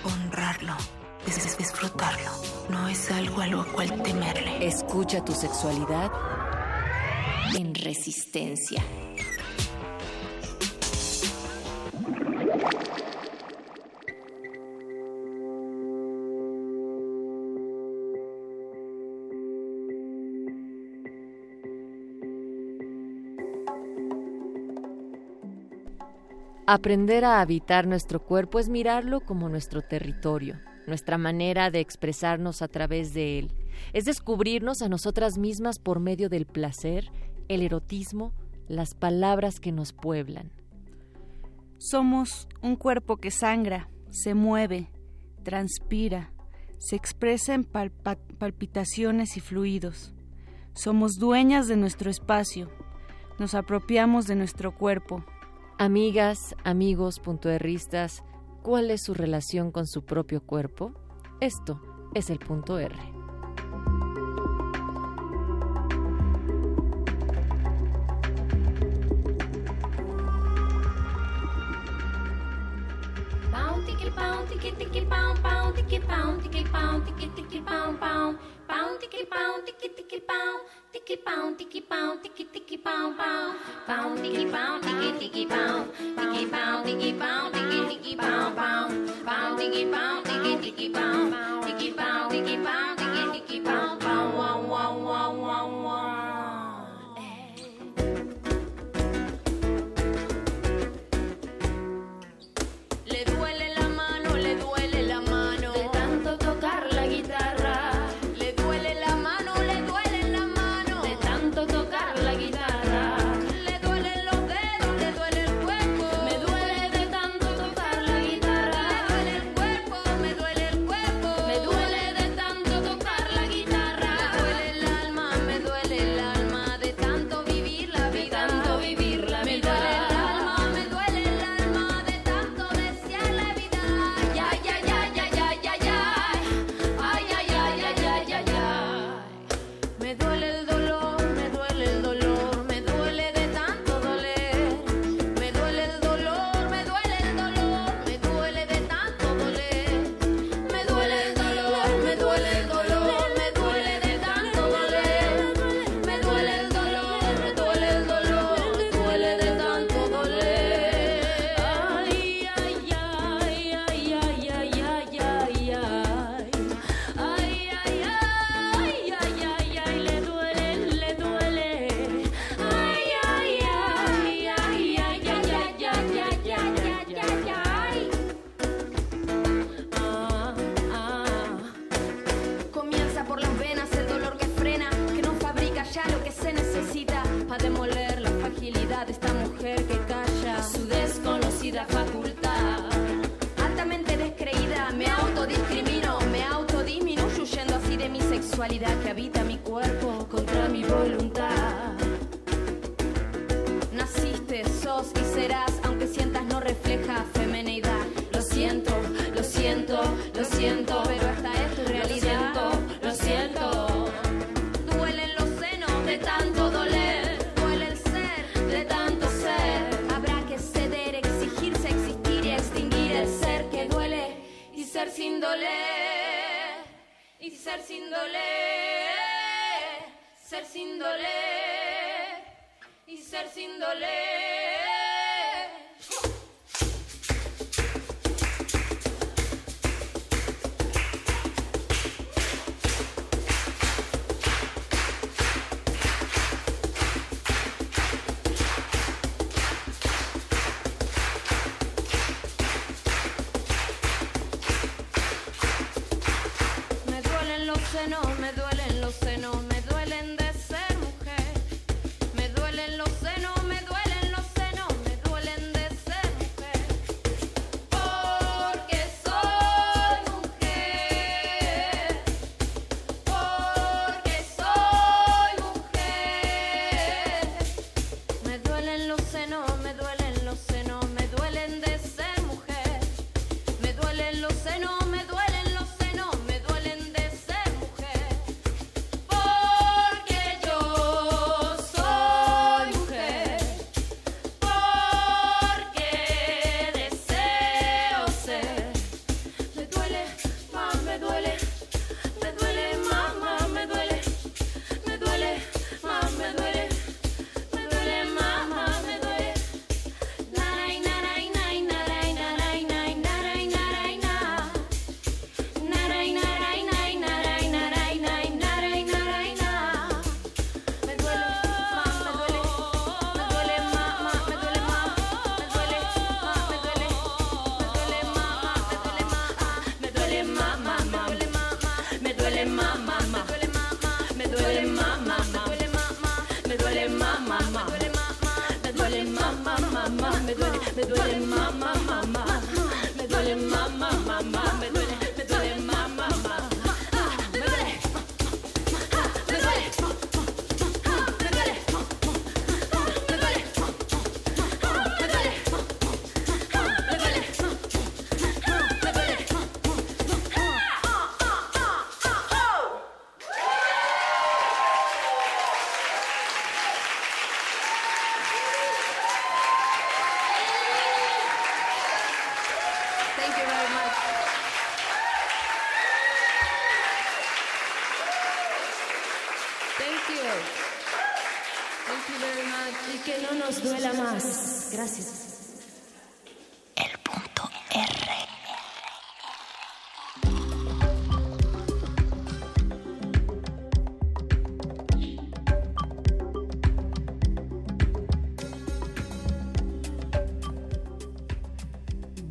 honrarlo, dis- disfrutarlo. No es algo a lo cual temerle. Escucha tu sexualidad en resistencia. Aprender a habitar nuestro cuerpo es mirarlo como nuestro territorio, nuestra manera de expresarnos a través de él. Es descubrirnos a nosotras mismas por medio del placer, el erotismo, las palabras que nos pueblan. Somos un cuerpo que sangra, se mueve, transpira, se expresa en palpitaciones y fluidos. Somos dueñas de nuestro espacio, nos apropiamos de nuestro cuerpo. Amigas, amigos, puntoerristas, ¿cuál es su relación con su propio cuerpo? Esto es el punto R. pão, tiki, pão, tiki, tiki, pão, tiki, pão, tiki, pão, tiki, tiki, pão, pão, pão, tiki, pão, tiki, tiki, pão, tiki, pão, tiki, pão, tiki, tiki, pão, pão, pão, tiki, pão, tiki, tiki, pão, tiki, pão, tiki, pão, tiki, tiki, pão. Ser sin doler, ser sin doler, y ser sin doler.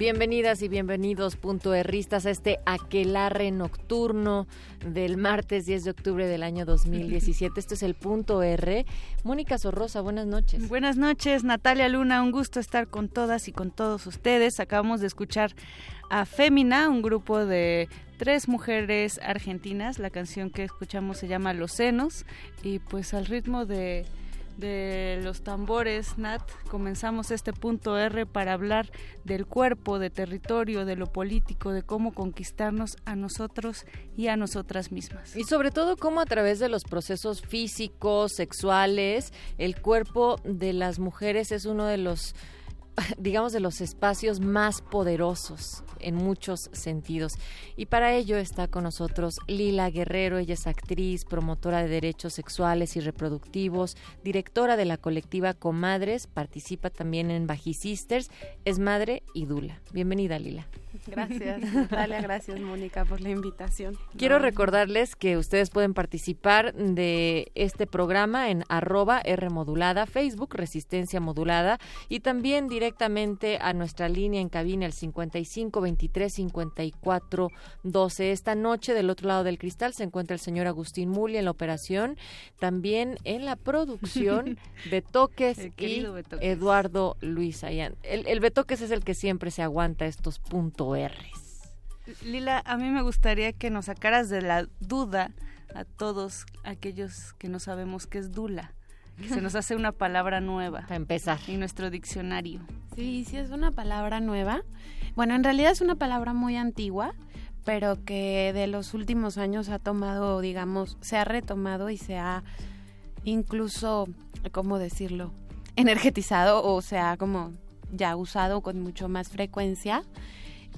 Bienvenidas y bienvenidos punto erristas a este aquelarre nocturno del martes 10 de octubre del año 2017. Esto es el punto R. Mónica Sorrosa, buenas noches. Buenas noches, Natalia Luna, un gusto estar con todas y con todos ustedes. Acabamos de escuchar a Fémina, un grupo de tres mujeres argentinas. La canción que escuchamos se llama Los Senos y pues al ritmo de de los tambores, Nat, comenzamos este punto R para hablar del cuerpo, de territorio, de lo político, de cómo conquistarnos a nosotros y a nosotras mismas. Y sobre todo cómo a través de los procesos físicos, sexuales, el cuerpo de las mujeres es uno de los digamos, de los espacios más poderosos en muchos sentidos. Y para ello está con nosotros Lila Guerrero, ella es actriz, promotora de derechos sexuales y reproductivos, directora de la colectiva Comadres, participa también en Bajisisters, es madre y dula. Bienvenida, Lila. Gracias, Natalia, gracias Mónica por la invitación. Quiero No, recordarles que ustedes pueden participar de este programa en arroba R modulada, Facebook Resistencia Modulada y también directamente a nuestra línea en cabina el 55 23 54 12. Esta noche del otro lado del cristal se encuentra el señor Agustín Muli en la operación, también en la producción Betoques y Betoques. Eduardo Luis Ayán. El, el Betoques es el que siempre se aguanta estos punto Lila, a mí me gustaría que nos sacaras de la duda a todos aquellos que no sabemos qué es Dula. Que se nos hace una palabra nueva. Para empezar. En nuestro diccionario. Sí, sí es una palabra nueva. Bueno, en realidad es una palabra muy antigua, pero que de los últimos años ha tomado, digamos, se ha retomado y se ha incluso, ¿cómo decirlo? Energetizado o se ha como ya usado con mucho más frecuencia.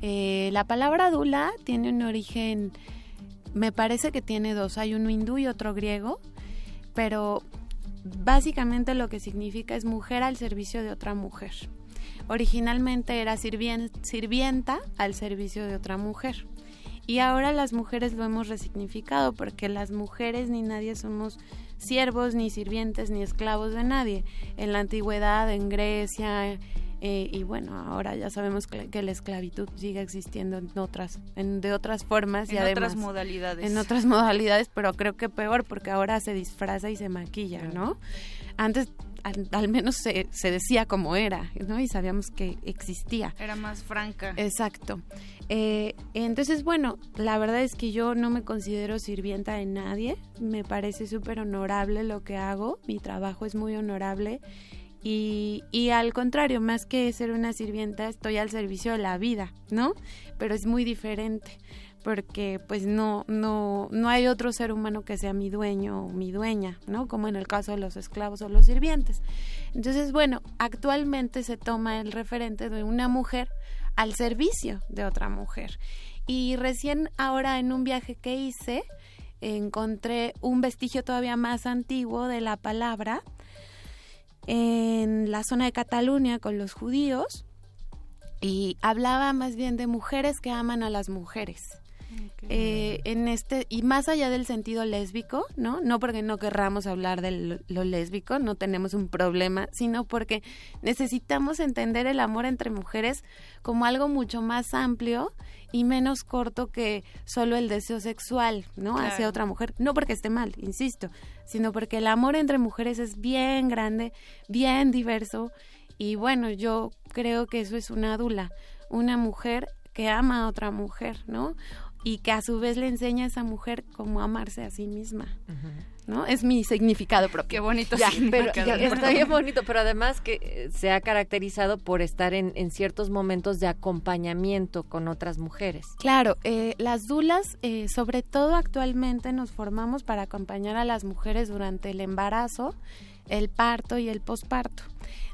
Eh, la palabra dula tiene un origen, me parece que tiene dos, hay uno hindú y otro griego, pero básicamente lo que significa es mujer al servicio de otra mujer. Originalmente era sirvien- sirvienta al servicio de otra mujer. Y ahora las mujeres lo hemos resignificado porque las mujeres ni nadie somos siervos, ni sirvientes, ni esclavos de nadie. En la antigüedad, en Grecia, eh, y bueno, ahora ya sabemos que, que la esclavitud sigue existiendo en otras, en, de otras formas y En además otras modalidades. en otras modalidades, pero creo que peor porque ahora se disfraza y se maquilla, ¿no? Antes al, al menos se, se decía cómo era, ¿no? Y sabíamos que existía. Era más franca. Exacto. Eh, entonces, bueno, la verdad es que yo no me considero sirvienta de nadie. Me parece súper honorable lo que hago. Mi trabajo es muy honorable. Y, y al contrario, más que ser una sirvienta, estoy al servicio de la vida, ¿no? Pero es muy diferente porque pues no no no hay otro ser humano que sea mi dueño o mi dueña, ¿no? Como en el caso de los esclavos o los sirvientes. Entonces, bueno, actualmente se toma el referente de una mujer al servicio de otra mujer. Y recién ahora en un viaje que hice encontré un vestigio todavía más antiguo de la palabra en la zona de Cataluña con los judíos y hablaba más bien de mujeres que aman a las mujeres. Eh, en este y más allá del sentido lésbico, ¿no? No porque no querramos hablar de lo, lo lésbico, no tenemos un problema, sino porque necesitamos entender el amor entre mujeres como algo mucho más amplio y menos corto que solo el deseo sexual, ¿no? Hacia otra mujer. No porque esté mal, insisto, sino porque el amor entre mujeres es bien grande, bien diverso y bueno, yo creo que eso es una dula, una mujer que ama a otra mujer, ¿no? Y que a su vez le enseña a esa mujer cómo amarse a sí misma, ¿no? Es mi significado propio. Qué bonito Ya, pero ya, está bien bonito, pero además que eh, se ha caracterizado por estar en, en ciertos momentos de acompañamiento con otras mujeres. Claro, eh, las dulas, eh, sobre todo actualmente, nos formamos para acompañar a las mujeres durante el embarazo, el parto y el posparto.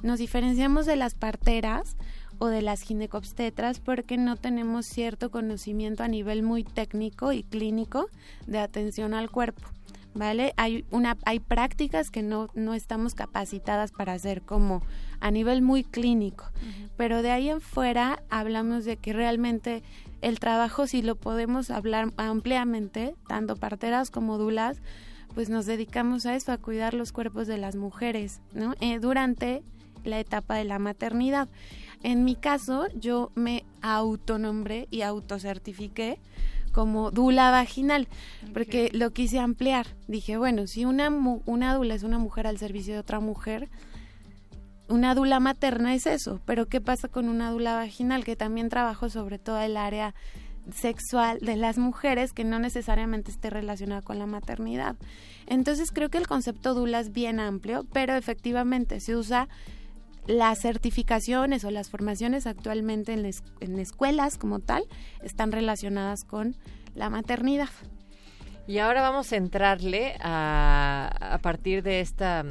Nos diferenciamos de las parteras o de las ginecobstetras porque no tenemos cierto conocimiento a nivel muy técnico y clínico de atención al cuerpo. ¿Vale? Hay, una, hay prácticas que no, no estamos capacitadas para hacer como a nivel muy clínico, pero de ahí en fuera hablamos de que realmente el trabajo, si lo podemos hablar ampliamente, tanto parteras como dulas, pues nos dedicamos a eso, a cuidar los cuerpos de las mujeres, ¿no? Eh, durante la etapa de la maternidad. En mi caso, yo me autonombré y autocertifiqué como dula vaginal, porque lo quise ampliar. Dije, bueno, si una, una dula es una mujer al servicio de otra mujer, una dula materna es eso, pero ¿qué pasa con una dula vaginal? Que también trabajo sobre todo el área sexual de las mujeres que no necesariamente esté relacionada con la maternidad. Entonces creo que el concepto dula es bien amplio, pero efectivamente se usa las certificaciones o las formaciones actualmente en, en escuelas como tal están relacionadas con la maternidad. Y ahora vamos a entrarle a, a partir de esta,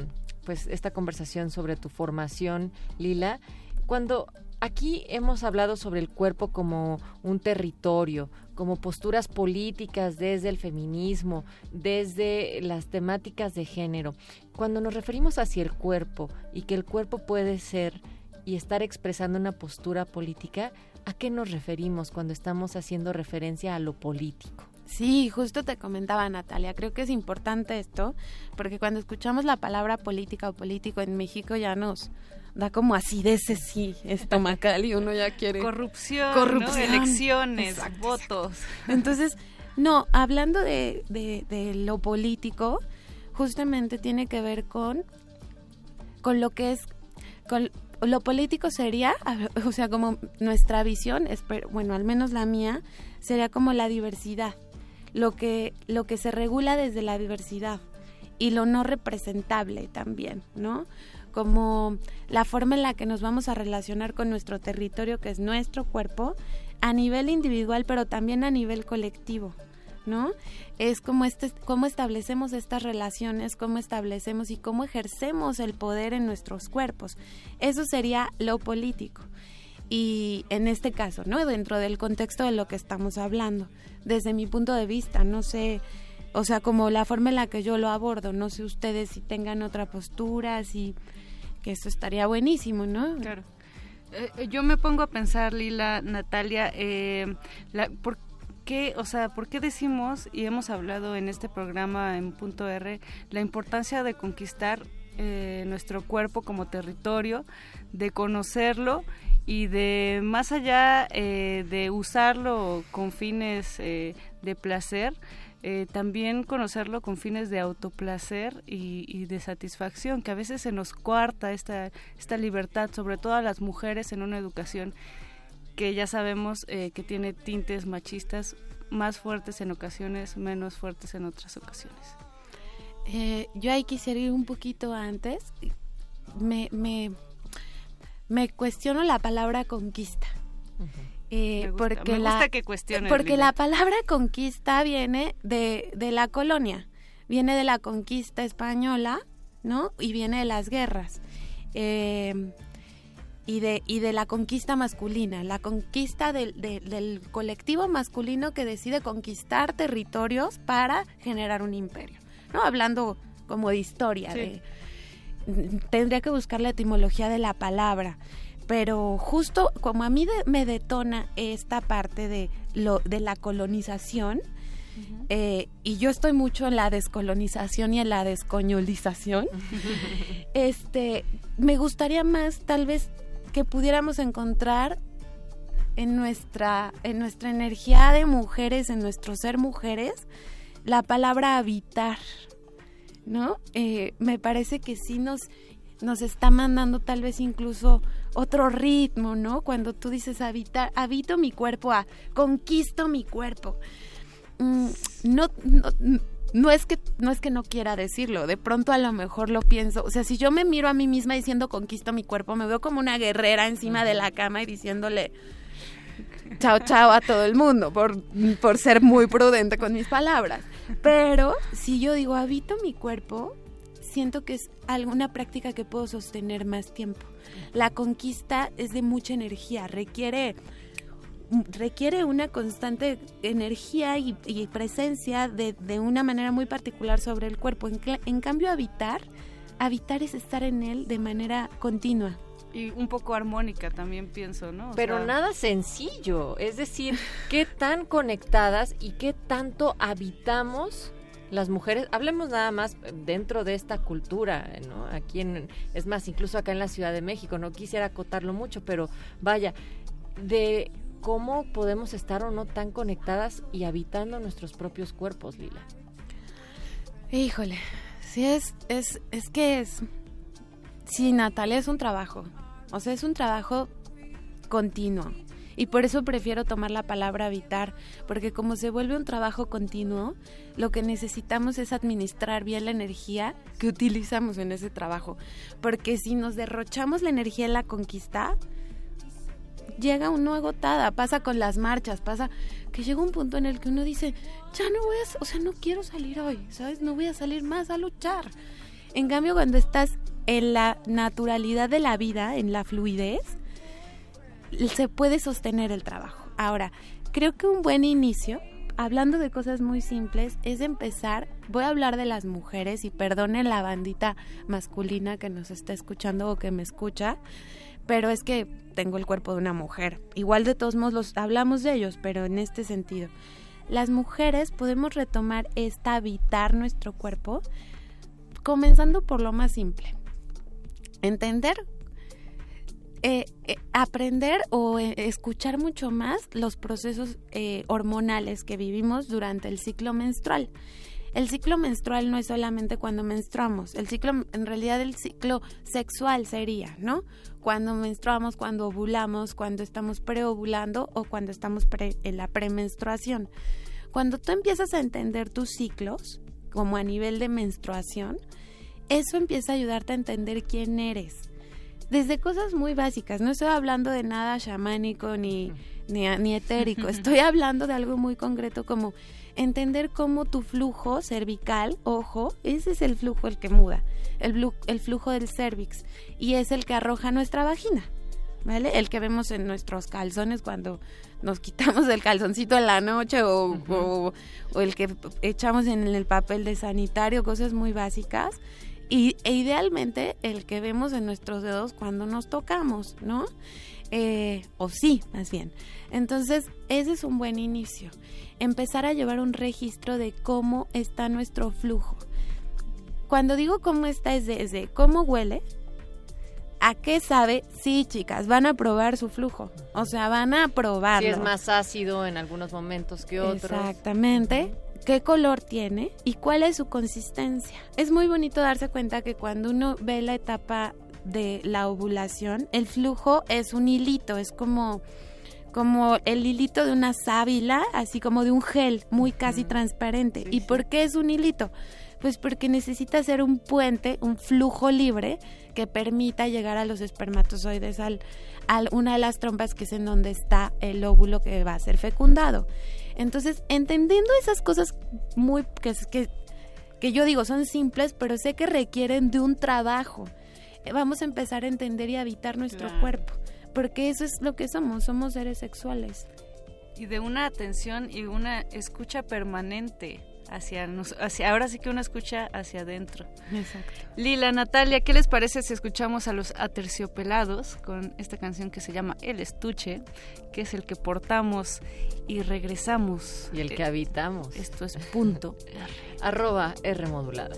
pues, esta conversación sobre tu formación, Lila. Cuando aquí hemos hablado sobre el cuerpo como un territorio, como posturas políticas desde el feminismo, desde las temáticas de género. Cuando nos referimos hacia el cuerpo y que el cuerpo puede ser y estar expresando una postura política, ¿a qué nos referimos cuando estamos haciendo referencia a lo político? Sí, justo te comentaba Natalia, creo que es importante esto, porque cuando escuchamos la palabra política o político en México ya nos da como acidez sí, estomacal y uno ya quiere Corrupción, corrupción, ¿no? elecciones, Exacto. votos. Entonces, no, hablando de, de, de lo político, justamente tiene que ver con, con lo que es, con lo político sería, o sea, como nuestra visión, bueno, al menos la mía, sería como la diversidad. lo que, lo que se regula desde la diversidad y lo no representable también, ¿no? Como la forma en la que nos vamos a relacionar con nuestro territorio, que es nuestro cuerpo, a nivel individual, pero también a nivel colectivo, ¿no? Es como este, cómo establecemos estas relaciones, cómo establecemos y cómo ejercemos el poder en nuestros cuerpos. Eso sería lo político. Y en este caso, ¿no? Dentro del contexto de lo que estamos hablando, desde mi punto de vista, no sé, o sea, como la forma en la que yo lo abordo, no sé ustedes si tengan otra postura, si que eso estaría buenísimo, ¿no? Claro. Eh, yo me pongo a pensar, Lila, Natalia, eh, la, ¿por qué, o sea, por qué decimos, y hemos hablado en este programa en Punto R, la importancia de conquistar eh, nuestro cuerpo como territorio, de conocerlo y de más allá eh, de usarlo con fines eh, de placer, eh, también conocerlo con fines de autoplacer y, y, de satisfacción, que a veces se nos cuarta esta, esta libertad, sobre todo a las mujeres en una educación que ya sabemos que tiene tintes machistas más fuertes en ocasiones, menos fuertes en otras ocasiones. yo ahí quisiera ir un poquito antes. Me, me, me cuestiono la palabra conquista. Eh, me gusta, porque me gusta la, que cuestiones, porque la palabra conquista viene de, de la colonia, viene de la conquista española, ¿no? Y viene de las guerras. Eh, y de, y de la conquista masculina, la conquista del, de, del colectivo masculino que decide conquistar territorios para generar un imperio, ¿no? Hablando como de historia, Sí. de, tendría que buscar la etimología de la palabra pero justo como a mí de- me detona esta parte de lo de la colonización eh, y yo estoy mucho en la descolonización y en la descoñolización este me gustaría más tal vez que pudiéramos encontrar en nuestra en nuestra energía de mujeres en nuestro ser mujeres la palabra habitar ¿no? Eh, me parece que sí nos, nos está mandando tal vez incluso otro ritmo, ¿no? Cuando tú dices habitar, habito mi cuerpo a conquisto mi cuerpo. Mm, no, no, no es que no es que no quiera decirlo, de pronto a lo mejor lo pienso. O sea, si yo me miro a mí misma diciendo conquisto mi cuerpo, me veo como una guerrera encima de la cama y diciéndole chao chao a todo el mundo por, por ser muy prudente con mis palabras. Pero si yo digo habito mi cuerpo, siento que es alguna práctica que puedo sostener más tiempo. La conquista es de mucha energía, requiere requiere una constante energía y, y presencia de, de, una manera muy particular sobre el cuerpo. En, en cambio, habitar, habitar es estar en él de manera continua y un poco armónica también pienso, ¿no? O Pero sea, nada sencillo, es decir, qué tan conectadas y qué tanto habitamos las mujeres, hablemos nada más dentro de esta cultura, ¿no? Aquí en, es más, incluso acá en la Ciudad de México, no quisiera acotarlo mucho, pero vaya, de cómo podemos estar o no tan conectadas y habitando nuestros propios cuerpos, Lila. Híjole, sí es, es, es que es, sí, Natalia, es un trabajo, o sea, es un trabajo continuo. Y por eso prefiero tomar la palabra habitar, porque como se vuelve un trabajo continuo, lo que necesitamos es administrar bien la energía que utilizamos en ese trabajo. Porque si nos derrochamos la energía en la conquista, llega uno agotada, pasa con las marchas, pasa que llega un punto en el que uno dice, ya no voy a, o sea, no quiero salir hoy, ¿sabes? No voy a salir más a luchar. En cambio, cuando estás en la naturalidad de la vida, en la fluidez, se puede sostener el trabajo. Ahora, creo que un buen inicio, hablando de cosas muy simples, es empezar, voy a hablar de las mujeres y perdone la bandita masculina que nos está escuchando o que me escucha, pero es que tengo el cuerpo de una mujer. Igual de todos modos los hablamos de ellos, pero en este sentido. Las mujeres podemos retomar esta habitar nuestro cuerpo comenzando por lo más simple. Entender eh, eh, aprender o eh, escuchar mucho más los procesos hormonales que vivimos durante el ciclo menstrual. El ciclo menstrual no es solamente cuando menstruamos, el ciclo, en realidad el ciclo sexual sería, ¿no? Cuando menstruamos, cuando ovulamos, cuando estamos preovulando o cuando estamos pre, en la premenstruación. Cuando tú empiezas a entender tus ciclos, como a nivel de menstruación, eso empieza a ayudarte a entender quién eres. Desde cosas muy básicas, no estoy hablando de nada chamánico ni, ni, ni etérico, estoy hablando de algo muy concreto como entender cómo tu flujo cervical, ojo, ese es el flujo el que muda, el, blu- el flujo del cervix, y es el que arroja nuestra vagina, ¿vale? El que vemos en nuestros calzones cuando nos quitamos el calzoncito en la noche o, o- o el que echamos en el papel de sanitario, cosas muy básicas. Y, e idealmente el que vemos en nuestros dedos cuando nos tocamos, ¿no? Eh, o sí, más bien. Entonces, ese es un buen inicio. Empezar a llevar un registro de cómo está nuestro flujo. Cuando digo cómo está es desde cómo huele, a qué sabe, sí, chicas, van a probar su flujo. O sea, van a probarlo. Si es más ácido en algunos momentos que otros. Exactamente. ¿Qué color tiene y cuál es su consistencia? Es muy bonito darse cuenta que cuando uno ve la etapa de la ovulación, el flujo es un hilito, es como como el hilito de una sábila, así como de un gel muy casi transparente. ¿Y por qué es un hilito? Pues porque necesita ser un puente, un flujo libre que permita llegar a los espermatozoides al, a una de las trompas que es en donde está el óvulo que va a ser fecundado. Entonces, entendiendo esas cosas muy que, que, que yo digo son simples, pero sé que requieren de un trabajo. Eh, Vamos a empezar a entender y a habitar nuestro Claro. cuerpo, porque eso es lo que somos, somos seres sexuales. y de una atención y una escucha permanente hacia, nos- hacia ahora sí que una escucha hacia adentro. Exacto. Lila, Natalia, ¿qué les parece si escuchamos a los aterciopelados con esta canción que se llama El Estuche, que es el que portamos y regresamos? Y el que Eh, habitamos. Esto es punto. Arroba R modulada.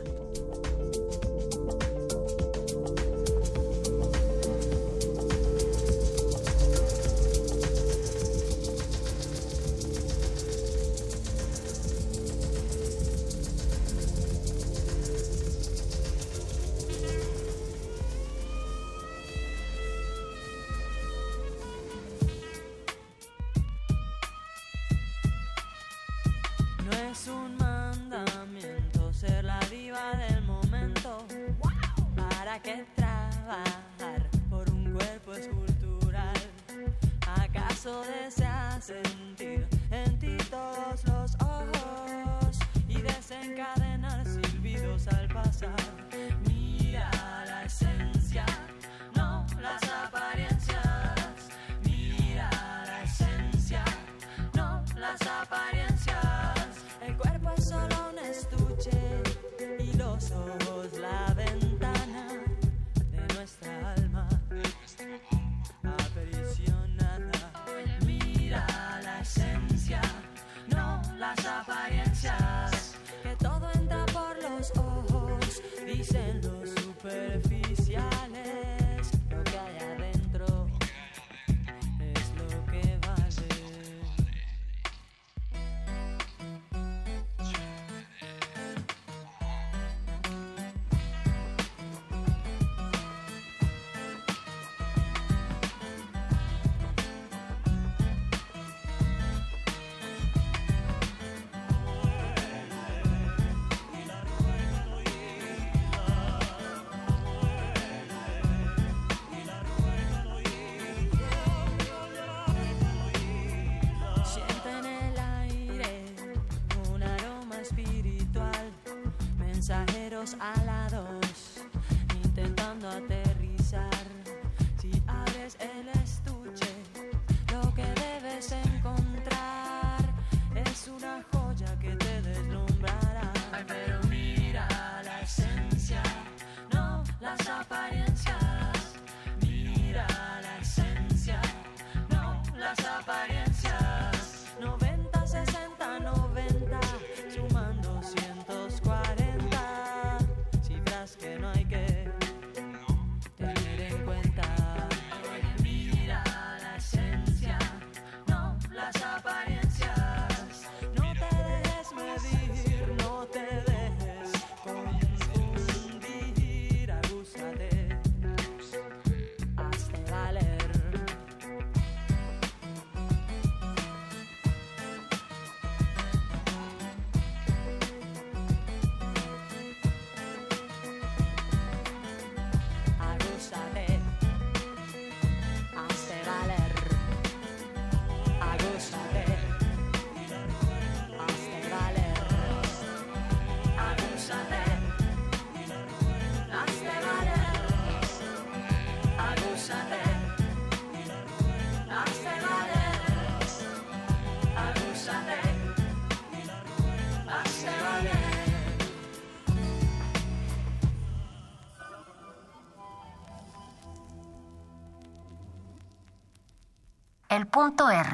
El punto R.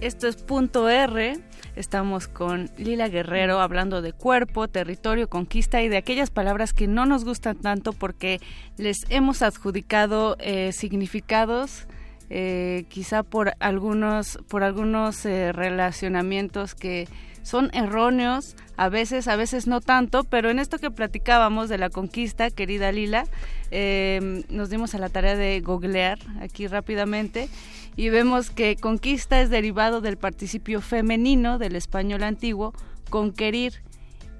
Esto es punto R. Estamos con Lila Guerrero hablando de cuerpo, territorio, conquista y de aquellas palabras que no nos gustan tanto porque les hemos adjudicado eh, significados eh, quizá por algunos por algunos eh, relacionamientos que son erróneos, a veces, a veces no tanto, pero en esto que platicábamos de la conquista, querida Lila, eh, nos dimos a la tarea de googlear aquí rápidamente y vemos que conquista es derivado del participio femenino del español antiguo, conquerir,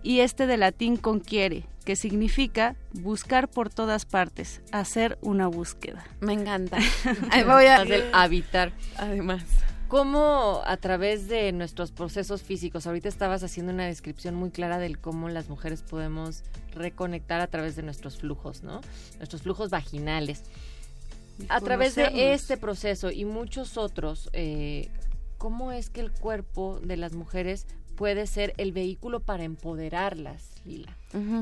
y este de latín conquiere, que significa buscar por todas partes, hacer una búsqueda. Me encanta. Ahí voy a habitar. Además. ¿Cómo a través de nuestros procesos físicos, ahorita estabas haciendo una descripción muy clara del cómo las mujeres podemos reconectar a través de nuestros flujos, ¿no? Nuestros flujos vaginales. A través de este proceso y muchos otros, eh, ¿cómo es que el cuerpo de las mujeres puede ser el vehículo para empoderarlas, Lila?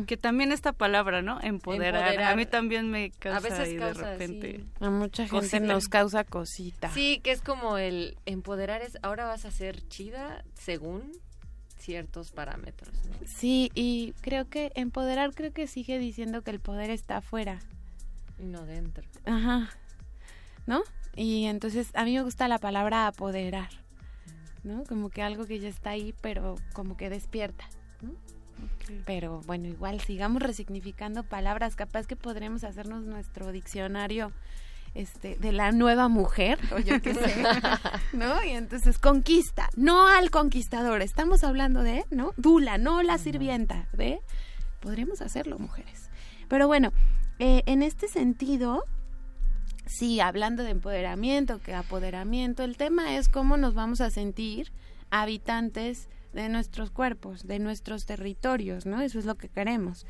Que también esta palabra, ¿no? Empoderar. Empoderar. A mí también me causa A veces de repente. sí. A mucha gente Cosita. nos causa cosita. Sí, que es como el empoderar es ahora vas a ser chida según ciertos parámetros. ¿no? Sí, y creo que empoderar creo que sigue diciendo que el poder está afuera. Y no dentro. Ajá. ¿No? Y entonces a mí me gusta la palabra apoderar. ¿No? Como que algo que ya está ahí, pero como que despierta. ¿no? Pero bueno, igual sigamos resignificando palabras. Capaz que podremos hacernos nuestro diccionario este, de la nueva mujer, o yo qué sé, ¿no? Y entonces conquista, no al conquistador, estamos hablando de, ¿no? Dula, no la sirvienta, ¿de? Podremos hacerlo, mujeres. Pero bueno, eh, en este sentido, sí, hablando de empoderamiento, que apoderamiento, el tema es cómo nos vamos a sentir habitantes de nuestros cuerpos, de nuestros territorios, ¿no? Eso es lo que queremos.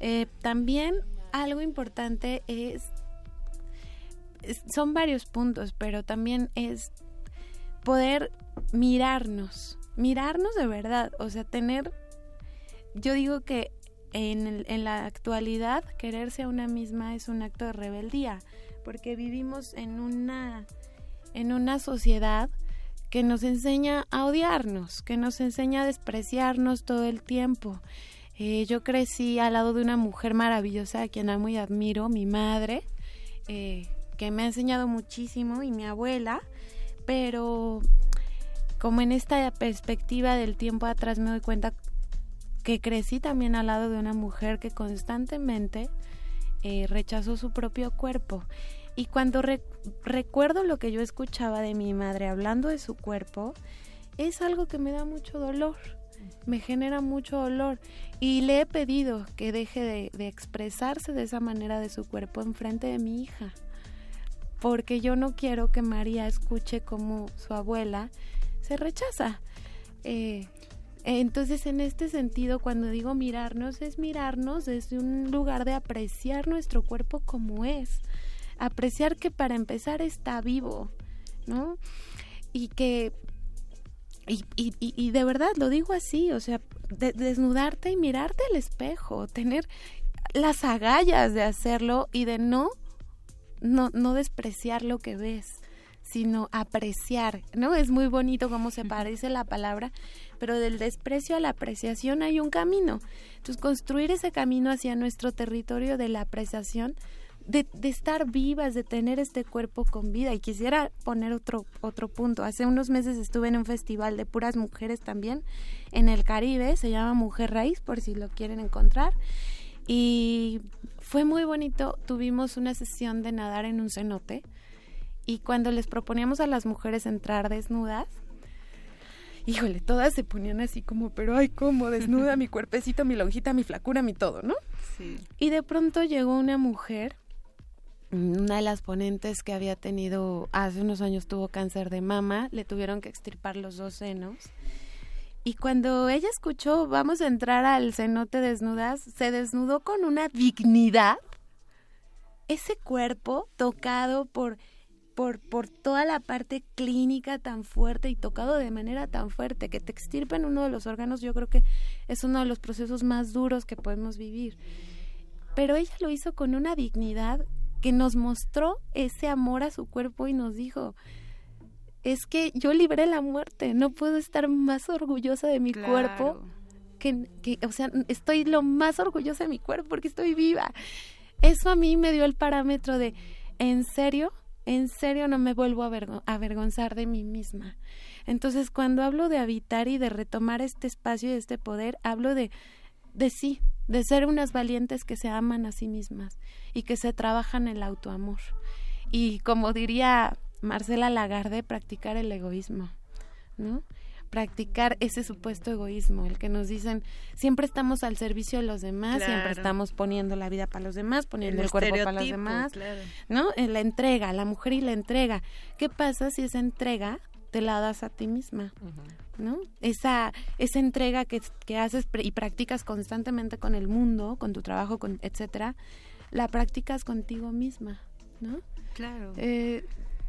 Eh, también algo importante es, son varios puntos, pero también es poder mirarnos, mirarnos de verdad, o sea, tener, yo digo que en, en la actualidad quererse a una misma es un acto de rebeldía, porque vivimos en una, en una sociedad que nos enseña a odiarnos, que nos enseña a despreciarnos todo el tiempo. Eh, yo crecí al lado de una mujer maravillosa a quien amo y admiro, mi madre, eh, que me ha enseñado muchísimo y mi abuela, pero como en esta perspectiva del tiempo atrás me doy cuenta que crecí también al lado de una mujer que constantemente eh, rechazó su propio cuerpo. Y cuando re- recuerdo lo que yo escuchaba de mi madre hablando de su cuerpo, es algo que me da mucho dolor, me genera mucho dolor. Y le he pedido que deje de, expresarse de esa manera de su cuerpo en frente de mi hija. Porque yo no quiero que María escuche cómo su abuela se rechaza. Eh, entonces, en este sentido, cuando digo mirarnos, es mirarnos desde un lugar de apreciar nuestro cuerpo como es. Apreciar que para empezar está vivo, ¿no? Y que y, y, y- de verdad lo digo así, o sea, de- desnudarte y mirarte al espejo, tener las agallas de hacerlo y de no, no, no despreciar lo que ves, sino apreciar, ¿no? Es muy bonito cómo se parece la palabra, pero del desprecio a la apreciación hay un camino. Entonces, construir ese camino hacia nuestro territorio de la apreciación de, de estar vivas, de tener este cuerpo con vida. Y quisiera poner otro, otro punto. Hace unos meses estuve en un festival de puras mujeres también en el Caribe, se llama Mujer Raíz, por si lo quieren encontrar. Y fue muy bonito, tuvimos una sesión de nadar en un cenote y cuando les proponíamos a las mujeres entrar desnudas, híjole, todas se ponían así como, pero ay, ¿cómo? Desnuda mi cuerpecito, mi lonjita, mi flacura, mi todo, ¿no? Sí. Y de pronto llegó una mujer, una de las ponentes que había tenido, hace unos años tuvo cáncer de mama, le tuvieron que extirpar los dos senos. Y cuando ella escuchó, vamos a entrar al cenote desnudas, se desnudó con una dignidad. Ese cuerpo tocado por, por, por toda la parte clínica tan fuerte y tocado de manera tan fuerte, que te extirpen uno de los órganos, yo creo que es uno de los procesos más duros que podemos vivir. Pero ella lo hizo con una dignidad que nos mostró ese amor a su cuerpo y nos dijo, es que yo libré la muerte, no puedo estar más orgullosa de mi cuerpo que, que, o sea, estoy lo más orgullosa de mi cuerpo porque estoy viva. Eso a mí me dio el parámetro de, ¿en serio? en serio no me vuelvo a avergonzar de mí misma. Entonces, cuando hablo de habitar y de retomar este espacio y este poder, hablo de, de sí, de ser unas valientes que se aman a sí mismas y que se trabajan el autoamor. Y como diría Marcela Lagarde, practicar el egoísmo, ¿no? practicar ese supuesto egoísmo, el que nos dicen siempre estamos al servicio de los demás, siempre estamos poniendo la vida para los demás, poniendo el, cuerpo para los demás, ¿no? En la entrega, la mujer y la entrega. ¿Qué pasa si esa entrega te la das a ti misma? ¿No? Esa, esa entrega que, que haces y practicas constantemente con el mundo, con tu trabajo, con etcétera, la practicas contigo misma, ¿no? Claro. Eh,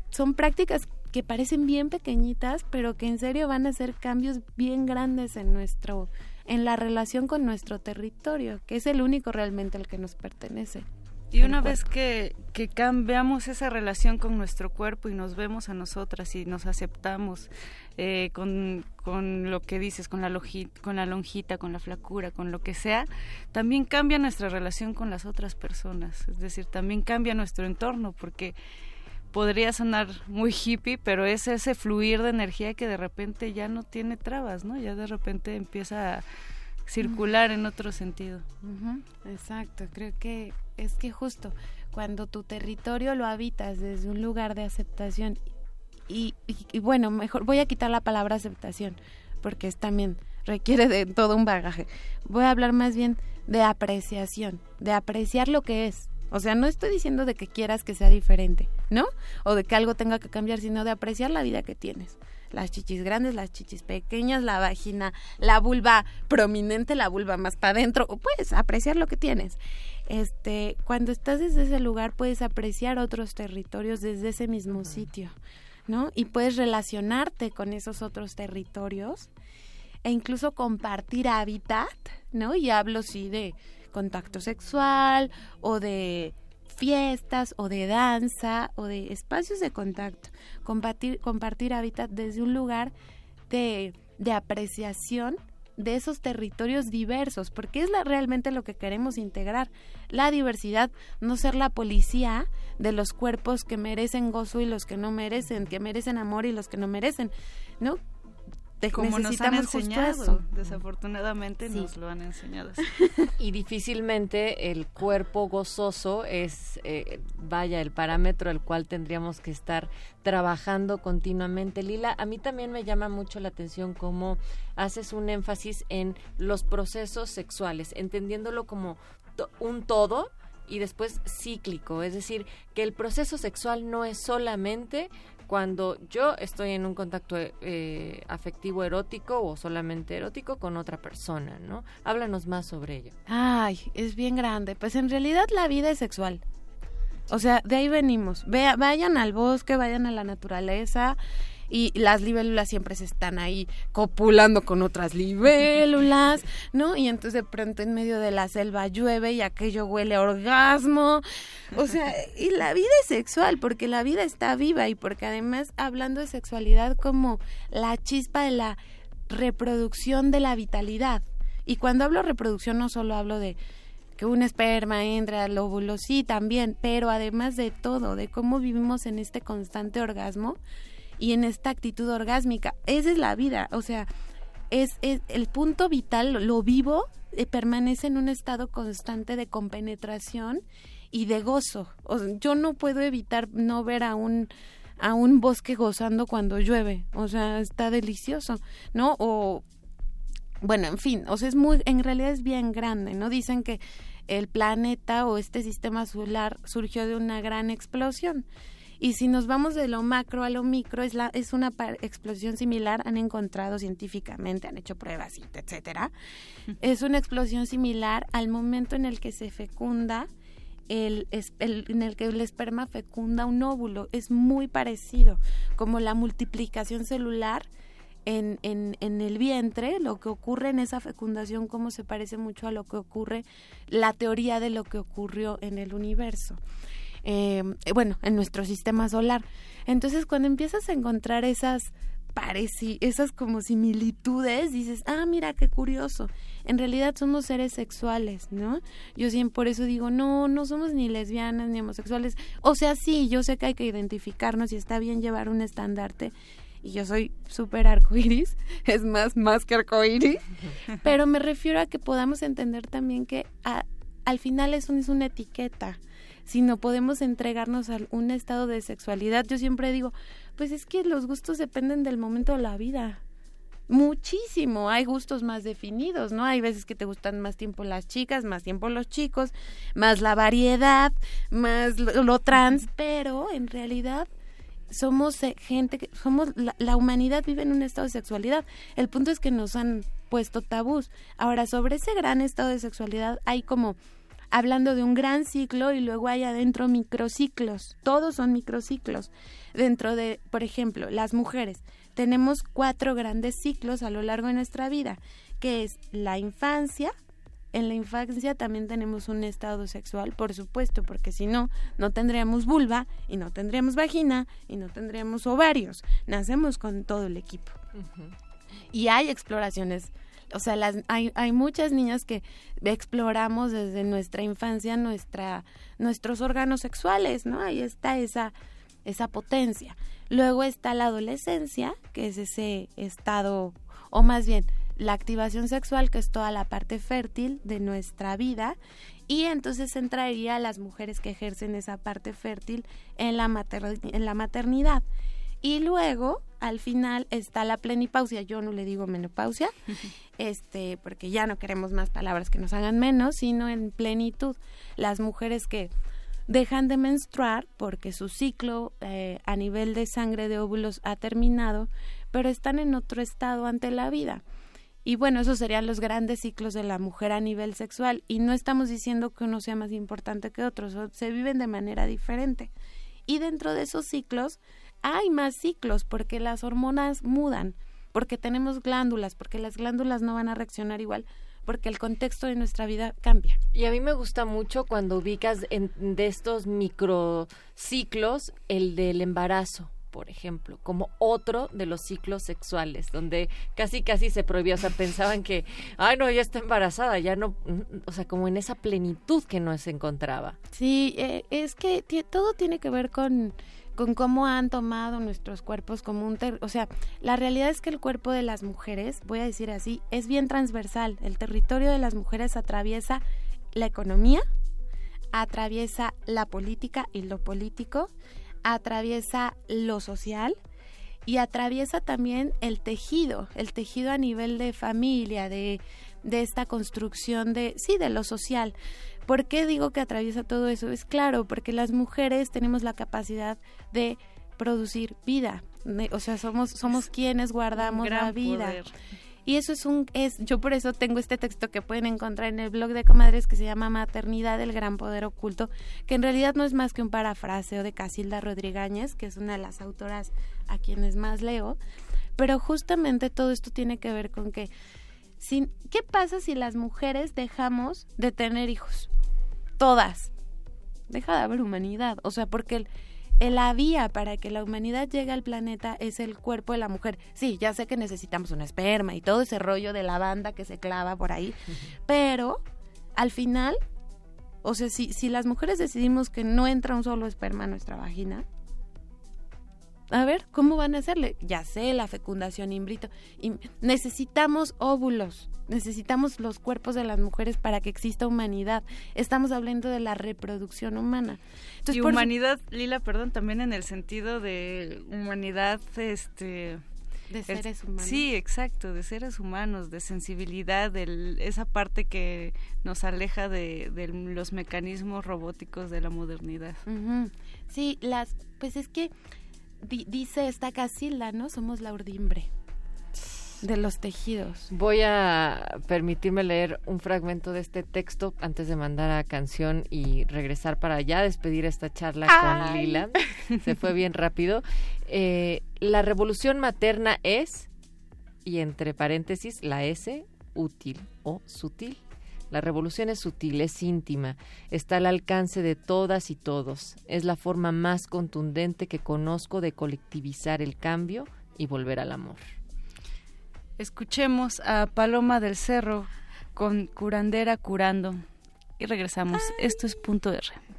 son prácticas que parecen bien pequeñitas, pero que en serio van a hacer cambios bien grandes en nuestro en la relación con nuestro territorio, que es el único realmente al que nos pertenece. Y una vez que, que, cambiamos esa relación con nuestro cuerpo y nos vemos a nosotras y nos aceptamos eh, con, con, lo que dices, con la, con la lonjita, con la flacura, con lo que sea, también cambia nuestra relación con las otras personas. Es decir, también cambia nuestro entorno porque podría sonar muy hippie, pero es ese fluir de energía que de repente ya no tiene trabas, ¿no? Ya de repente empieza a circular en otro sentido. Exacto, creo que es que justo cuando tu territorio lo habitas desde un lugar de aceptación y, y, bueno, mejor voy a quitar la palabra aceptación porque es también requiere de todo un bagaje. Voy a hablar más bien de apreciación, de apreciar lo que es, o sea, no estoy diciendo de que quieras que sea diferente, ¿no? O de que algo tenga que cambiar, sino de apreciar la vida que tienes. Las chichis grandes, las chichis pequeñas, la vagina, la vulva prominente, la vulva más para adentro. Puedes apreciar lo que tienes. Este, cuando estás desde ese lugar, puedes apreciar otros territorios desde ese mismo sitio, ¿no? Y puedes relacionarte con esos otros territorios e incluso compartir hábitat, ¿no? Y hablo sí de contacto sexual o de fiestas o de danza o de espacios de contacto, compartir, compartir hábitat desde un lugar de, de apreciación de esos territorios diversos, porque es realmente lo que queremos integrar, la diversidad, no ser la policía de los cuerpos que merecen gozo y los que no merecen, que merecen amor y los que no merecen, ¿no? Como nos han enseñado, desafortunadamente nos lo han enseñado. y difícilmente el cuerpo gozoso es, eh, vaya, el parámetro al cual tendríamos que estar trabajando continuamente. Lila, a mí también me llama mucho la atención cómo haces un énfasis en los procesos sexuales, entendiéndolo como un todo y después cíclico, es decir, que el proceso sexual no es solamente cuando yo estoy en un contacto eh, afectivo erótico o solamente erótico con otra persona, ¿no? Háblanos más sobre ello. Ay, es bien grande. Pues en realidad la vida es sexual. O sea, de ahí venimos. Vea, vayan al bosque, vayan a la naturaleza y las libélulas siempre se están ahí copulando con otras libélulas, ¿no? Y entonces de pronto en medio de la selva llueve y aquello huele a orgasmo. O sea, y la vida es sexual porque la vida está viva y porque además hablando de sexualidad como la chispa de la reproducción de la vitalidad. Y cuando hablo reproducción no solo hablo de que un esperma entra al óvulo, sí, también, pero además de todo, de cómo vivimos en este constante orgasmo, y en esta actitud orgásmica. Esa es la vida, o sea, es, el punto vital, lo vivo, eh, permanece en un estado constante de compenetración y de gozo. Yo no puedo evitar no ver a un a un bosque gozando cuando llueve, o sea, está delicioso, ¿no? O bueno, en fin, o sea, es muy en realidad es bien grande, ¿no? Dicen que el planeta o este sistema solar surgió de una gran explosión. Y si nos vamos de lo macro a lo micro, es, la, es una explosión similar, han encontrado científicamente, han hecho pruebas, etcétera. Es una explosión similar al momento en el que se fecunda el, el- en el que el esperma fecunda un óvulo. Es muy parecido, como la multiplicación celular en, en, en el vientre, lo que ocurre en esa fecundación, como se parece mucho a lo que ocurre, la teoría de lo que ocurrió en el universo. Eh, bueno, en nuestro sistema solar. Entonces, cuando empiezas a encontrar esas pareci esas como similitudes, dices, ah, mira, qué curioso. En realidad somos seres sexuales, ¿no? Yo siempre por eso digo, no, no somos ni lesbianas ni homosexuales. O sea, sí, yo sé que hay que identificarnos y está bien llevar un estandarte. Y yo soy súper arcoíris, es más, más que arcoíris. Pero me refiero a que podamos entender también que al final eso es una etiqueta, sino podemos entregarnos a un estado de sexualidad. Yo siempre digo, pues es que los gustos dependen del momento de la vida. Muchísimo, hay gustos más definidos, ¿no? Hay veces que te gustan más tiempo las chicas, más tiempo los chicos, más la variedad, más lo, lo trans, pero en realidad somos eh, gente que somos la, la humanidad vive en un estado de sexualidad. El punto es que nos han puesto tabús. Ahora, sobre ese gran estado de sexualidad hay como hablando de un gran ciclo y luego hay adentro microciclos. Todos son microciclos. Dentro de, por ejemplo, las mujeres, tenemos cuatro grandes ciclos a lo largo de nuestra vida, que es la infancia. En la infancia también tenemos un estado sexual, por supuesto, porque si no, no tendríamos vulva y no tendríamos vagina y no tendríamos ovarios. Nacemos con todo el equipo y hay exploraciones o sea hay, muchas niñas que exploramos desde nuestra infancia nuestros órganos sexuales no ahí está esa esa potencia. Luego está la adolescencia que es ese estado o más bien la activación sexual que es toda la parte fértil de nuestra vida. Y entonces entraría a las mujeres que ejercen esa parte fértil en la maternidad. Y luego, al final, está la plenipausia. Yo no le digo menopausia, este, porque ya no queremos más palabras que nos hagan menos, sino en plenitud. Las mujeres que dejan de menstruar porque su ciclo eh, a nivel de sangre de óvulos ha terminado, pero están en otro estado ante la vida. Y bueno, esos serían los grandes ciclos de la mujer a nivel sexual. Y no estamos diciendo que uno sea más importante que otro, so- se viven de manera diferente. Y dentro de esos ciclos hay más ciclos porque las hormonas mudan, porque tenemos glándulas, porque las glándulas no van a reaccionar igual, porque el contexto de nuestra vida cambia. Y a mí me gusta mucho cuando ubicas en, de estos microciclos el del embarazo, por ejemplo, como otro de los ciclos sexuales, donde casi casi se prohibió, o sea, pensaban que, ay, no, ya está embarazada, ya no, o sea, como en esa plenitud que no se encontraba. Sí, eh, es que todo tiene que ver con, con cómo han tomado nuestros cuerpos como un... ter- o sea, la realidad es que el cuerpo de las mujeres, voy a decir así, es bien transversal. El territorio de las mujeres atraviesa la economía, atraviesa la política y lo político, atraviesa lo social y atraviesa también el tejido, el tejido a nivel de familia, de, de esta construcción de, sí, de lo social. ¿Por qué digo que atraviesa todo eso? Es claro, porque las mujeres tenemos la capacidad de producir vida. O sea, somos, somos quienes guardamos la vida. poder. Y eso es un, es, yo por eso tengo este texto que pueden encontrar en el blog de comadres que se llama Maternidad del Gran Poder Oculto, que en realidad no es más que un parafraseo de Casilda Rodríguez, que es una de las autoras a quienes más leo, pero justamente todo esto tiene que ver con que, sin, ¿qué pasa si las mujeres dejamos de tener hijos? Todas. Deja de haber humanidad, o sea, porque el, el- la vía para que la humanidad llegue al planeta es el cuerpo de la mujer. Sí, ya sé que necesitamos un esperma y todo ese rollo de la banda que se clava por ahí, pero al final, o sea, si, si las mujeres decidimos que no entra un solo esperma a nuestra vagina, a ver, ¿cómo van a hacerle? Ya sé, la fecundación in vitro. Y necesitamos óvulos, necesitamos los cuerpos de las mujeres para que exista humanidad. Estamos hablando de la reproducción humana. Entonces, y por humanidad, Lila, perdón, también en el sentido de humanidad, este... De es- seres humanos. Sí, exacto, de seres humanos, de sensibilidad, de esa parte que nos aleja de, de los mecanismos robóticos de la modernidad. Sí, las, pues es que di- dice esta Casilda, ¿no? Somos la urdimbre. De los tejidos. Voy a permitirme leer un fragmento de este texto antes de mandar a canción y regresar para ya despedir esta charla con Lila. Se fue bien rápido. Eh, la revolución materna es, y entre paréntesis, la S, útil o sutil. La revolución es sutil, es íntima, está al alcance de todas y todos. Es la forma más contundente que conozco de colectivizar el cambio y volver al amor. Escuchemos a Paloma del Cerro con Curandera Curando y regresamos. Esto es punto R.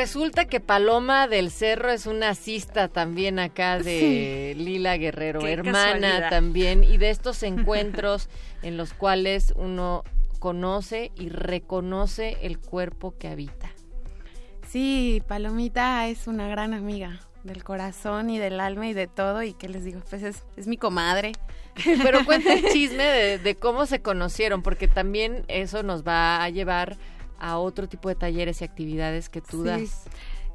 resulta que Paloma del Cerro es una cista también acá de Lila Guerrero, Qué hermana casualidad. también, y de estos encuentros en los cuales uno conoce y reconoce el cuerpo que habita. Sí, Palomita es una gran amiga del corazón y del alma y de todo y que les digo, pues es, es mi comadre. Pero cuenta el chisme de, de cómo se conocieron, porque también eso nos va a llevar a otro tipo de talleres y actividades que tú Sí. das.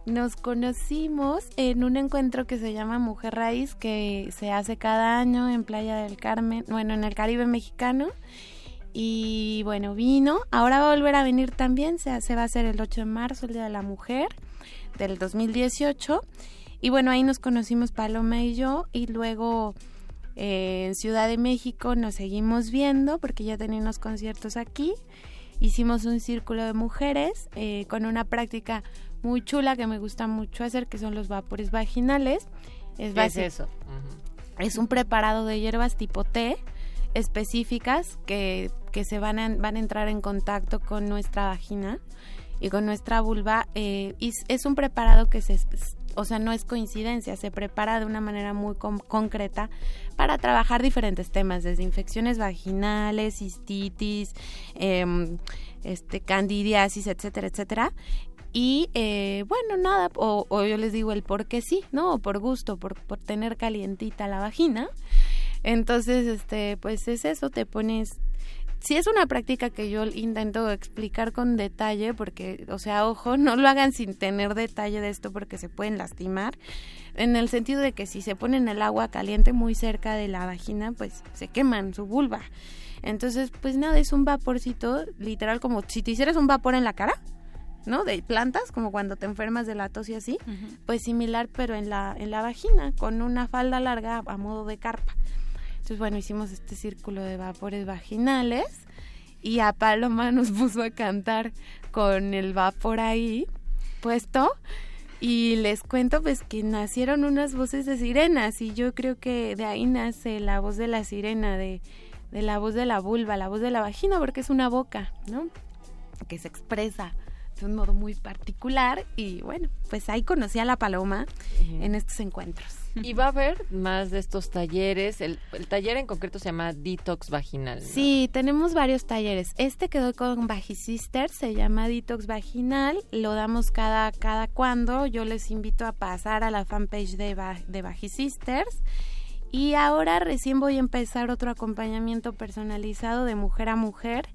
Nos conocimos en un encuentro que se llama Mujer Raíz, que se hace cada año en Playa del Carmen, bueno, en el Caribe mexicano. Y bueno, vino. Ahora va a volver a venir también. Se, hace, va a ser el 8 de marzo, el Día de la Mujer del 2018. Y bueno, ahí nos conocimos Paloma y yo. Y luego eh, en Ciudad de México nos seguimos viendo porque ya tenía unos conciertos aquí. Hicimos un círculo de mujeres eh, con una práctica muy chula que me gusta mucho hacer, que son los vapores vaginales. ¿Qué es eso? es un preparado de hierbas tipo té específicas que, que se van a, van a entrar en contacto con nuestra vagina y con nuestra vulva. eh, y es un preparado que se, o sea, no es coincidencia, se prepara de una manera muy con- concreta para trabajar diferentes temas, desde infecciones vaginales, cistitis, em, este, candidiasis, etcétera, etcétera. Y eh, bueno, nada, o, yo les digo el por qué sí, ¿no? O por gusto, por, por tener calientita la vagina. Entonces, este, pues es eso, te pones... Sí es una práctica que yo intento explicar con detalle porque, o sea, ojo, no lo hagan sin tener detalle de esto porque se pueden lastimar. En el sentido de que si se ponen el agua caliente muy cerca de la vagina, pues se queman su vulva. Entonces, pues nada, es un vaporcito, literal como si te hicieras un vapor en la cara, ¿no? De plantas, como cuando te enfermas de la tos y así, pues similar, pero en la, en la vagina, con una falda larga a modo de carpa. Entonces, bueno, hicimos este círculo de vapores vaginales y a Paloma nos puso a cantar con el vapor ahí puesto y les cuento pues que nacieron unas voces de sirenas y yo creo que de ahí nace la voz de la sirena, de, de la voz de la vulva, la voz de la vagina, porque es una boca, ¿no? Que se expresa de un modo muy particular y bueno, pues ahí conocí a la paloma en estos encuentros. Y va a haber más de estos talleres. El, taller en concreto se llama Detox Vaginal. Sí, tenemos varios talleres. Este quedó con Vagisister, se llama Detox Vaginal. Lo damos cada, cada cuando. Yo les invito a pasar a la fanpage de, de Vagisisters. Y ahora recién voy a empezar otro acompañamiento personalizado de mujer a mujer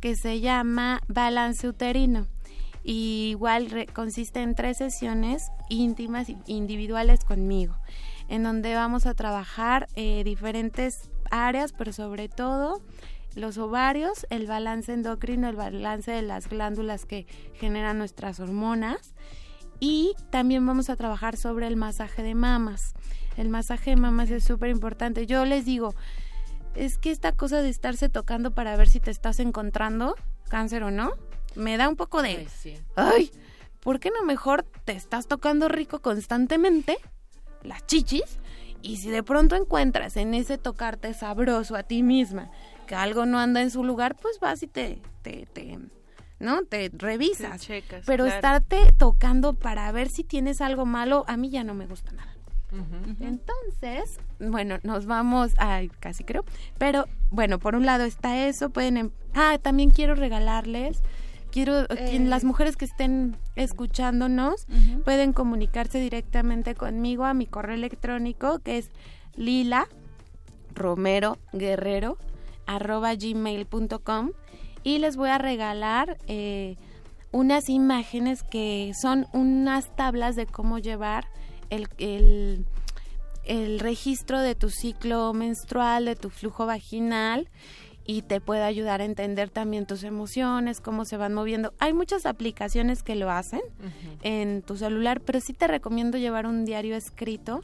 que se llama Balance Uterino. Y igual consiste en tres sesiones íntimas y individuales conmigo, en donde vamos a trabajar eh, diferentes áreas, pero sobre todo los ovarios, el balance endocrino, el balance de las glándulas que generan nuestras hormonas. Y también vamos a trabajar sobre el masaje de mamas. El masaje de mamas es súper importante. Yo les digo, es que esta cosa de estarse tocando para ver si te estás encontrando cáncer o no, me da un poco de... Ay, sí. Ay, ¿por qué no mejor te estás tocando rico constantemente las chichis? Y si de pronto encuentras en ese tocarte sabroso a ti misma que algo no anda en su lugar, pues vas y te, te, te ¿no? Te revisas. Te checas, Pero claro. estarte tocando para ver si tienes algo malo, a mí ya no me gusta nada. Entonces, bueno, nos vamos, ay, casi creo, pero bueno, por un lado está eso, pueden, em- ah, también quiero regalarles, quiero, quien- Eh. las mujeres que estén escuchándonos pueden comunicarse directamente conmigo a mi correo electrónico que es lila romero guerrero arroba gmail.com y les voy a regalar eh, unas imágenes que son unas tablas de cómo llevar el, el, el registro de tu ciclo menstrual, de tu flujo vaginal y te puede ayudar a entender también tus emociones, cómo se van moviendo. Hay muchas aplicaciones que lo hacen en tu celular, pero sí te recomiendo llevar un diario escrito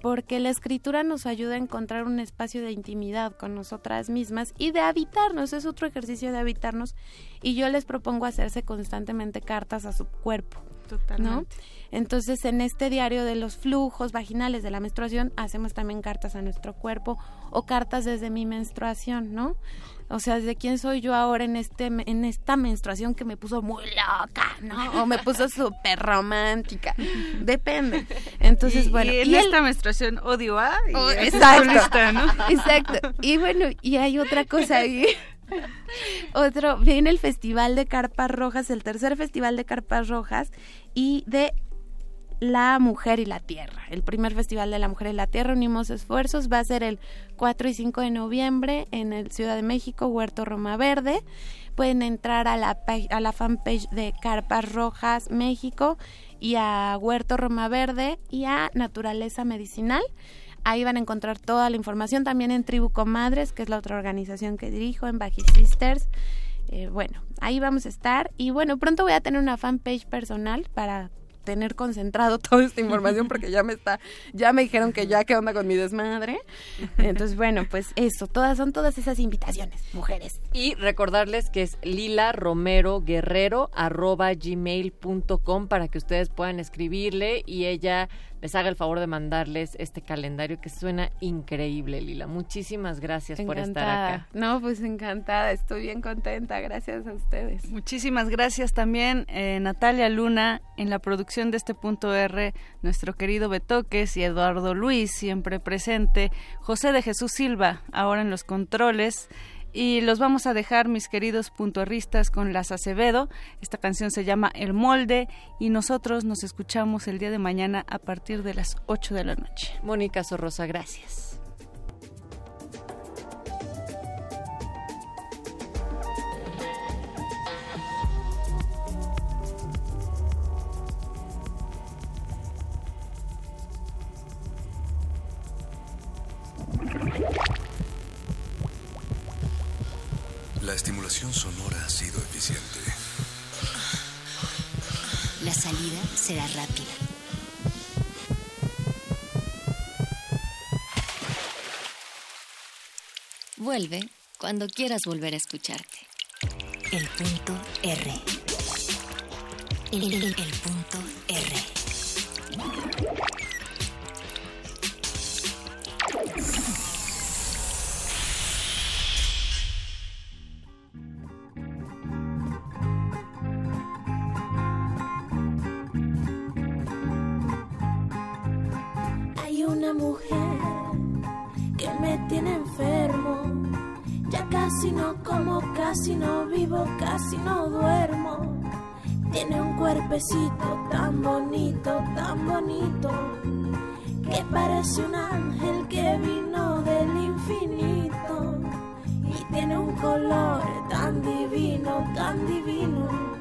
porque la escritura nos ayuda a encontrar un espacio de intimidad con nosotras mismas y de habitarnos, es otro ejercicio de habitarnos y yo les propongo hacerse constantemente cartas a su cuerpo. ¿No? Totalmente. Entonces, en este diario de los flujos vaginales de la menstruación, hacemos también cartas a nuestro cuerpo o cartas desde mi menstruación, ¿no? O sea, ¿de quién soy yo ahora en este en esta menstruación que me puso muy loca, ¿no? O me puso súper romántica. Depende. Entonces, bueno. Y en esta menstruación odio a... y Oh, exacto. ¿no? Exacto. Y bueno, y hay otra cosa ahí. Otro, viene el Festival de Carpas Rojas, el tercer Festival de Carpas Rojas y de la Mujer y la Tierra. El primer Festival de la Mujer y la Tierra, unimos esfuerzos, va a ser el 4 y 5 de noviembre en el Ciudad de México, Huerto Roma Verde. Pueden entrar a la, a la fanpage de Carpas Rojas México y a Huerto Roma Verde y a Naturaleza Medicinal. Ahí van a encontrar toda la información también en Tribu Comadres, que es la otra organización que dirijo, en Bajis Sisters. Eh, bueno, ahí vamos a estar. Y bueno, pronto voy a tener una fanpage personal para tener concentrado toda esta información porque ya me está, ya me dijeron que ya qué onda con mi desmadre. Entonces, bueno, pues eso, todas son todas esas invitaciones, mujeres. Y recordarles que es lila romero guerrero para que ustedes puedan escribirle y ella les haga el favor de mandarles este calendario que suena increíble, Lila. Muchísimas gracias por estar acá. No, pues encantada, estoy bien contenta, gracias a ustedes. Muchísimas gracias también eh, Natalia Luna en la producción de este punto R, nuestro querido Betoques y Eduardo Luis siempre presente, José de Jesús Silva ahora en los controles y los vamos a dejar mis queridos puntuarristas con Las Acevedo. Esta canción se llama El Molde y nosotros nos escuchamos el día de mañana a partir de las 8 de la noche. Mónica Sorrosa, gracias. La estimulación sonora ha sido eficiente. La salida será rápida. Vuelve cuando quieras volver a escucharte. El punto R. El, el- el punto casi no como, casi no vivo, casi no duermo. Tiene un cuerpecito tan bonito, tan bonito, que parece un ángel que vino del infinito. Y tiene un color tan divino, tan divino.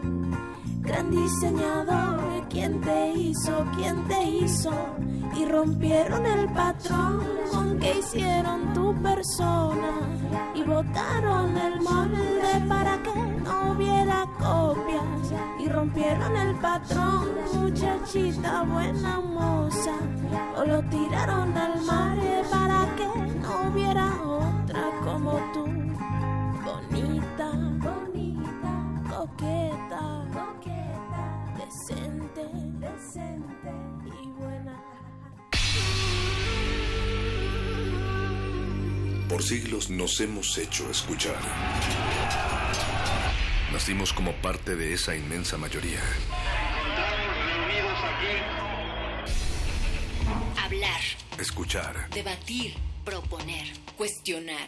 Gran diseñador, ¿quién te hizo? ¿Quién te hizo? Y rompieron el patrón con que hicieron tu persona. Y botaron el molde para que no hubiera copias. Y rompieron el patrón, muchachita buena moza. O lo tiraron al mar para que no hubiera otra como tú. Bonita, bonita, coqueta, decente, decente y buena. Por siglos nos hemos hecho escuchar. Nacimos como parte de esa inmensa mayoría. Hablar, Escuchar. debatir, proponer, cuestionar.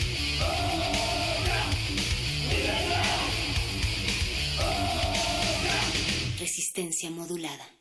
Resistencia modulada.